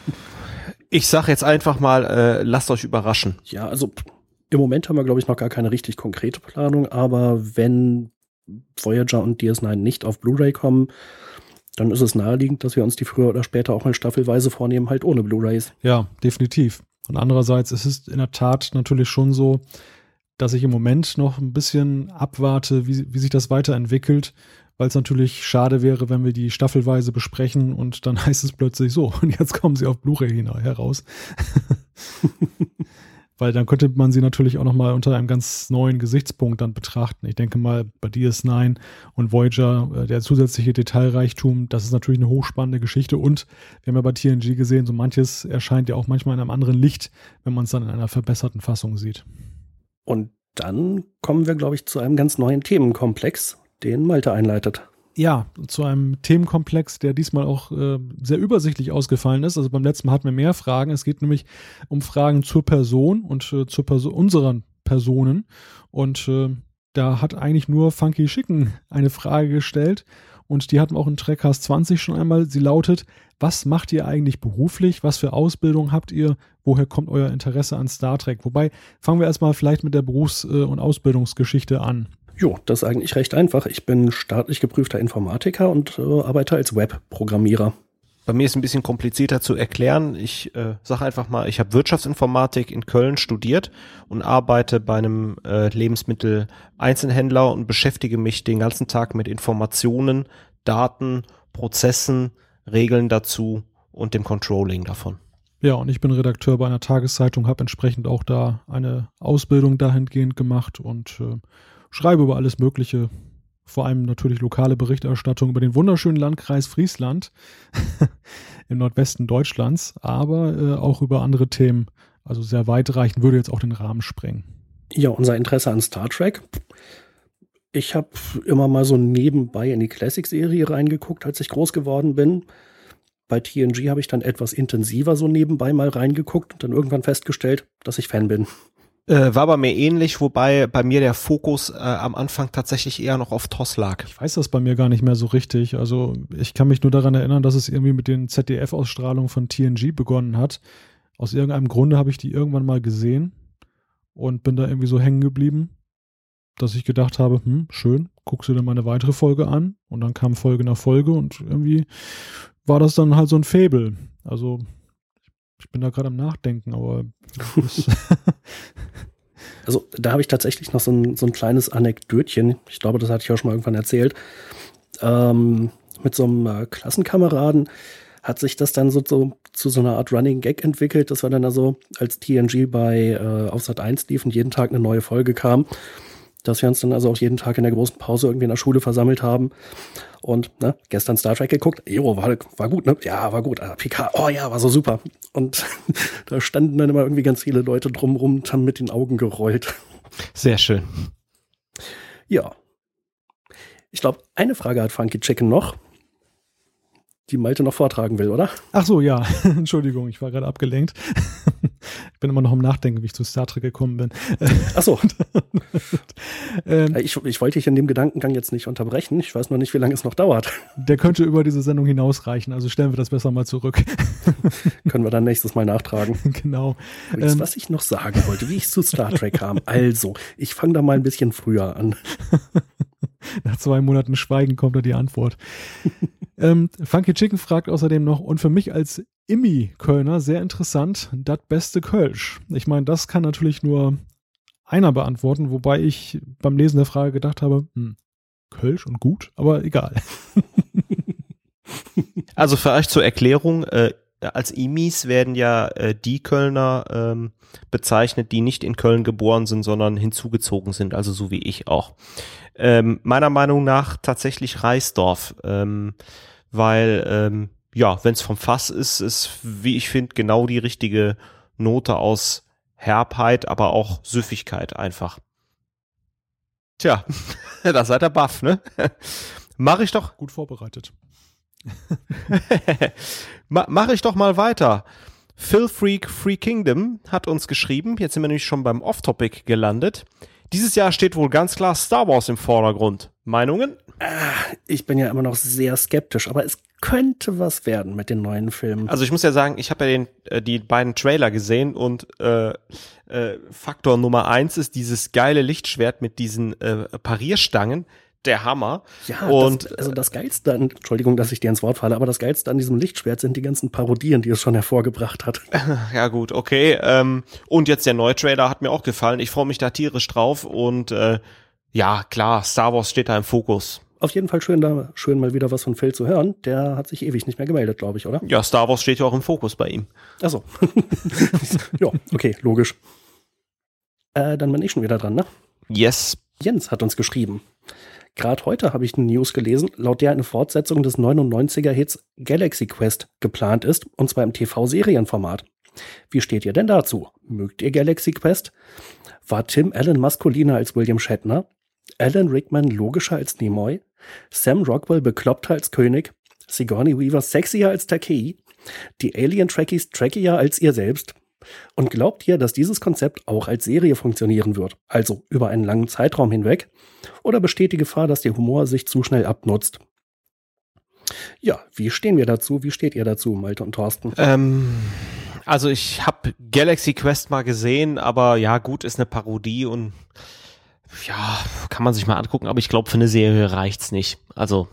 ich sag jetzt einfach mal, äh, lasst euch überraschen. Ja, also im Moment haben wir, glaube ich, noch gar keine richtig konkrete Planung, aber wenn Voyager und DS9 nicht auf Blu-ray kommen, dann ist es naheliegend, dass wir uns die früher oder später auch mal staffelweise vornehmen, halt ohne Blu-rays. Ja, definitiv. Und andererseits ist es in der Tat natürlich schon so, dass ich im Moment noch ein bisschen abwarte, wie, wie sich das weiterentwickelt, weil es natürlich schade wäre, wenn wir die staffelweise besprechen und dann heißt es plötzlich so, und jetzt kommen sie auf Blu-ray heraus. weil dann könnte man sie natürlich auch nochmal unter einem ganz neuen Gesichtspunkt dann betrachten. Ich denke mal, bei DS9 und Voyager, äh, der zusätzliche Detailreichtum, das ist natürlich eine hochspannende Geschichte und wir haben ja bei TNG gesehen, so manches erscheint ja auch manchmal in einem anderen Licht, wenn man es dann in einer verbesserten Fassung sieht. Und dann kommen wir, glaube ich, zu einem ganz neuen Themenkomplex, den Malte einleitet. Ja, zu einem Themenkomplex, der diesmal auch äh, sehr übersichtlich ausgefallen ist. Also beim letzten Mal hatten wir mehr Fragen. Es geht nämlich um Fragen zur Person und äh, zur Person unseren Personen. Und äh, da hat eigentlich nur Funky Schicken eine Frage gestellt. und die hatten auch in Trackcast 20 schon einmal. Sie lautet, was macht ihr eigentlich beruflich? Was für Ausbildung habt ihr? Woher kommt euer Interesse an Star Trek? Wobei, fangen wir erstmal vielleicht mit der Berufs- äh, und Ausbildungsgeschichte an. Jo, das ist eigentlich recht einfach. Ich bin staatlich geprüfter Informatiker und äh, arbeite als Webprogrammierer. Bei mir ist ein bisschen komplizierter zu erklären. Ich äh, sage einfach mal, ich habe Wirtschaftsinformatik in Köln studiert und arbeite bei einem äh, Lebensmittel-Einzelhändler und beschäftige mich den ganzen Tag mit Informationen, Daten, Prozessen, Regeln dazu und dem Controlling davon. Ja, und ich bin Redakteur bei einer Tageszeitung, habe entsprechend auch da eine Ausbildung dahingehend gemacht und äh, schreibe über alles Mögliche, vor allem natürlich lokale Berichterstattung über den wunderschönen Landkreis Friesland im Nordwesten Deutschlands, aber äh, auch über andere Themen. Also sehr weitreichend würde jetzt auch den Rahmen sprengen. Ja, unser Interesse an Star Trek. Ich habe immer mal so nebenbei in die Classic-Serie reingeguckt, als ich groß geworden bin. Bei TNG habe ich dann etwas intensiver so nebenbei mal reingeguckt und dann irgendwann festgestellt, dass ich Fan bin. Äh, war bei mir ähnlich, wobei bei mir der Fokus äh, am Anfang tatsächlich eher noch auf TOS lag. Ich weiß das bei mir gar nicht mehr so richtig. Also ich kann mich nur daran erinnern, dass es irgendwie mit den ZDF-Ausstrahlungen von TNG begonnen hat. Aus irgendeinem Grunde habe ich die irgendwann mal gesehen und bin da irgendwie so hängen geblieben, dass ich gedacht habe, hm, schön, guckst du dir mal eine weitere Folge an und dann kam Folge nach Folge und irgendwie war das dann halt so ein Fable. Also ich bin da gerade am Nachdenken, aber. also da habe ich tatsächlich noch so ein, so ein kleines Anekdötchen. Ich glaube, das hatte ich auch schon mal irgendwann erzählt. Ähm, mit so einem äh, Klassenkameraden hat sich das dann so, so, zu so einer Art Running Gag entwickelt. Das war dann also, als TNG bei äh, auf Sat 1 lief und jeden Tag eine neue Folge kam, dass wir uns dann also auch jeden Tag in der großen Pause irgendwie in der Schule versammelt haben und ne, gestern Star Trek geguckt. Jo, war, war gut, ne? Ja, war gut. Ah, PK, oh ja, war so super. Und da standen dann immer irgendwie ganz viele Leute drumrum und haben mit den Augen gerollt. Sehr schön. Ja. Ich glaube, eine Frage hat Funky Chicken noch die Malte noch vortragen will, oder? Ach so, ja. Entschuldigung, ich war gerade abgelenkt. ich bin immer noch im Nachdenken, wie ich zu Star Trek gekommen bin. Ach so. ähm, ich, ich wollte dich in dem Gedankengang jetzt nicht unterbrechen. Ich weiß noch nicht, wie lange es noch dauert. Der könnte über diese Sendung hinausreichen, also stellen wir das besser mal zurück. Können wir dann nächstes Mal nachtragen. Genau. Ähm, was ich noch sagen wollte, wie ich zu Star Trek kam. Also, ich fange da mal ein bisschen früher an. Nach zwei Monaten Schweigen kommt da die Antwort. ähm, Funky Chicken fragt außerdem noch, und für mich als Immi-Kölner sehr interessant, das beste Kölsch. Ich meine, das kann natürlich nur einer beantworten, wobei ich beim Lesen der Frage gedacht habe, hm, Kölsch und gut, aber egal. also für euch zur Erklärung, äh, als Imis werden ja äh, die Kölner ähm, bezeichnet, die nicht in Köln geboren sind, sondern hinzugezogen sind, also so wie ich auch. Ähm, meiner Meinung nach tatsächlich Reisdorf, ähm, weil ähm, ja, wenn es vom Fass ist, ist, wie ich finde, genau die richtige Note aus Herbheit, aber auch Süffigkeit einfach. Tja, da seid ihr baff, ne? Mach ich doch. Gut vorbereitet. Mache ich doch mal weiter. Phil Freak Free Kingdom hat uns geschrieben, jetzt sind wir nämlich schon beim Off-Topic gelandet. Dieses Jahr steht wohl ganz klar Star Wars im Vordergrund. Meinungen? Ah, ich bin ja immer noch sehr skeptisch, aber es könnte was werden mit den neuen Filmen. Also ich muss ja sagen, ich habe ja den, äh, die beiden Trailer gesehen und äh, äh, Faktor Nummer eins ist dieses geile Lichtschwert mit diesen äh, Parierstangen der Hammer. Ja, und das, also das Geilste an, Entschuldigung, dass ich dir ins Wort falle, aber das Geilste an diesem Lichtschwert sind die ganzen Parodien, die es schon hervorgebracht hat. Ja, gut, okay. Ähm, und jetzt der neue Trailer hat mir auch gefallen. Ich freue mich da tierisch drauf und äh, ja, klar, Star Wars steht da im Fokus. Auf jeden Fall schön, da schön mal wieder was von Phil zu hören. Der hat sich ewig nicht mehr gemeldet, glaube ich, oder? Ja, Star Wars steht ja auch im Fokus bei ihm. Achso. ja, okay, logisch. Äh, dann bin ich schon wieder dran, ne? Yes. Jens hat uns geschrieben. Gerade heute habe ich eine News gelesen, laut der eine Fortsetzung des 99er-Hits Galaxy Quest geplant ist, und zwar im TV-Serienformat. Wie steht ihr denn dazu? Mögt ihr Galaxy Quest? War Tim Allen maskuliner als William Shatner? Alan Rickman logischer als Nimoy? Sam Rockwell bekloppter als König? Sigourney Weaver sexier als Takei? Die Alien-Trekkies trackier als ihr selbst? Und glaubt ihr, dass dieses Konzept auch als Serie funktionieren wird, also über einen langen Zeitraum hinweg? Oder besteht die Gefahr, dass der Humor sich zu schnell abnutzt? Ja, wie stehen wir dazu? Wie steht ihr dazu, Malte und Thorsten? Ähm, also ich habe Galaxy Quest mal gesehen, aber ja, gut, ist eine Parodie und ja, kann man sich mal angucken, aber ich glaube, für eine Serie reicht's nicht. Also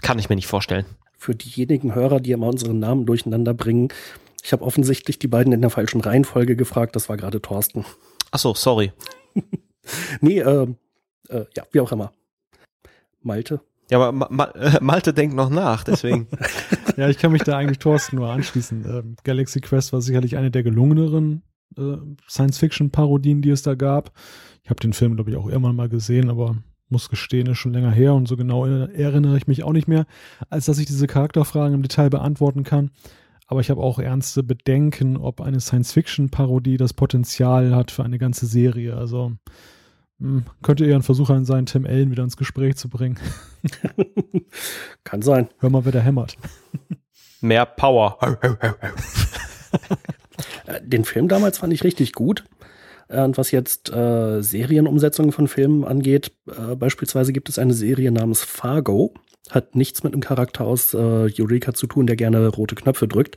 kann ich mir nicht vorstellen. Für diejenigen Hörer, die immer unseren Namen durcheinander bringen, ich habe offensichtlich die beiden in der falschen Reihenfolge gefragt, das war gerade Thorsten. Ach so, sorry. nee, äh, äh, ja, wie auch immer. Malte. Ja, aber Ma Ma Malte denkt noch nach, deswegen. ja, ich kann mich da eigentlich Thorsten nur anschließen. Ähm, Galaxy Quest war sicherlich eine der gelungeneren äh, Science-Fiction-Parodien, die es da gab. Ich habe den Film, glaube ich, auch irgendwann mal gesehen, aber muss gestehen, ist schon länger her und so genau erinnere ich mich auch nicht mehr, als dass ich diese Charakterfragen im Detail beantworten kann. Aber ich habe auch ernste Bedenken, ob eine Science-Fiction-Parodie das Potenzial hat für eine ganze Serie. Also hm, könnte eher ein Versuch sein, Tim Allen wieder ins Gespräch zu bringen. Kann sein. Hör mal, wer da hämmert. Mehr Power. Äh, den Film damals fand ich richtig gut. Äh, und was jetzt äh, Serienumsetzungen von Filmen angeht, äh, beispielsweise gibt es eine Serie namens Fargo. Hat nichts mit einem Charakter aus äh, Eureka zu tun, der gerne rote Knöpfe drückt.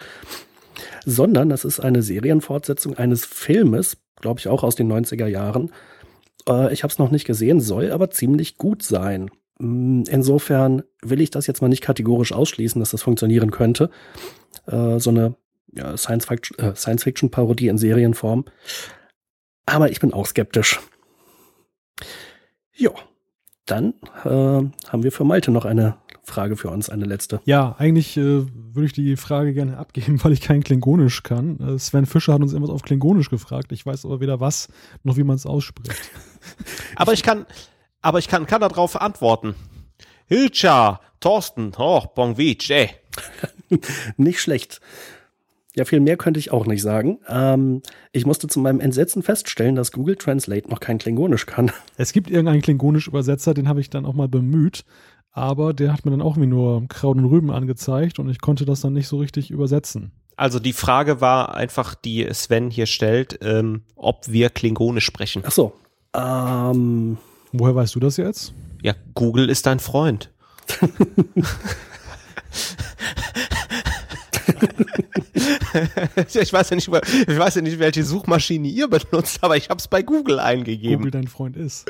Sondern es ist eine Serienfortsetzung eines Filmes, glaube ich auch aus den 90er Jahren. Äh, ich habe es noch nicht gesehen, soll aber ziemlich gut sein. Mm, insofern will ich das jetzt mal nicht kategorisch ausschließen, dass das funktionieren könnte. Äh, so eine ja, Science-Fiction-Parodie in Serienform. Aber ich bin auch skeptisch. Ja, dann äh, haben wir für Malte noch eine Frage für uns, eine letzte. Ja, eigentlich äh, würde ich die Frage gerne abgeben, weil ich kein Klingonisch kann. Äh, Sven Fischer hat uns irgendwas auf Klingonisch gefragt. Ich weiß aber weder was, noch wie man es ausspricht. aber ich kann, aber ich kann, kann darauf antworten. Hilcha, Thorsten, oh, Bongwitsch, ey. Nicht schlecht. Ja, viel mehr könnte ich auch nicht sagen. Ähm, ich musste zu meinem Entsetzen feststellen, dass Google Translate noch kein Klingonisch kann. Es gibt irgendeinen Klingonisch-Übersetzer, den habe ich dann auch mal bemüht, aber der hat mir dann auch wie nur Kraut und Rüben angezeigt und ich konnte das dann nicht so richtig übersetzen. Also die Frage war einfach, die Sven hier stellt, ähm, ob wir Klingonisch sprechen. Ach so. Ähm, Woher weißt du das jetzt? Ja, Google ist dein Freund. ich, weiß ja nicht, ich weiß ja nicht, welche Suchmaschine ihr benutzt, aber ich habe es bei Google eingegeben. Google dein Freund ist.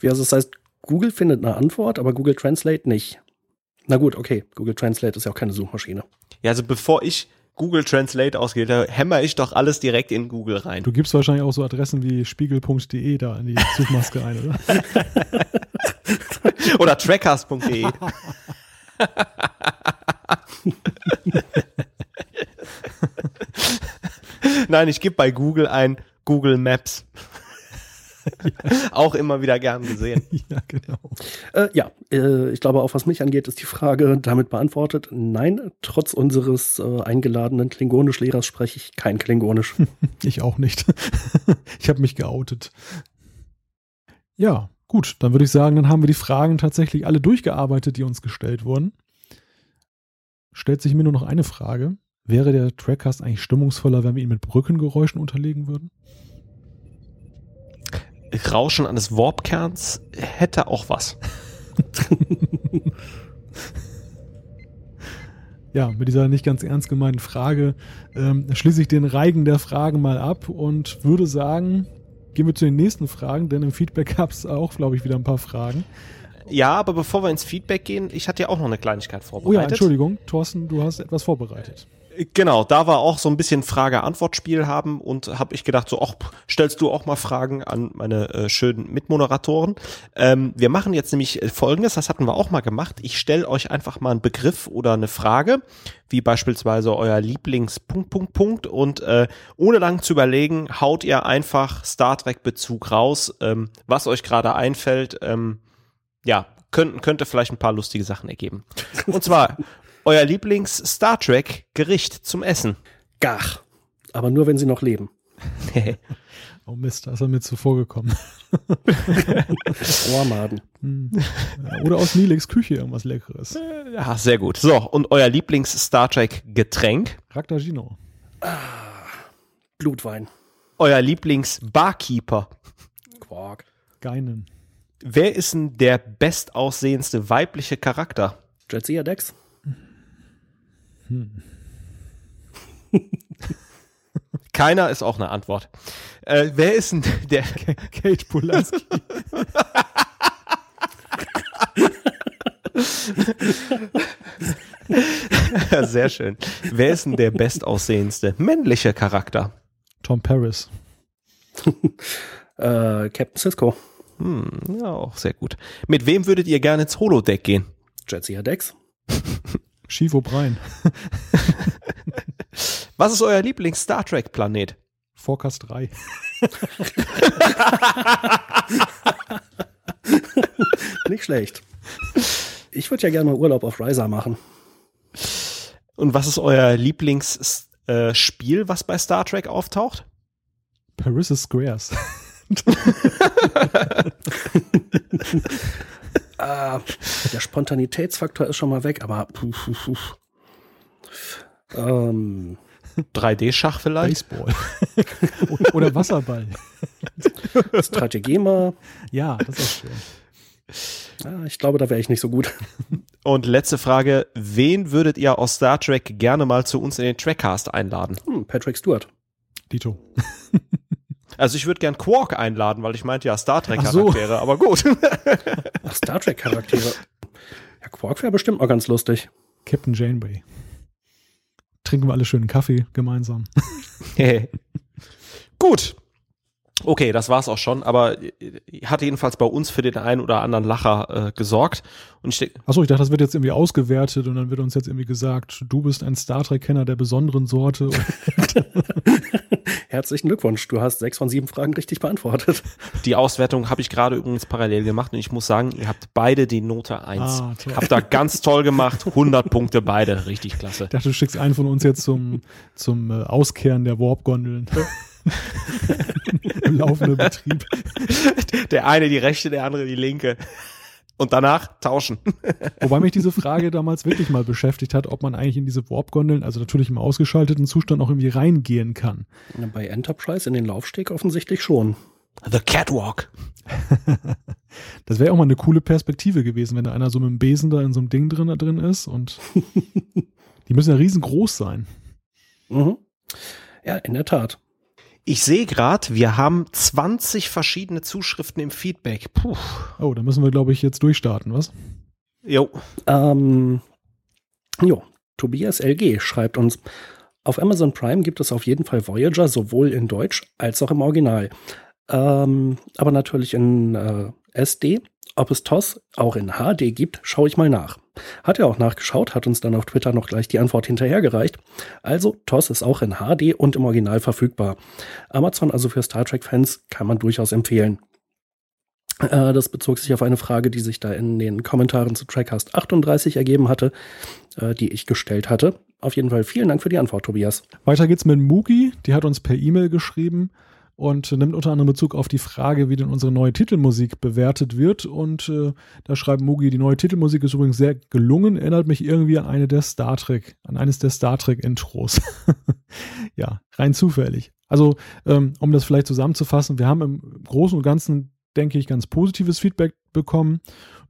Wie also das heißt, Google findet eine Antwort, aber Google Translate nicht. Na gut, okay. Google Translate ist ja auch keine Suchmaschine. Ja, also bevor ich Google Translate ausgeht, da hämmer ich doch alles direkt in Google rein. Du gibst wahrscheinlich auch so Adressen wie spiegel.de da in die Suchmaske ein, oder? oder trackers.de. Nein, ich gebe bei Google ein Google Maps. auch immer wieder gern gesehen. Ja, genau. Äh, ja, äh, ich glaube, auch was mich angeht, ist die Frage damit beantwortet. Nein, trotz unseres äh, eingeladenen Klingonisch-Lehrers spreche ich kein Klingonisch. ich auch nicht. ich habe mich geoutet. Ja, gut, dann würde ich sagen, dann haben wir die Fragen tatsächlich alle durchgearbeitet, die uns gestellt wurden. Stellt sich mir nur noch eine Frage. Wäre der Trackcast eigentlich stimmungsvoller, wenn wir ihn mit Brückengeräuschen unterlegen würden? Rauschen eines Warpkerns hätte auch was. ja, mit dieser nicht ganz ernst gemeinten Frage ähm, schließe ich den Reigen der Fragen mal ab und würde sagen, gehen wir zu den nächsten Fragen, denn im Feedback gab es auch, glaube ich, wieder ein paar Fragen. Ja, aber bevor wir ins Feedback gehen, ich hatte ja auch noch eine Kleinigkeit vorbereitet. Oh ja, Entschuldigung, Thorsten, du hast etwas vorbereitet. Genau, da war auch so ein bisschen Frage-Antwort-Spiel haben und habe ich gedacht, so, ach, stellst du auch mal Fragen an meine äh, schönen Mitmoderatoren. Ähm, wir machen jetzt nämlich äh, folgendes, das hatten wir auch mal gemacht. Ich stelle euch einfach mal einen Begriff oder eine Frage, wie beispielsweise euer Lieblings Punkt, Punkt, Punkt und äh, ohne lang zu überlegen, haut ihr einfach Star Trek-Bezug raus, ähm, was euch gerade einfällt. Ähm, ja, könnten, könnte vielleicht ein paar lustige Sachen ergeben. Und zwar euer Lieblings-Star Trek-Gericht zum Essen? Gach. Aber nur, wenn sie noch leben. oh Mist, da ist er mir zuvor gekommen. Ohrmaden. Hm. Oder aus Nilix Küche irgendwas Leckeres. Ja, sehr gut. So, und euer Lieblings-Star Trek-Getränk? Raktagino. Ah, Blutwein. Euer Lieblings-Barkeeper? Quark. Geinen. Wer ist denn der bestaussehendste weibliche Charakter? Jetsia Dex? Keiner ist auch eine Antwort. Äh, wer ist denn der Kate Pulaski. Sehr schön. Wer ist denn der bestaussehendste männliche Charakter? Tom Paris. Äh, Captain Cisco. Hm, ja, auch sehr gut. Mit wem würdet ihr gerne ins Holodeck gehen? Jetsia Dex. Chief O'Brien. Was ist euer Lieblings-Star Trek-Planet? Forecast 3. Nicht schlecht. Ich würde ja gerne mal Urlaub auf Riser machen. Und was ist euer Lieblingsspiel, was bei Star Trek auftaucht? Paris Squares. Ah, der Spontanitätsfaktor ist schon mal weg, aber puh, puh, puh. Ähm, 3D-Schach vielleicht? Baseball. Oder Wasserball. Strategie mal. Ja, das ist schön. Ah, ich glaube, da wäre ich nicht so gut. Und letzte Frage, wen würdet ihr aus Star Trek gerne mal zu uns in den Trackcast einladen? Hm, Patrick Stewart. Dito. Also ich würde gern Quark einladen, weil ich meinte ja Star Trek Ach so. Charaktere, aber gut. Ach, Star Trek Charaktere. Ja, Quark wäre bestimmt mal ganz lustig. Captain Janeway. Trinken wir alle schönen Kaffee gemeinsam. gut. Okay, das war's auch schon, aber hat jedenfalls bei uns für den einen oder anderen Lacher äh, gesorgt. Und ich Achso, ich dachte, das wird jetzt irgendwie ausgewertet und dann wird uns jetzt irgendwie gesagt, du bist ein Star Trek-Kenner der besonderen Sorte. Herzlichen Glückwunsch. Du hast sechs von sieben Fragen richtig beantwortet. die Auswertung habe ich gerade übrigens parallel gemacht und ich muss sagen, ihr habt beide die Note 1. Ah, toll. habt da ganz toll gemacht, 100 Punkte beide, richtig klasse. Ich dachte, du schickst einen von uns jetzt zum, zum äh, Auskehren der Warp-Gondeln. Im laufenden Betrieb. Der eine die rechte, der andere die linke. Und danach tauschen. Wobei mich diese Frage damals wirklich mal beschäftigt hat, ob man eigentlich in diese Warp-Gondeln, also natürlich im ausgeschalteten Zustand, auch irgendwie reingehen kann. Bei Enterprise in den Laufsteg offensichtlich schon. The Catwalk. Das wäre auch mal eine coole Perspektive gewesen, wenn da einer so mit dem Besen da in so einem Ding drin, drin ist und die müssen ja riesengroß sein. Mhm. Ja, in der Tat. Ich sehe gerade, wir haben 20 verschiedene Zuschriften im Feedback. Puh. Oh, da müssen wir, glaube ich, jetzt durchstarten, was? Jo. Ähm, jo, Tobias LG schreibt uns, auf Amazon Prime gibt es auf jeden Fall Voyager sowohl in Deutsch als auch im Original. Ähm, aber natürlich in äh, SD. Ob es TOS auch in HD gibt, schaue ich mal nach. Hat er auch nachgeschaut, hat uns dann auf Twitter noch gleich die Antwort hinterhergereicht. Also, TOS ist auch in HD und im Original verfügbar. Amazon also für Star Trek-Fans kann man durchaus empfehlen. Äh, Das bezog sich auf eine Frage, die sich da in den Kommentaren zu Trackcast 38 ergeben hatte, äh, die ich gestellt hatte. Auf jeden Fall vielen Dank für die Antwort, Tobias. Weiter geht's mit Mugi, die hat uns per E-Mail geschrieben und nimmt unter anderem Bezug auf die Frage, wie denn unsere neue Titelmusik bewertet wird. Und äh, da schreibt Mugi, die neue Titelmusik ist übrigens sehr gelungen, erinnert mich irgendwie an eine der Star Trek, an eines der Star Trek-Intros. ja, rein zufällig. Also, ähm, um das vielleicht zusammenzufassen, wir haben im Großen und Ganzen, denke ich, ganz positives Feedback bekommen.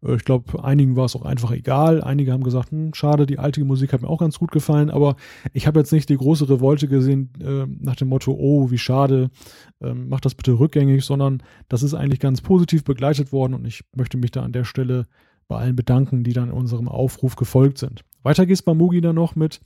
Äh, Ich glaube, einigen war es auch einfach egal. Einige haben gesagt, hm, schade, die alte Musik hat mir auch ganz gut gefallen, aber ich habe jetzt nicht die große Revolte gesehen äh, nach dem Motto, oh, wie schade, ähm, mach das bitte rückgängig, sondern das ist eigentlich ganz positiv begleitet worden und ich möchte mich da an der Stelle bei allen bedanken, die dann unserem Aufruf gefolgt sind. Weiter geht's bei Mugi dann noch mit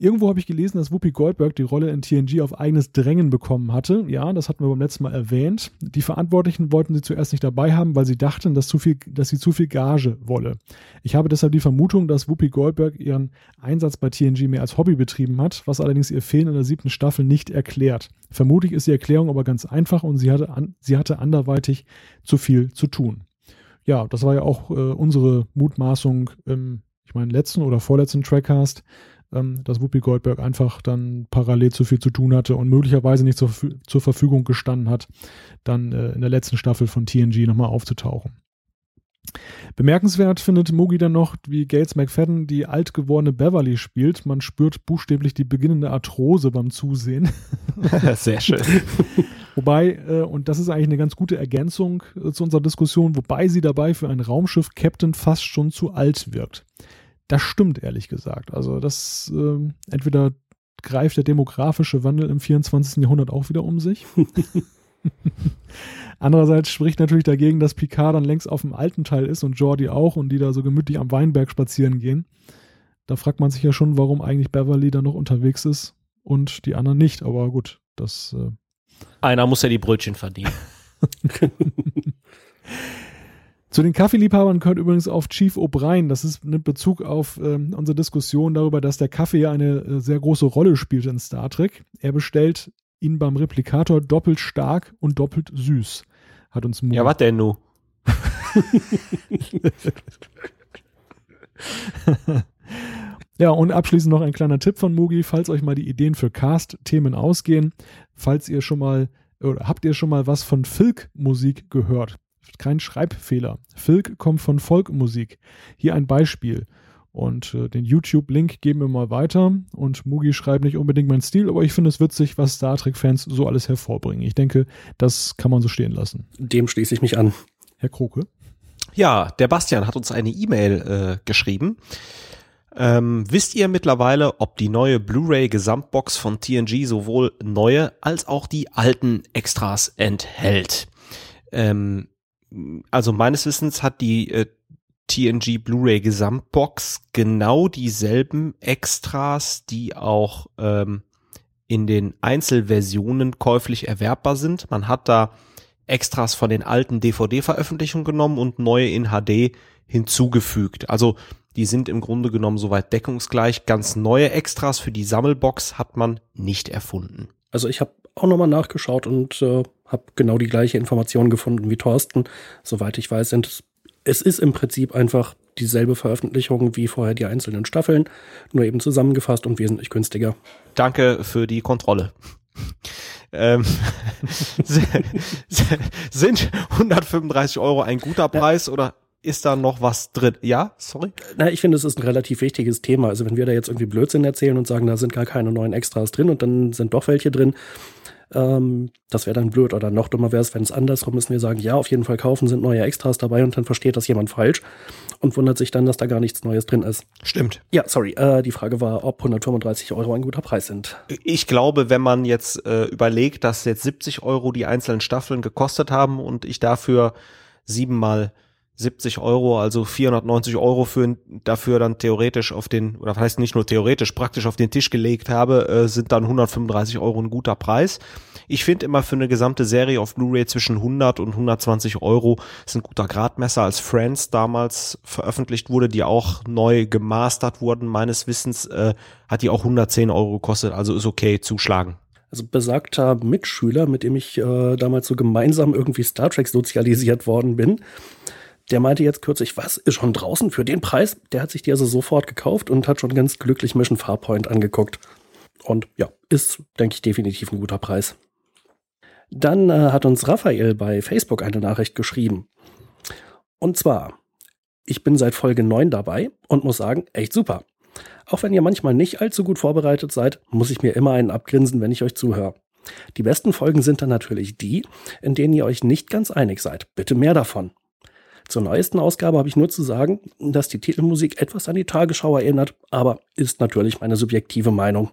Irgendwo habe ich gelesen, dass Whoopi Goldberg die Rolle in TNG auf eigenes Drängen bekommen hatte. Ja, das hatten wir beim letzten Mal erwähnt. Die Verantwortlichen wollten sie zuerst nicht dabei haben, weil sie dachten, dass, zu viel, dass sie zu viel Gage wolle. Ich habe deshalb die Vermutung, dass Whoopi Goldberg ihren Einsatz bei TNG mehr als Hobby betrieben hat, was allerdings ihr Fehlen in der siebten Staffel nicht erklärt. Vermutlich ist die Erklärung aber ganz einfach und sie hatte, an, sie hatte anderweitig zu viel zu tun. Ja, das war ja auch äh, unsere Mutmaßung im, ich meine, letzten oder vorletzten Trackcast, ähm, dass Whoopi Goldberg einfach dann parallel zu viel zu tun hatte und möglicherweise nicht zur, zur Verfügung gestanden hat, dann äh, in der letzten Staffel von TNG nochmal aufzutauchen. Bemerkenswert findet Mugi dann noch, wie Gates McFadden die alt gewordene Beverly spielt. Man spürt buchstäblich die beginnende Arthrose beim Zusehen. Sehr schön. Wobei, äh, und das ist eigentlich eine ganz gute Ergänzung äh, zu unserer Diskussion, wobei sie dabei für ein Raumschiff Captain fast schon zu alt wirkt. Das stimmt, ehrlich gesagt. Also das äh, entweder greift der demografische Wandel im 24. Jahrhundert auch wieder um sich. Andererseits spricht natürlich dagegen, dass Picard dann längst auf dem alten Teil ist und Jordi auch und die da so gemütlich am Weinberg spazieren gehen. Da fragt man sich ja schon, warum eigentlich Beverly da noch unterwegs ist und die anderen nicht. Aber gut, das. Äh Einer muss ja die Brötchen verdienen. Zu den Kaffeeliebhabern gehört übrigens auf Chief O'Brien. Das ist mit Bezug auf ähm, unsere Diskussion darüber, dass der Kaffee ja eine äh, sehr große Rolle spielt in Star Trek. Er bestellt ihn beim Replikator doppelt stark und doppelt süß. Hat uns Mo Ja, was denn nu? ja, und abschließend noch ein kleiner Tipp von Mugi, falls euch mal die Ideen für Cast-Themen ausgehen, falls ihr schon mal oder habt ihr schon mal was von Filk-Musik gehört? Kein Schreibfehler. Filk kommt von Folkmusik. Hier ein Beispiel. Und äh, den YouTube-Link geben wir mal weiter. Und Mugi schreibt nicht unbedingt mein Stil, aber ich finde es witzig, was Star Trek-Fans so alles hervorbringen. Ich denke, das kann man so stehen lassen. Dem schließe ich mich an. Herr Kroke. Ja, der Bastian hat uns eine E-Mail äh, geschrieben. Ähm, wisst ihr mittlerweile, ob die neue Blu-ray Gesamtbox von TNG sowohl neue als auch die alten Extras enthält? Ähm, also meines Wissens hat die äh, TNG Blu-ray Gesamtbox genau dieselben Extras, die auch ähm, in den Einzelversionen käuflich erwerbbar sind. Man hat da Extras von den alten DVD-Veröffentlichungen genommen und neue in HD hinzugefügt. Also die sind im Grunde genommen soweit deckungsgleich. Ganz neue Extras für die Sammelbox hat man nicht erfunden. Also ich habe auch nochmal nachgeschaut und äh, habe genau die gleiche Information gefunden wie Thorsten. Soweit ich weiß, sind es, ist im Prinzip einfach dieselbe Veröffentlichung wie vorher die einzelnen Staffeln, nur eben zusammengefasst und wesentlich günstiger. Danke für die Kontrolle. Ähm, sind 135 Euro ein guter Preis oder ist da noch was drin? Ja, sorry? Na, ich finde, es ist ein relativ wichtiges Thema. Also wenn wir da jetzt irgendwie Blödsinn erzählen und sagen, da sind gar keine neuen Extras drin und dann sind doch welche drin, ähm, das wäre dann blöd. Oder noch dummer wäre es, wenn es andersrum ist und wir sagen, ja, auf jeden Fall kaufen, sind neue Extras dabei und dann versteht das jemand falsch und wundert sich dann, dass da gar nichts Neues drin ist. Stimmt. Ja, sorry. Äh, die Frage war, ob 135 Euro ein guter Preis sind. Ich glaube, wenn man jetzt äh, überlegt, dass jetzt 70 Euro die einzelnen Staffeln gekostet haben und ich dafür siebenmal 70 Euro, also 490 Euro für, dafür dann theoretisch auf den, oder was heißt nicht nur theoretisch, praktisch auf den Tisch gelegt habe, äh, sind dann 135 Euro ein guter Preis. Ich finde immer für eine gesamte Serie auf Blu-ray zwischen 100 und 120 Euro ist ein guter Gradmesser, als Friends damals veröffentlicht wurde, die auch neu gemastert wurden. Meines Wissens äh, hat die auch 110 Euro gekostet, also ist okay, zuschlagen. Also besagter Mitschüler, mit dem ich äh, damals so gemeinsam irgendwie Star Trek sozialisiert worden bin, der meinte jetzt kürzlich, was, ist schon draußen für den Preis? Der hat sich die also sofort gekauft und hat schon ganz glücklich Mission Farpoint angeguckt. Und ja, ist, denke ich, definitiv ein guter Preis. Dann äh, hat uns Raphael bei Facebook eine Nachricht geschrieben. Und zwar, ich bin seit Folge 9 dabei und muss sagen, echt super. Auch wenn ihr manchmal nicht allzu gut vorbereitet seid, muss ich mir immer einen abgrinsen, wenn ich euch zuhöre. Die besten Folgen sind dann natürlich die, in denen ihr euch nicht ganz einig seid. Bitte mehr davon. Zur neuesten Ausgabe habe ich nur zu sagen, dass die Titelmusik etwas an die Tagesschau erinnert, aber ist natürlich meine subjektive Meinung.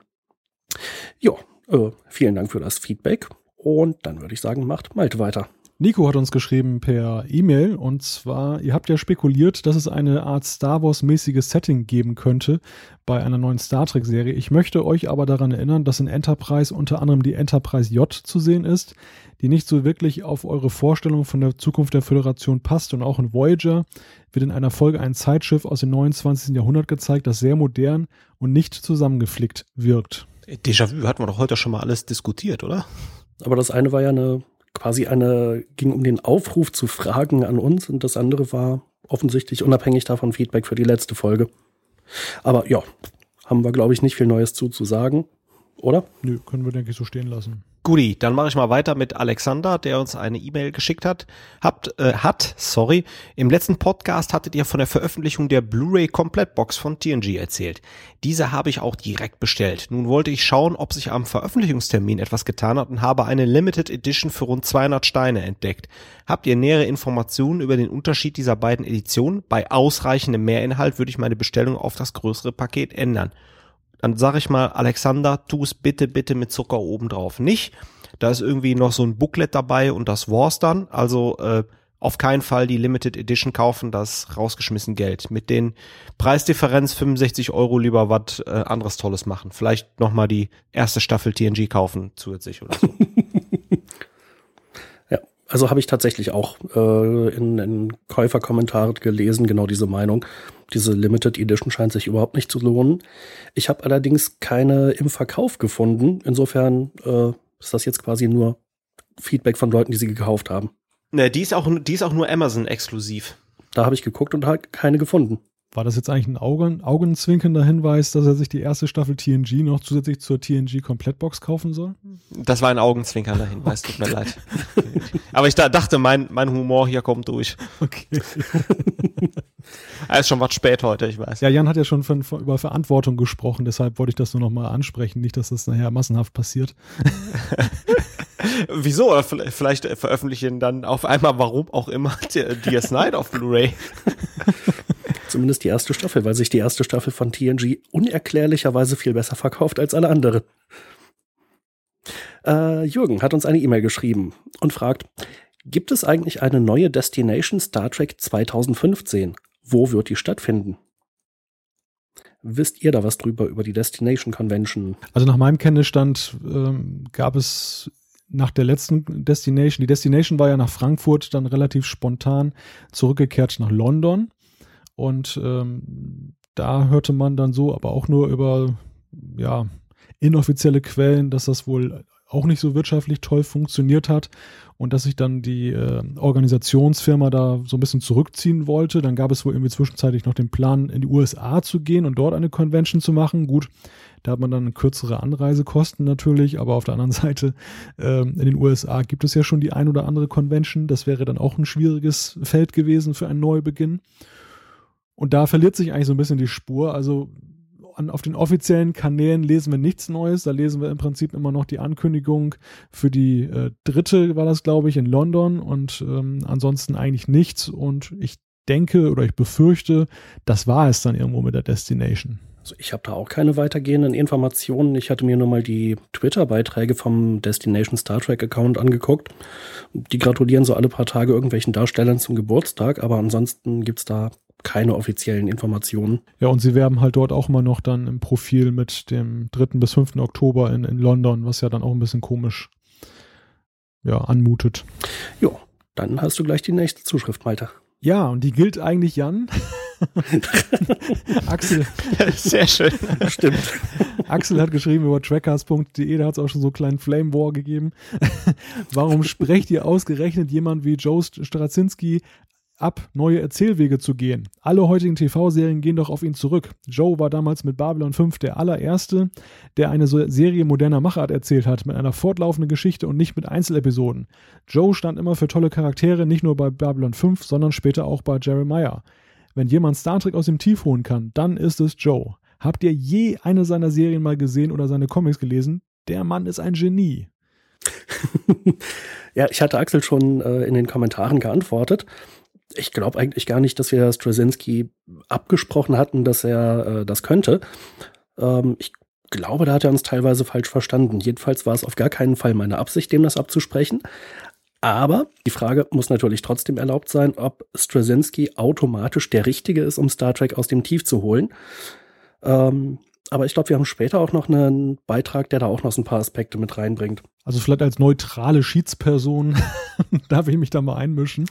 Jo, äh, vielen Dank für das Feedback und dann würde ich sagen, macht Malte weiter. Nico hat uns geschrieben per E-Mail und zwar, ihr habt ja spekuliert, dass es eine Art Star Wars-mäßiges Setting geben könnte bei einer neuen Star Trek-Serie. Ich möchte euch aber daran erinnern, dass in Enterprise unter anderem die Enterprise J zu sehen ist, die nicht so wirklich auf eure Vorstellung von der Zukunft der Föderation passt und auch in Voyager wird in einer Folge ein Zeitschiff aus dem 29. Jahrhundert gezeigt, das sehr modern und nicht zusammengeflickt wirkt. Déjà-vu hatten wir doch heute schon mal alles diskutiert, oder? Aber das eine war ja eine quasi eine, ging um den Aufruf zu Fragen an uns und das andere war offensichtlich unabhängig davon Feedback für die letzte Folge. Aber ja, haben wir, glaube ich, nicht viel Neues zu, zu sagen, oder? Nö, können wir, denke ich, so stehen lassen. Guti, dann mache ich mal weiter mit Alexander, der uns eine E-Mail geschickt hat. Habt, äh, hat, sorry, im letzten Podcast hattet ihr von der Veröffentlichung der Blu-ray Komplettbox von TNG erzählt. Diese habe ich auch direkt bestellt. Nun wollte ich schauen, ob sich am Veröffentlichungstermin etwas getan hat und habe eine Limited Edition für rund 200 Steine entdeckt. Habt ihr nähere Informationen über den Unterschied dieser beiden Editionen? Bei ausreichendem Mehrinhalt würde ich meine Bestellung auf das größere Paket ändern dann sag ich mal, Alexander, tu es bitte, bitte mit Zucker oben drauf. Nicht. Da ist irgendwie noch so ein Booklet dabei und das war's dann. Also äh, auf keinen Fall die Limited Edition kaufen, das rausgeschmissen Geld. Mit den Preisdifferenz 65 Euro lieber was äh, anderes Tolles machen. Vielleicht nochmal die erste Staffel TNG kaufen zusätzlich oder so. also habe ich tatsächlich auch äh, in, in Käuferkommentaren gelesen, genau diese Meinung. Diese Limited Edition scheint sich überhaupt nicht zu lohnen. Ich habe allerdings keine im Verkauf gefunden. Insofern äh, ist das jetzt quasi nur Feedback von Leuten, die sie gekauft haben. Ne, die ist auch, die ist auch nur Amazon exklusiv. Da habe ich geguckt und halt keine gefunden. War das jetzt eigentlich ein Augen, augenzwinkender Hinweis, dass er sich die erste Staffel TNG noch zusätzlich zur TNG Komplettbox kaufen soll? Das war ein augenzwinkernder Hinweis, tut mir leid. Aber ich da, dachte, mein, mein Humor hier kommt durch. Okay. Er ist schon was spät heute, ich weiß. Ja, Jan hat ja schon von, von, über Verantwortung gesprochen, deshalb wollte ich das nur nochmal ansprechen, nicht, dass das nachher massenhaft passiert. Wieso? Vielleicht veröffentlichen dann auf einmal, warum auch immer, DS9 auf Blu-ray. Zumindest die erste Staffel, weil sich die erste Staffel von TNG unerklärlicherweise viel besser verkauft als alle anderen. Äh, Jürgen hat uns eine E-Mail geschrieben und fragt, gibt es eigentlich eine neue Destination Star Trek 2015? Wo wird die stattfinden? Wisst ihr da was drüber über die Destination Convention? Also nach meinem Kenntnisstand ähm, gab es nach der letzten Destination, die Destination war ja nach Frankfurt dann relativ spontan zurückgekehrt nach London. Und ähm, da hörte man dann so, aber auch nur über ja, inoffizielle Quellen, dass das wohl auch nicht so wirtschaftlich toll funktioniert hat und dass sich dann die äh, Organisationsfirma da so ein bisschen zurückziehen wollte. Dann gab es wohl irgendwie zwischenzeitlich noch den Plan, in die USA zu gehen und dort eine Convention zu machen. Gut, da hat man dann kürzere Anreisekosten natürlich, aber auf der anderen Seite äh, in den USA gibt es ja schon die ein oder andere Convention. Das wäre dann auch ein schwieriges Feld gewesen für einen Neubeginn. Und da verliert sich eigentlich so ein bisschen die Spur. Also an, auf den offiziellen Kanälen lesen wir nichts Neues. Da lesen wir im Prinzip immer noch die Ankündigung für die äh, dritte, war das glaube ich, in London und ähm, ansonsten eigentlich nichts. Und ich denke oder ich befürchte, das war es dann irgendwo mit der Destination. Also ich habe da auch keine weitergehenden Informationen. Ich hatte mir nur mal die Twitter-Beiträge vom Destination Star Trek Account angeguckt. Die gratulieren so alle paar Tage irgendwelchen Darstellern zum Geburtstag, aber ansonsten gibt's da keine offiziellen Informationen. Ja, und sie werben halt dort auch immer noch dann im Profil mit dem 3. bis 5. Oktober in, in London, was ja dann auch ein bisschen komisch ja, anmutet. Jo, dann hast du gleich die nächste Zuschrift, Malte. Ja, und die gilt eigentlich Jan. Axel. Sehr schön. Stimmt. Axel hat geschrieben über trackers.de, da hat es auch schon so einen kleinen Flame War gegeben. Warum sprecht ihr ausgerechnet jemand wie Joe Straczynski ab, neue Erzählwege zu gehen. Alle heutigen TV-Serien gehen doch auf ihn zurück. Joe war damals mit Babylon 5 der allererste, der eine Serie moderner Machart erzählt hat, mit einer fortlaufenden Geschichte und nicht mit Einzelepisoden. Joe stand immer für tolle Charaktere, nicht nur bei Babylon 5, sondern später auch bei Jeremiah. Wenn jemand Star Trek aus dem Tief holen kann, dann ist es Joe. Habt ihr je eine seiner Serien mal gesehen oder seine Comics gelesen? Der Mann ist ein Genie. ja, ich hatte Axel schon äh, in den Kommentaren geantwortet ich glaube eigentlich gar nicht, dass wir Straczynski abgesprochen hatten, dass er äh, das könnte. Ähm, ich glaube, da hat er uns teilweise falsch verstanden. Jedenfalls war es auf gar keinen Fall meine Absicht, dem das abzusprechen. Aber die Frage muss natürlich trotzdem erlaubt sein, ob Straczynski automatisch der Richtige ist, um Star Trek aus dem Tief zu holen. Ähm, aber ich glaube, wir haben später auch noch einen Beitrag, der da auch noch so ein paar Aspekte mit reinbringt. Also vielleicht als neutrale Schiedsperson darf ich mich da mal einmischen.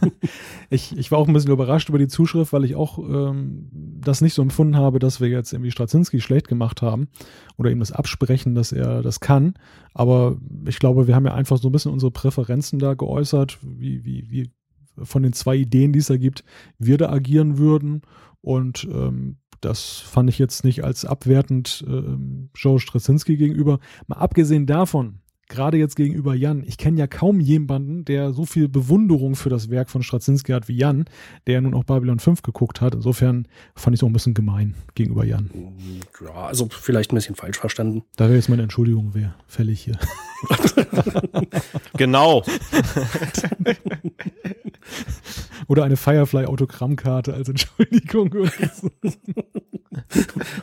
ich, ich war auch ein bisschen überrascht über die Zuschrift, weil ich auch ähm, das nicht so empfunden habe, dass wir jetzt irgendwie Straczynski schlecht gemacht haben oder ihm das absprechen, dass er das kann. Aber ich glaube, wir haben ja einfach so ein bisschen unsere Präferenzen da geäußert, wie, wie, wie von den zwei Ideen, die es da gibt, wir da agieren würden. Und ähm, das fand ich jetzt nicht als abwertend äh, Joe Straczynski gegenüber. Mal abgesehen davon, gerade jetzt gegenüber Jan, ich kenne ja kaum jemanden, der so viel Bewunderung für das Werk von Straczynski hat wie Jan, der nun auch Babylon 5 geguckt hat. Insofern fand ich es auch ein bisschen gemein gegenüber Jan. Ja, also vielleicht ein bisschen falsch verstanden. Da wäre jetzt meine Entschuldigung wäre fällig hier. genau. Oder eine Firefly-Autogrammkarte als Entschuldigung.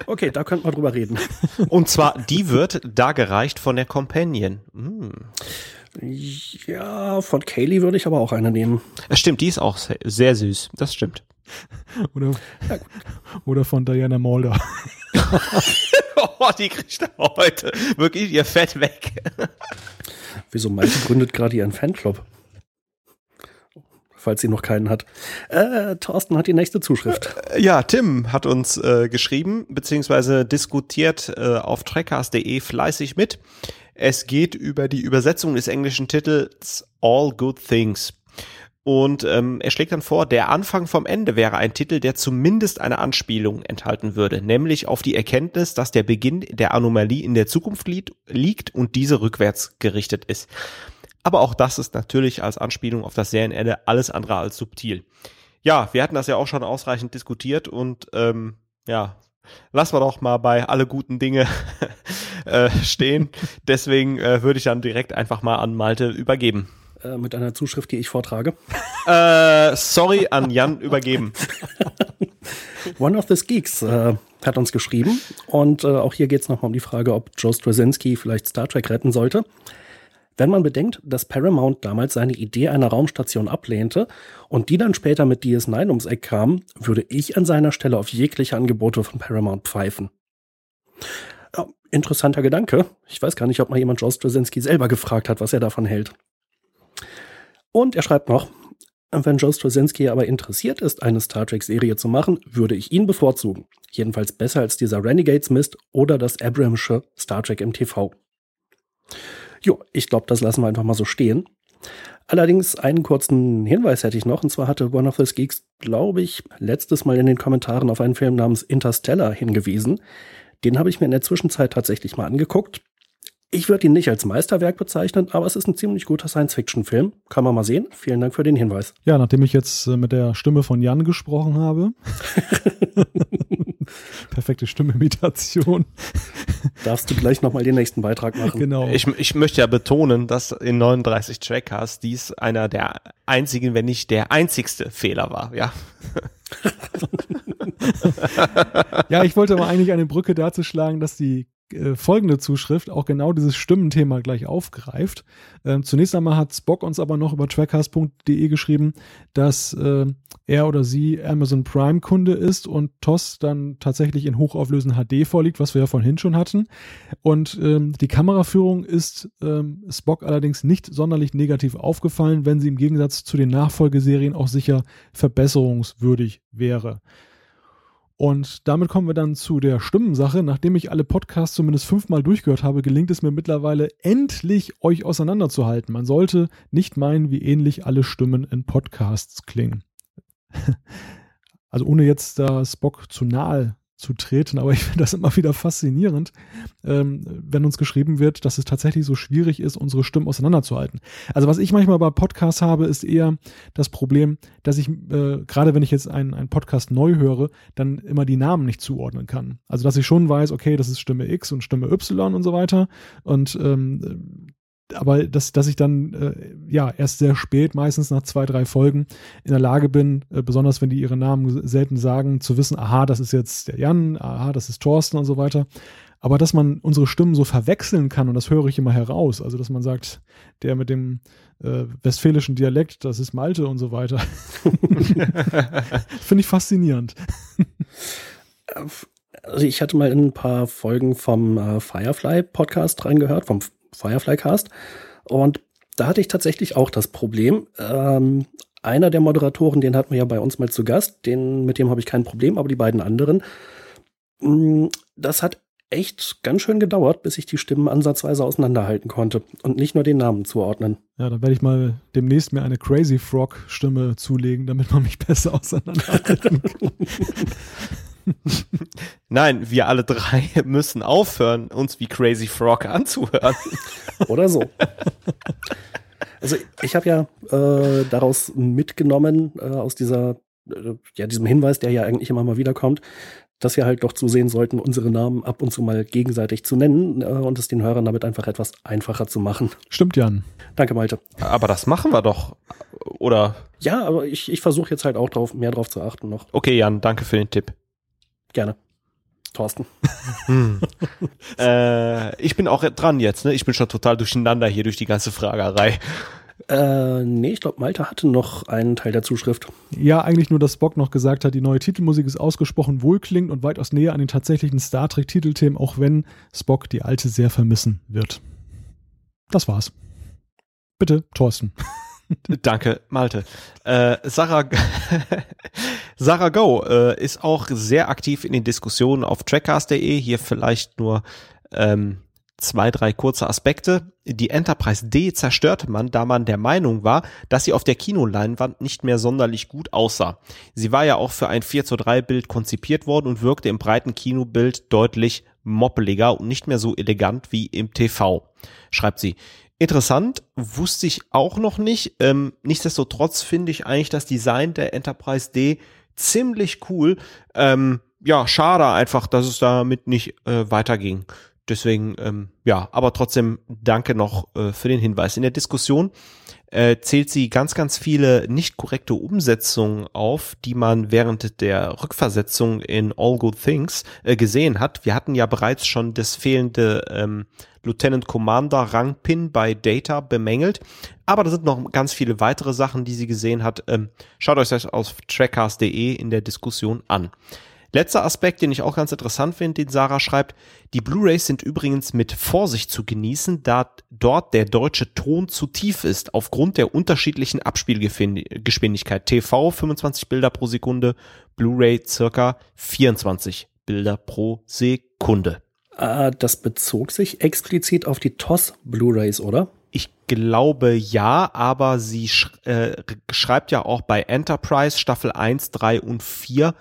okay, da könnte man drüber reden. Und zwar, die wird da gereicht von der Companion. Mm. Ja, von Kaylee würde ich aber auch eine nehmen. Das stimmt, die ist auch sehr süß. Das stimmt. Oder, oder von Diana Mulder. oh, die kriegt heute wirklich ihr Fett weg. Wieso Malte gründet gerade ihren Fanclub? falls sie noch keinen hat. Äh, Thorsten hat die nächste Zuschrift. Äh, ja, Tim hat uns äh, geschrieben, beziehungsweise diskutiert äh, auf trackcast.de fleißig mit. Es geht über die Übersetzung des englischen Titels All Good Things. Und ähm, er schlägt dann vor, der Anfang vom Ende wäre ein Titel, der zumindest eine Anspielung enthalten würde, nämlich auf die Erkenntnis, dass der Beginn der Anomalie in der Zukunft liegt und diese rückwärts gerichtet ist. Aber auch das ist natürlich als Anspielung auf das Serienende alles andere als subtil. Ja, wir hatten das ja auch schon ausreichend diskutiert und ähm, ja, lassen wir doch mal bei alle guten Dinge äh, stehen. Deswegen äh, würde ich dann direkt einfach mal an Malte übergeben. Äh, mit einer Zuschrift, die ich vortrage. Äh, sorry, an Jan übergeben. One of the Geeks äh, hat uns geschrieben und äh, auch hier geht es nochmal um die Frage, ob Joe Straczynski vielleicht Star Trek retten sollte. Wenn man bedenkt, dass Paramount damals seine Idee einer Raumstation ablehnte und die dann später mit DS9 ums Eck kam, würde ich an seiner Stelle auf jegliche Angebote von Paramount pfeifen. Ja, interessanter Gedanke. Ich weiß gar nicht, ob mal jemand Joe Straczynski selber gefragt hat, was er davon hält. Und er schreibt noch, wenn Joe Straczynski aber interessiert ist, eine Star Trek-Serie zu machen, würde ich ihn bevorzugen. Jedenfalls besser als dieser Renegades-Mist oder das Abramsche Star Trek im TV. Jo, ich glaube, das lassen wir einfach mal so stehen. Allerdings einen kurzen Hinweis hätte ich noch, und zwar hatte One of the Geeks, glaube ich, letztes Mal in den Kommentaren auf einen Film namens Interstellar hingewiesen. Den habe ich mir in der Zwischenzeit tatsächlich mal angeguckt. Ich würde ihn nicht als Meisterwerk bezeichnen, aber es ist ein ziemlich guter Science-Fiction-Film. Kann man mal sehen. Vielen Dank für den Hinweis. Ja, nachdem ich jetzt äh, mit der Stimme von Jan gesprochen habe. Perfekte Stimmimitation. Darfst du gleich nochmal den nächsten Beitrag machen. Genau. Ich, ich möchte ja betonen, dass in 39 Trackers dies einer der einzigen, wenn nicht der einzigste Fehler war, ja. ja, ich wollte aber eigentlich eine Brücke dazu schlagen, dass die äh, folgende Zuschrift auch genau dieses Stimmenthema gleich aufgreift. Ähm, zunächst einmal hat Spock uns aber noch über trackcast.de geschrieben, dass äh, er oder sie Amazon Prime Kunde ist und TOS dann tatsächlich in hochauflösenden HD vorliegt, was wir ja vorhin schon hatten. Und ähm, die Kameraführung ist ähm, Spock allerdings nicht sonderlich negativ aufgefallen, wenn sie im Gegensatz zu den Nachfolgeserien auch sicher verbesserungswürdig wäre. Und damit kommen wir dann zu der Stimmensache. Nachdem ich alle Podcasts zumindest fünfmal durchgehört habe, gelingt es mir mittlerweile endlich, euch auseinanderzuhalten. Man sollte nicht meinen, wie ähnlich alle Stimmen in Podcasts klingen. Also ohne jetzt da Spock zu nahe zu treten, aber ich finde das immer wieder faszinierend, ähm, wenn uns geschrieben wird, dass es tatsächlich so schwierig ist, unsere Stimmen auseinanderzuhalten. Also was ich manchmal bei Podcasts habe, ist eher das Problem, dass ich, äh, gerade wenn ich jetzt einen, einen Podcast neu höre, dann immer die Namen nicht zuordnen kann. Also dass ich schon weiß, okay, das ist Stimme X und Stimme Y und so weiter. Und ähm, aber dass, dass ich dann äh, ja erst sehr spät, meistens nach zwei, drei Folgen, in der Lage bin, äh, besonders wenn die ihre Namen selten sagen, zu wissen, aha, das ist jetzt der Jan, aha, das ist Thorsten und so weiter. Aber dass man unsere Stimmen so verwechseln kann, und das höre ich immer heraus, also dass man sagt, der mit dem äh, westfälischen Dialekt, das ist Malte und so weiter. Finde ich faszinierend. Also ich hatte mal in ein paar Folgen vom äh, Firefly Podcast reingehört, vom Firefly Cast. Und da hatte ich tatsächlich auch das Problem. Ähm, einer der Moderatoren, den hatten wir ja bei uns mal zu Gast, den, mit dem habe ich kein Problem, aber die beiden anderen, mm, das hat echt ganz schön gedauert, bis ich die Stimmen ansatzweise auseinanderhalten konnte und nicht nur den Namen zuordnen. Ja, dann werde ich mal demnächst mir eine Crazy Frog Stimme zulegen, damit man mich besser auseinanderhalten kann. Nein, wir alle drei müssen aufhören, uns wie Crazy Frog anzuhören. Oder so. Also ich habe ja äh, daraus mitgenommen, äh, aus dieser, äh, ja, diesem Hinweis, der ja eigentlich immer mal wiederkommt, dass wir halt doch zusehen sollten, unsere Namen ab und zu mal gegenseitig zu nennen äh, und es den Hörern damit einfach etwas einfacher zu machen. Stimmt, Jan. Danke, Malte. Aber das machen wir doch. Oder? Ja, aber ich, ich versuche jetzt halt auch drauf, mehr drauf zu achten noch. Okay, Jan, danke für den Tipp. Gerne. Thorsten. Hm. äh, ich bin auch dran jetzt, ne? Ich bin schon total durcheinander hier durch die ganze Fragerei. Äh, nee, ich glaube, Malte hatte noch einen Teil der Zuschrift. Ja, eigentlich nur, dass Spock noch gesagt hat, die neue Titelmusik ist ausgesprochen wohlklingend und weitaus näher an den tatsächlichen Star Trek-Titelthemen, auch wenn Spock die alte sehr vermissen wird. Das war's. Bitte, Thorsten. Danke, Malte. Äh, Sarah, Sarah Go äh, ist auch sehr aktiv in den Diskussionen auf trackcast.de. Hier vielleicht nur ähm, zwei, drei kurze Aspekte. Die Enterprise D zerstörte man, da man der Meinung war, dass sie auf der Kinoleinwand nicht mehr sonderlich gut aussah. Sie war ja auch für ein 4 zu 3 Bild konzipiert worden und wirkte im breiten Kinobild deutlich moppeliger und nicht mehr so elegant wie im TV, schreibt sie. Interessant, wusste ich auch noch nicht. Ähm, nichtsdestotrotz finde ich eigentlich das Design der Enterprise D ziemlich cool. Ähm, ja, schade einfach, dass es damit nicht äh, weiterging. Deswegen, ähm, ja, aber trotzdem danke noch äh, für den Hinweis. In der Diskussion äh, zählt sie ganz, ganz viele nicht korrekte Umsetzungen auf, die man während der Rückversetzung in All Good Things äh, gesehen hat. Wir hatten ja bereits schon das fehlende ähm, Lieutenant Commander Rangpin bei Data bemängelt, aber da sind noch ganz viele weitere Sachen, die sie gesehen hat. Ähm, schaut euch das auf trackcast.de in der Diskussion an. Letzter Aspekt, den ich auch ganz interessant finde, den Sarah schreibt, die Blu-rays sind übrigens mit Vorsicht zu genießen, da dort der deutsche Ton zu tief ist, aufgrund der unterschiedlichen Abspielgeschwindigkeit. TV 25 Bilder pro Sekunde, Blu-ray circa 24 Bilder pro Sekunde. Ah, das bezog sich explizit auf die TOS Blu-rays, oder? Ich glaube ja, aber sie sch äh, schreibt ja auch bei Enterprise Staffel 1, 3 und 4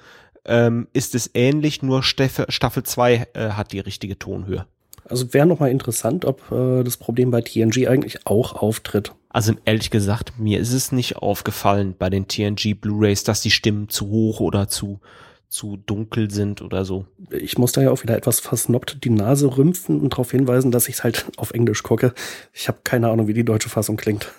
ähm, ist es ähnlich, nur Staffel, Staffel 2 äh, hat die richtige Tonhöhe. Also wäre nochmal interessant, ob äh, das Problem bei TNG eigentlich auch auftritt. Also ehrlich gesagt, mir ist es nicht aufgefallen bei den TNG Blu-rays, dass die Stimmen zu hoch oder zu zu dunkel sind oder so. Ich muss da ja auch wieder etwas versnoppt die Nase rümpfen und darauf hinweisen, dass ich es halt auf Englisch gucke. Ich habe keine Ahnung, wie die deutsche Fassung klingt.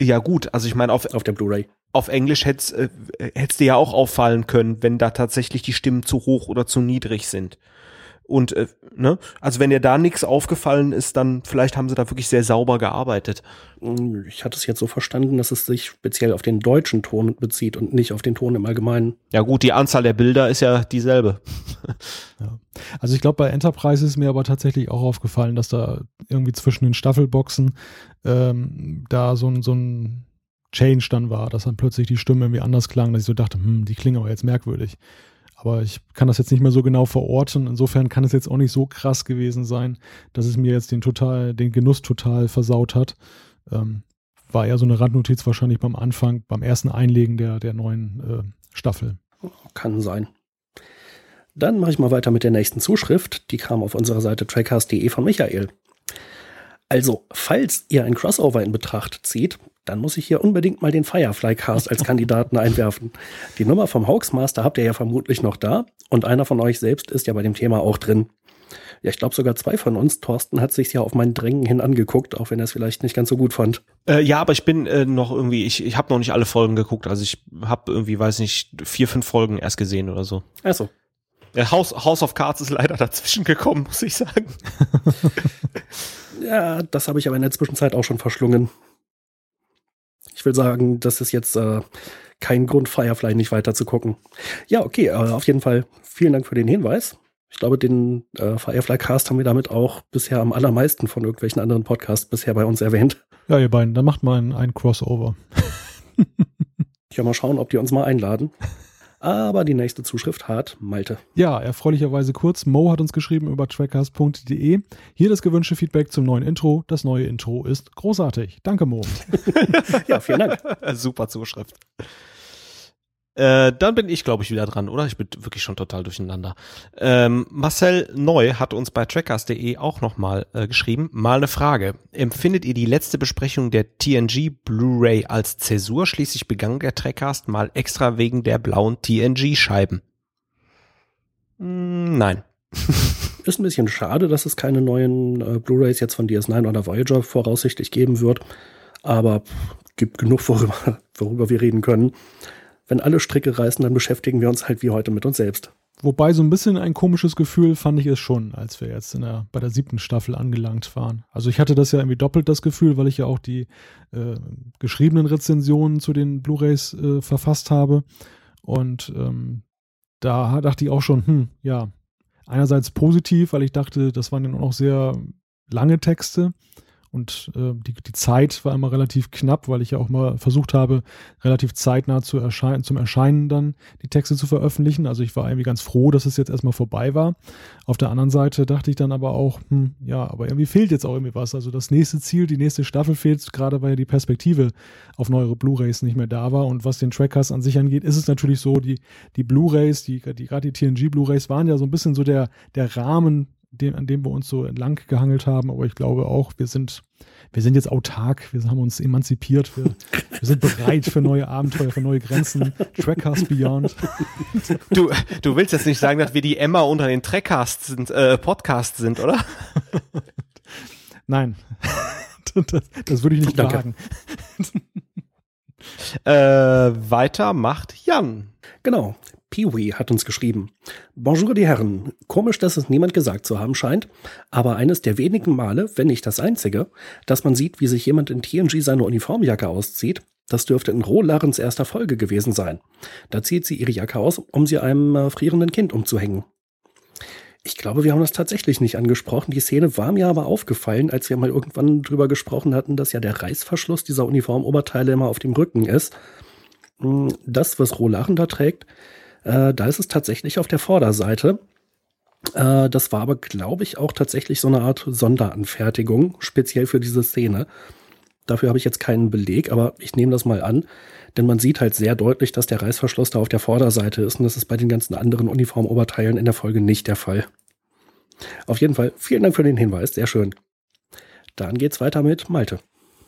Ja gut, also ich meine auf auf der Blu-ray auf Englisch hätte äh, hätt's dir ja auch auffallen können, wenn da tatsächlich die Stimmen zu hoch oder zu niedrig sind. Und äh, ne, also wenn dir da nichts aufgefallen ist, dann vielleicht haben sie da wirklich sehr sauber gearbeitet. Mm, ich hatte es jetzt so verstanden, dass es sich speziell auf den deutschen Ton bezieht und nicht auf den Ton im Allgemeinen. Ja gut, die Anzahl der Bilder ist ja dieselbe. ja. Also ich glaube, bei Enterprise ist mir aber tatsächlich auch aufgefallen, dass da irgendwie zwischen den Staffelboxen ähm, da so ein, so ein Change dann war, dass dann plötzlich die Stimme irgendwie anders klang, dass ich so dachte, hm, die klingen aber jetzt merkwürdig. Aber ich kann das jetzt nicht mehr so genau verorten. Insofern kann es jetzt auch nicht so krass gewesen sein, dass es mir jetzt den total, den Genuss total versaut hat. Ähm, war eher so eine Randnotiz wahrscheinlich beim Anfang, beim ersten Einlegen der, der neuen äh, Staffel. Kann sein. Dann mache ich mal weiter mit der nächsten Zuschrift. Die kam auf unserer Seite trackcast.de von Michael. Also, falls ihr ein Crossover in Betracht zieht, dann muss ich hier unbedingt mal den Firefly Cast als Kandidaten einwerfen. Die Nummer vom Hoaxmaster habt ihr ja vermutlich noch da und einer von euch selbst ist ja bei dem Thema auch drin. Ja, ich glaube sogar zwei von uns. Thorsten hat sich ja auf meinen Drängen hin angeguckt, auch wenn er es vielleicht nicht ganz so gut fand. Äh, ja, aber ich bin äh, noch irgendwie, ich, ich habe noch nicht alle Folgen geguckt. Also ich habe irgendwie, weiß nicht, vier, fünf Folgen erst gesehen oder so. Ach so. House, House of Cards ist leider dazwischen gekommen, muss ich sagen. ja, das habe ich aber in der Zwischenzeit auch schon verschlungen. Ich will sagen, das ist jetzt äh, kein Grund, Firefly nicht weiter zu gucken. Ja, okay, äh, auf jeden Fall vielen Dank für den Hinweis. Ich glaube, den äh, Firefly Cast haben wir damit auch bisher am allermeisten von irgendwelchen anderen Podcasts bisher bei uns erwähnt. Ja, ihr beiden, dann macht mal ein, ein Crossover. ja, mal schauen, ob die uns mal einladen. Aber die nächste Zuschrift hat Malte. Ja, erfreulicherweise kurz. Mo hat uns geschrieben über trackcast.de. Hier das gewünschte Feedback zum neuen Intro. Das neue Intro ist großartig. Danke, Mo. ja, vielen Dank. Super Zuschrift. Äh, dann bin ich, glaube ich, wieder dran, oder? Ich bin wirklich schon total durcheinander. Ähm, Marcel Neu hat uns bei trackers.de auch nochmal äh, geschrieben. Mal eine Frage. Empfindet ihr die letzte Besprechung der TNG Blu-ray als Zäsur? Schließlich begann der Trackcast mal extra wegen der blauen TNG-Scheiben. Mm, nein. Ist ein bisschen schade, dass es keine neuen äh, Blu-rays jetzt von DS9 oder Voyager voraussichtlich geben wird. Aber gibt genug, worüber, worüber wir reden können wenn alle Stricke reißen, dann beschäftigen wir uns halt wie heute mit uns selbst. Wobei so ein bisschen ein komisches Gefühl fand ich es schon, als wir jetzt der, bei der siebten Staffel angelangt waren. Also ich hatte das ja irgendwie doppelt das Gefühl, weil ich ja auch die äh, geschriebenen Rezensionen zu den Blu-rays äh, verfasst habe. Und ähm, da dachte ich auch schon, hm, ja, einerseits positiv, weil ich dachte, das waren ja noch sehr lange Texte. Und äh, die, die Zeit war immer relativ knapp, weil ich ja auch mal versucht habe, relativ zeitnah zu erscheinen, zum Erscheinen dann die Texte zu veröffentlichen. Also ich war irgendwie ganz froh, dass es jetzt erstmal vorbei war. Auf der anderen Seite dachte ich dann aber auch, hm, ja, aber irgendwie fehlt jetzt auch irgendwie was. Also das nächste Ziel, die nächste Staffel fehlt, gerade weil ja die Perspektive auf neuere Blu-Rays nicht mehr da war. Und was den Trackers an sich angeht, ist es natürlich so, die, die Blu-Rays, die, die gerade die TNG Blu-Rays waren ja so ein bisschen so der, der Rahmen dem, an dem wir uns so entlang gehangelt haben. Aber ich glaube auch, wir sind, wir sind jetzt autark, wir haben uns emanzipiert, wir, wir sind bereit für neue Abenteuer, für neue Grenzen. Trackcast Beyond. Du, du willst jetzt nicht sagen, dass wir die Emma unter den Trackcasts sind, äh, Podcasts sind, oder? Nein. Das, das würde ich nicht Danke. wagen. Äh, weiter macht Jan. Genau. Peewee hat uns geschrieben. Bonjour, die Herren. Komisch, dass es niemand gesagt zu haben scheint, aber eines der wenigen Male, wenn nicht das einzige, dass man sieht, wie sich jemand in TNG seine Uniformjacke auszieht, das dürfte in Rohlarens erster Folge gewesen sein. Da zieht sie ihre Jacke aus, um sie einem äh, frierenden Kind umzuhängen. Ich glaube, wir haben das tatsächlich nicht angesprochen. Die Szene war mir aber aufgefallen, als wir mal irgendwann drüber gesprochen hatten, dass ja der Reißverschluss dieser Uniformoberteile immer auf dem Rücken ist. Hm, das, was Rohlaren da trägt, äh, da ist es tatsächlich auf der Vorderseite. Äh, das war aber, glaube ich, auch tatsächlich so eine Art Sonderanfertigung, speziell für diese Szene. Dafür habe ich jetzt keinen Beleg, aber ich nehme das mal an, denn man sieht halt sehr deutlich, dass der Reißverschluss da auf der Vorderseite ist und das ist bei den ganzen anderen Uniformoberteilen in der Folge nicht der Fall. Auf jeden Fall, vielen Dank für den Hinweis, sehr schön. Dann geht's weiter mit Malte.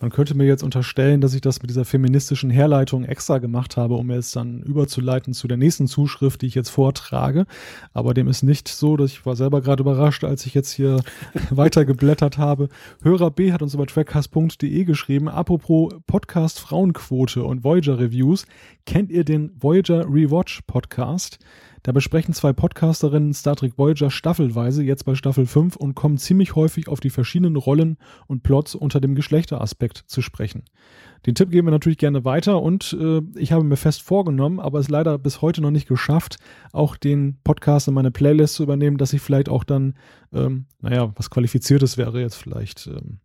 Man könnte mir jetzt unterstellen, dass ich das mit dieser feministischen Herleitung extra gemacht habe, um es dann überzuleiten zu der nächsten Zuschrift, die ich jetzt vortrage. Aber dem ist nicht so, dass ich war selber gerade überrascht, als ich jetzt hier weitergeblättert habe. Hörer B hat uns über trackcast.de geschrieben, apropos Podcast Frauenquote und Voyager Reviews. Kennt ihr den Voyager Rewatch Podcast? Da besprechen zwei Podcasterinnen Star Trek Voyager staffelweise, jetzt bei Staffel 5, und kommen ziemlich häufig auf die verschiedenen Rollen und Plots unter dem Geschlechteraspekt zu sprechen. Den Tipp geben wir natürlich gerne weiter und äh, ich habe mir fest vorgenommen, aber es leider bis heute noch nicht geschafft, auch den Podcast in meine Playlist zu übernehmen, dass ich vielleicht auch dann, ähm, naja, was Qualifiziertes wäre jetzt vielleicht ähm,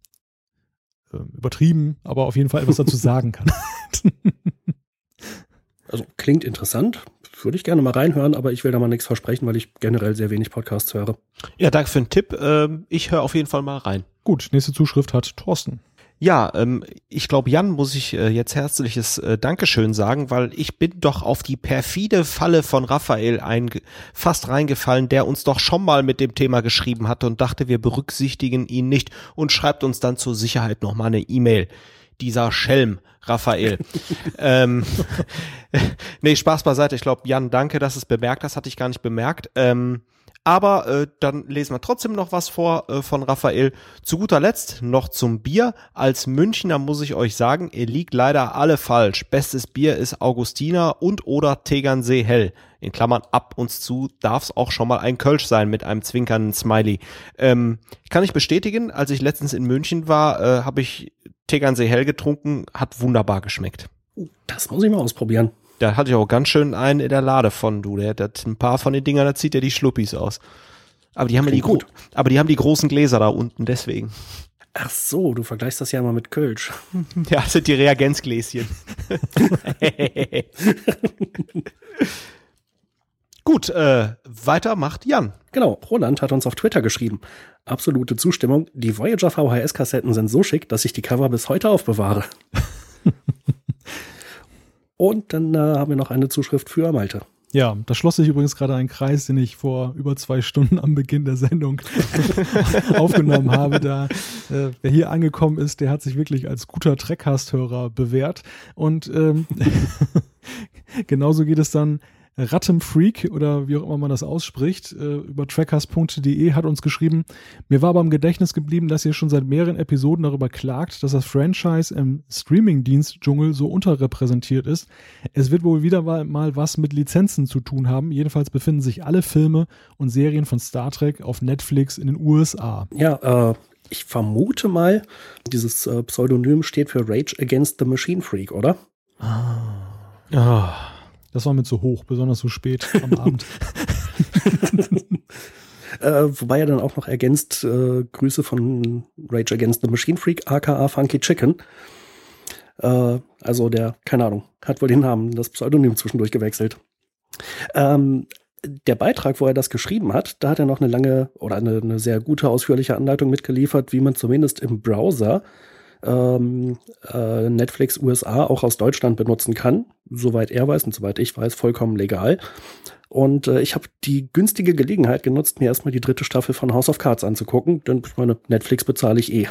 äh, übertrieben, aber auf jeden Fall etwas dazu sagen kann. also klingt interessant würde ich gerne mal reinhören, aber ich will da mal nichts versprechen, weil ich generell sehr wenig Podcasts höre. Ja, danke für den Tipp. Ähm, ich höre auf jeden Fall mal rein. Gut, nächste Zuschrift hat Thorsten. Ja, ähm, ich glaube, Jan muss ich äh, jetzt herzliches äh, Dankeschön sagen, weil ich bin doch auf die perfide Falle von Raphael fast reingefallen, der uns doch schon mal mit dem Thema geschrieben hatte und dachte, wir berücksichtigen ihn nicht und schreibt uns dann zur Sicherheit noch mal eine E-Mail. Dieser Schelm. Raphael. ähm, nee, Spaß beiseite. Ich glaube, Jan, danke, dass es bemerkt hast. Hatte ich gar nicht bemerkt. Ähm, aber äh, dann lesen wir trotzdem noch was vor äh, von Raphael. Zu guter Letzt noch zum Bier. Als Münchner muss ich euch sagen, ihr liegt leider alle falsch. Bestes Bier ist Augustiner und oder Tegernsee Hell. In Klammern ab uns zu darf es auch schon mal ein Kölsch sein mit einem zwinkernden Smiley. Ähm, kann ich bestätigen, als ich letztens in München war, äh, habe ich Tegernsee Hell getrunken, hat wunderbar geschmeckt. Das muss ich mal ausprobieren. Da hatte ich auch ganz schön einen in der Lade von, du. Der hat ein paar von den Dingern, da zieht ja die Schluppis aus. Aber die haben die, gut. aber die haben die großen Gläser da unten, deswegen. Ach so, du vergleichst das ja immer mit Kölsch. Ja, das sind die Reagenzgläschen. Gut, äh, weiter macht Jan. Genau, Roland hat uns auf Twitter geschrieben. Absolute Zustimmung. Die Voyager VHS-Kassetten sind so schick, dass ich die Cover bis heute aufbewahre. Und dann äh, haben wir noch eine Zuschrift für Malte. Ja, da schloss sich übrigens gerade ein Kreis, den ich vor über zwei Stunden am Beginn der Sendung aufgenommen habe. Da, äh, wer hier angekommen ist, der hat sich wirklich als guter Trackcast-Hörer bewährt. Und ähm, genauso geht es dann Rattemfreak oder wie auch immer man das ausspricht, äh, über trackers.de hat uns geschrieben, mir war aber im Gedächtnis geblieben, dass ihr schon seit mehreren Episoden darüber klagt, dass das Franchise im Streamingdienst-Dschungel so unterrepräsentiert ist. Es wird wohl wieder mal was mit Lizenzen zu tun haben. Jedenfalls befinden sich alle Filme und Serien von Star Trek auf Netflix in den USA. Ja, äh, ich vermute mal, dieses äh, Pseudonym steht für Rage Against the Machine Freak, oder? Ah. ah. Das war mir zu hoch, besonders so spät am Abend. äh, wobei er dann auch noch ergänzt äh, Grüße von Rage Against the Machine Freak, aka Funky Chicken. Äh, also der, keine Ahnung, hat wohl den Namen, das Pseudonym zwischendurch gewechselt. Ähm, der Beitrag, wo er das geschrieben hat, da hat er noch eine lange oder eine, eine sehr gute, ausführliche Anleitung mitgeliefert, wie man zumindest im Browser ähm, äh, Netflix USA auch aus Deutschland benutzen kann. Soweit er weiß und soweit ich weiß, vollkommen legal. Und äh, ich habe die günstige Gelegenheit genutzt, mir erstmal die dritte Staffel von House of Cards anzugucken, denn meine Netflix bezahle ich eh.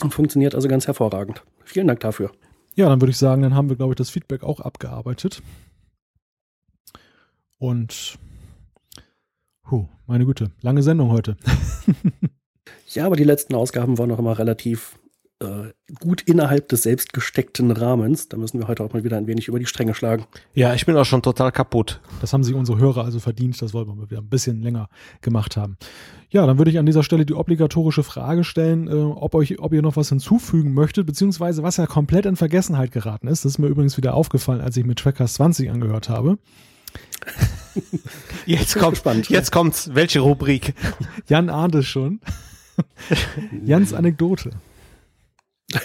Und funktioniert also ganz hervorragend. Vielen Dank dafür. Ja, dann würde ich sagen, dann haben wir, glaube ich, das Feedback auch abgearbeitet. Und, huh, meine Güte, lange Sendung heute. Ja, aber die letzten Ausgaben waren noch immer relativ äh, gut innerhalb des selbst gesteckten Rahmens. Da müssen wir heute auch mal wieder ein wenig über die Stränge schlagen. Ja, ich bin auch schon total kaputt. Das haben sich unsere Hörer also verdient. Das wollen wir wieder ein bisschen länger gemacht haben. Ja, dann würde ich an dieser Stelle die obligatorische Frage stellen, äh, ob, euch, ob ihr noch was hinzufügen möchtet, beziehungsweise was ja komplett in Vergessenheit geraten ist. Das ist mir übrigens wieder aufgefallen, als ich mir Trackers 20 angehört habe. Jetzt kommt spannend. Jetzt kommt's. Welche Rubrik? Jan ahnt es schon. Jans Anekdote.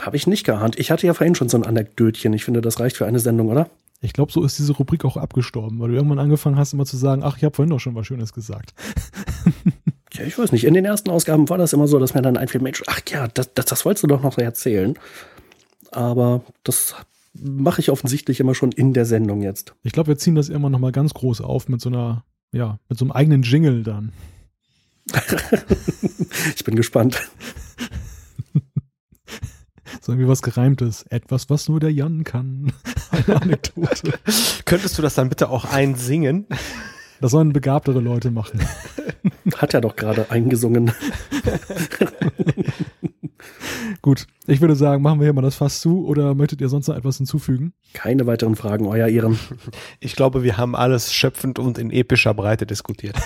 Habe ich nicht geahnt. Ich hatte ja vorhin schon so ein Anekdötchen. Ich finde, das reicht für eine Sendung, oder? Ich glaube, so ist diese Rubrik auch abgestorben, weil du irgendwann angefangen hast, immer zu sagen, ach, ich habe vorhin doch schon was Schönes gesagt. ja, ich weiß nicht. In den ersten Ausgaben war das immer so, dass mir dann einfiel, Mensch, ach ja, das, das, das wolltest du doch noch erzählen. Aber das mache ich offensichtlich immer schon in der Sendung jetzt. Ich glaube, wir ziehen das immer noch mal ganz groß auf mit so einer, ja, mit so einem eigenen Jingle dann. ich bin gespannt. So irgendwie was Gereimtes. Etwas, was nur der Jan kann. Eine Anekdote. Könntest du das dann bitte auch einsingen? Das sollen begabtere Leute machen. Hat er doch gerade eingesungen. Gut, ich würde sagen, machen wir hier mal das Fass zu oder möchtet ihr sonst noch etwas hinzufügen? Keine weiteren Fragen, euer Ehren. Ich glaube, wir haben alles schöpfend und in epischer Breite diskutiert.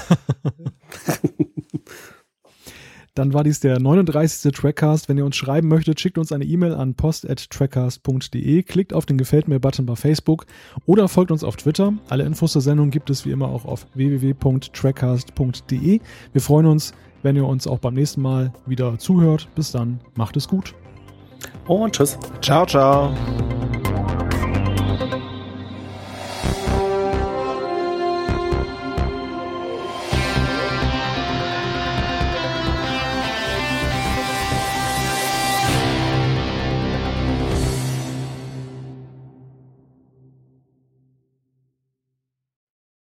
Dann war dies der 39. Trackcast. Wenn ihr uns schreiben möchtet, schickt uns eine E-Mail an post.trackcast.de, klickt auf den Gefällt mir-Button bei Facebook oder folgt uns auf Twitter. Alle Infos zur Sendung gibt es wie immer auch auf www.trackcast.de. Wir freuen uns, wenn ihr uns auch beim nächsten Mal wieder zuhört. Bis dann, macht es gut. Und tschüss. Ciao, ciao.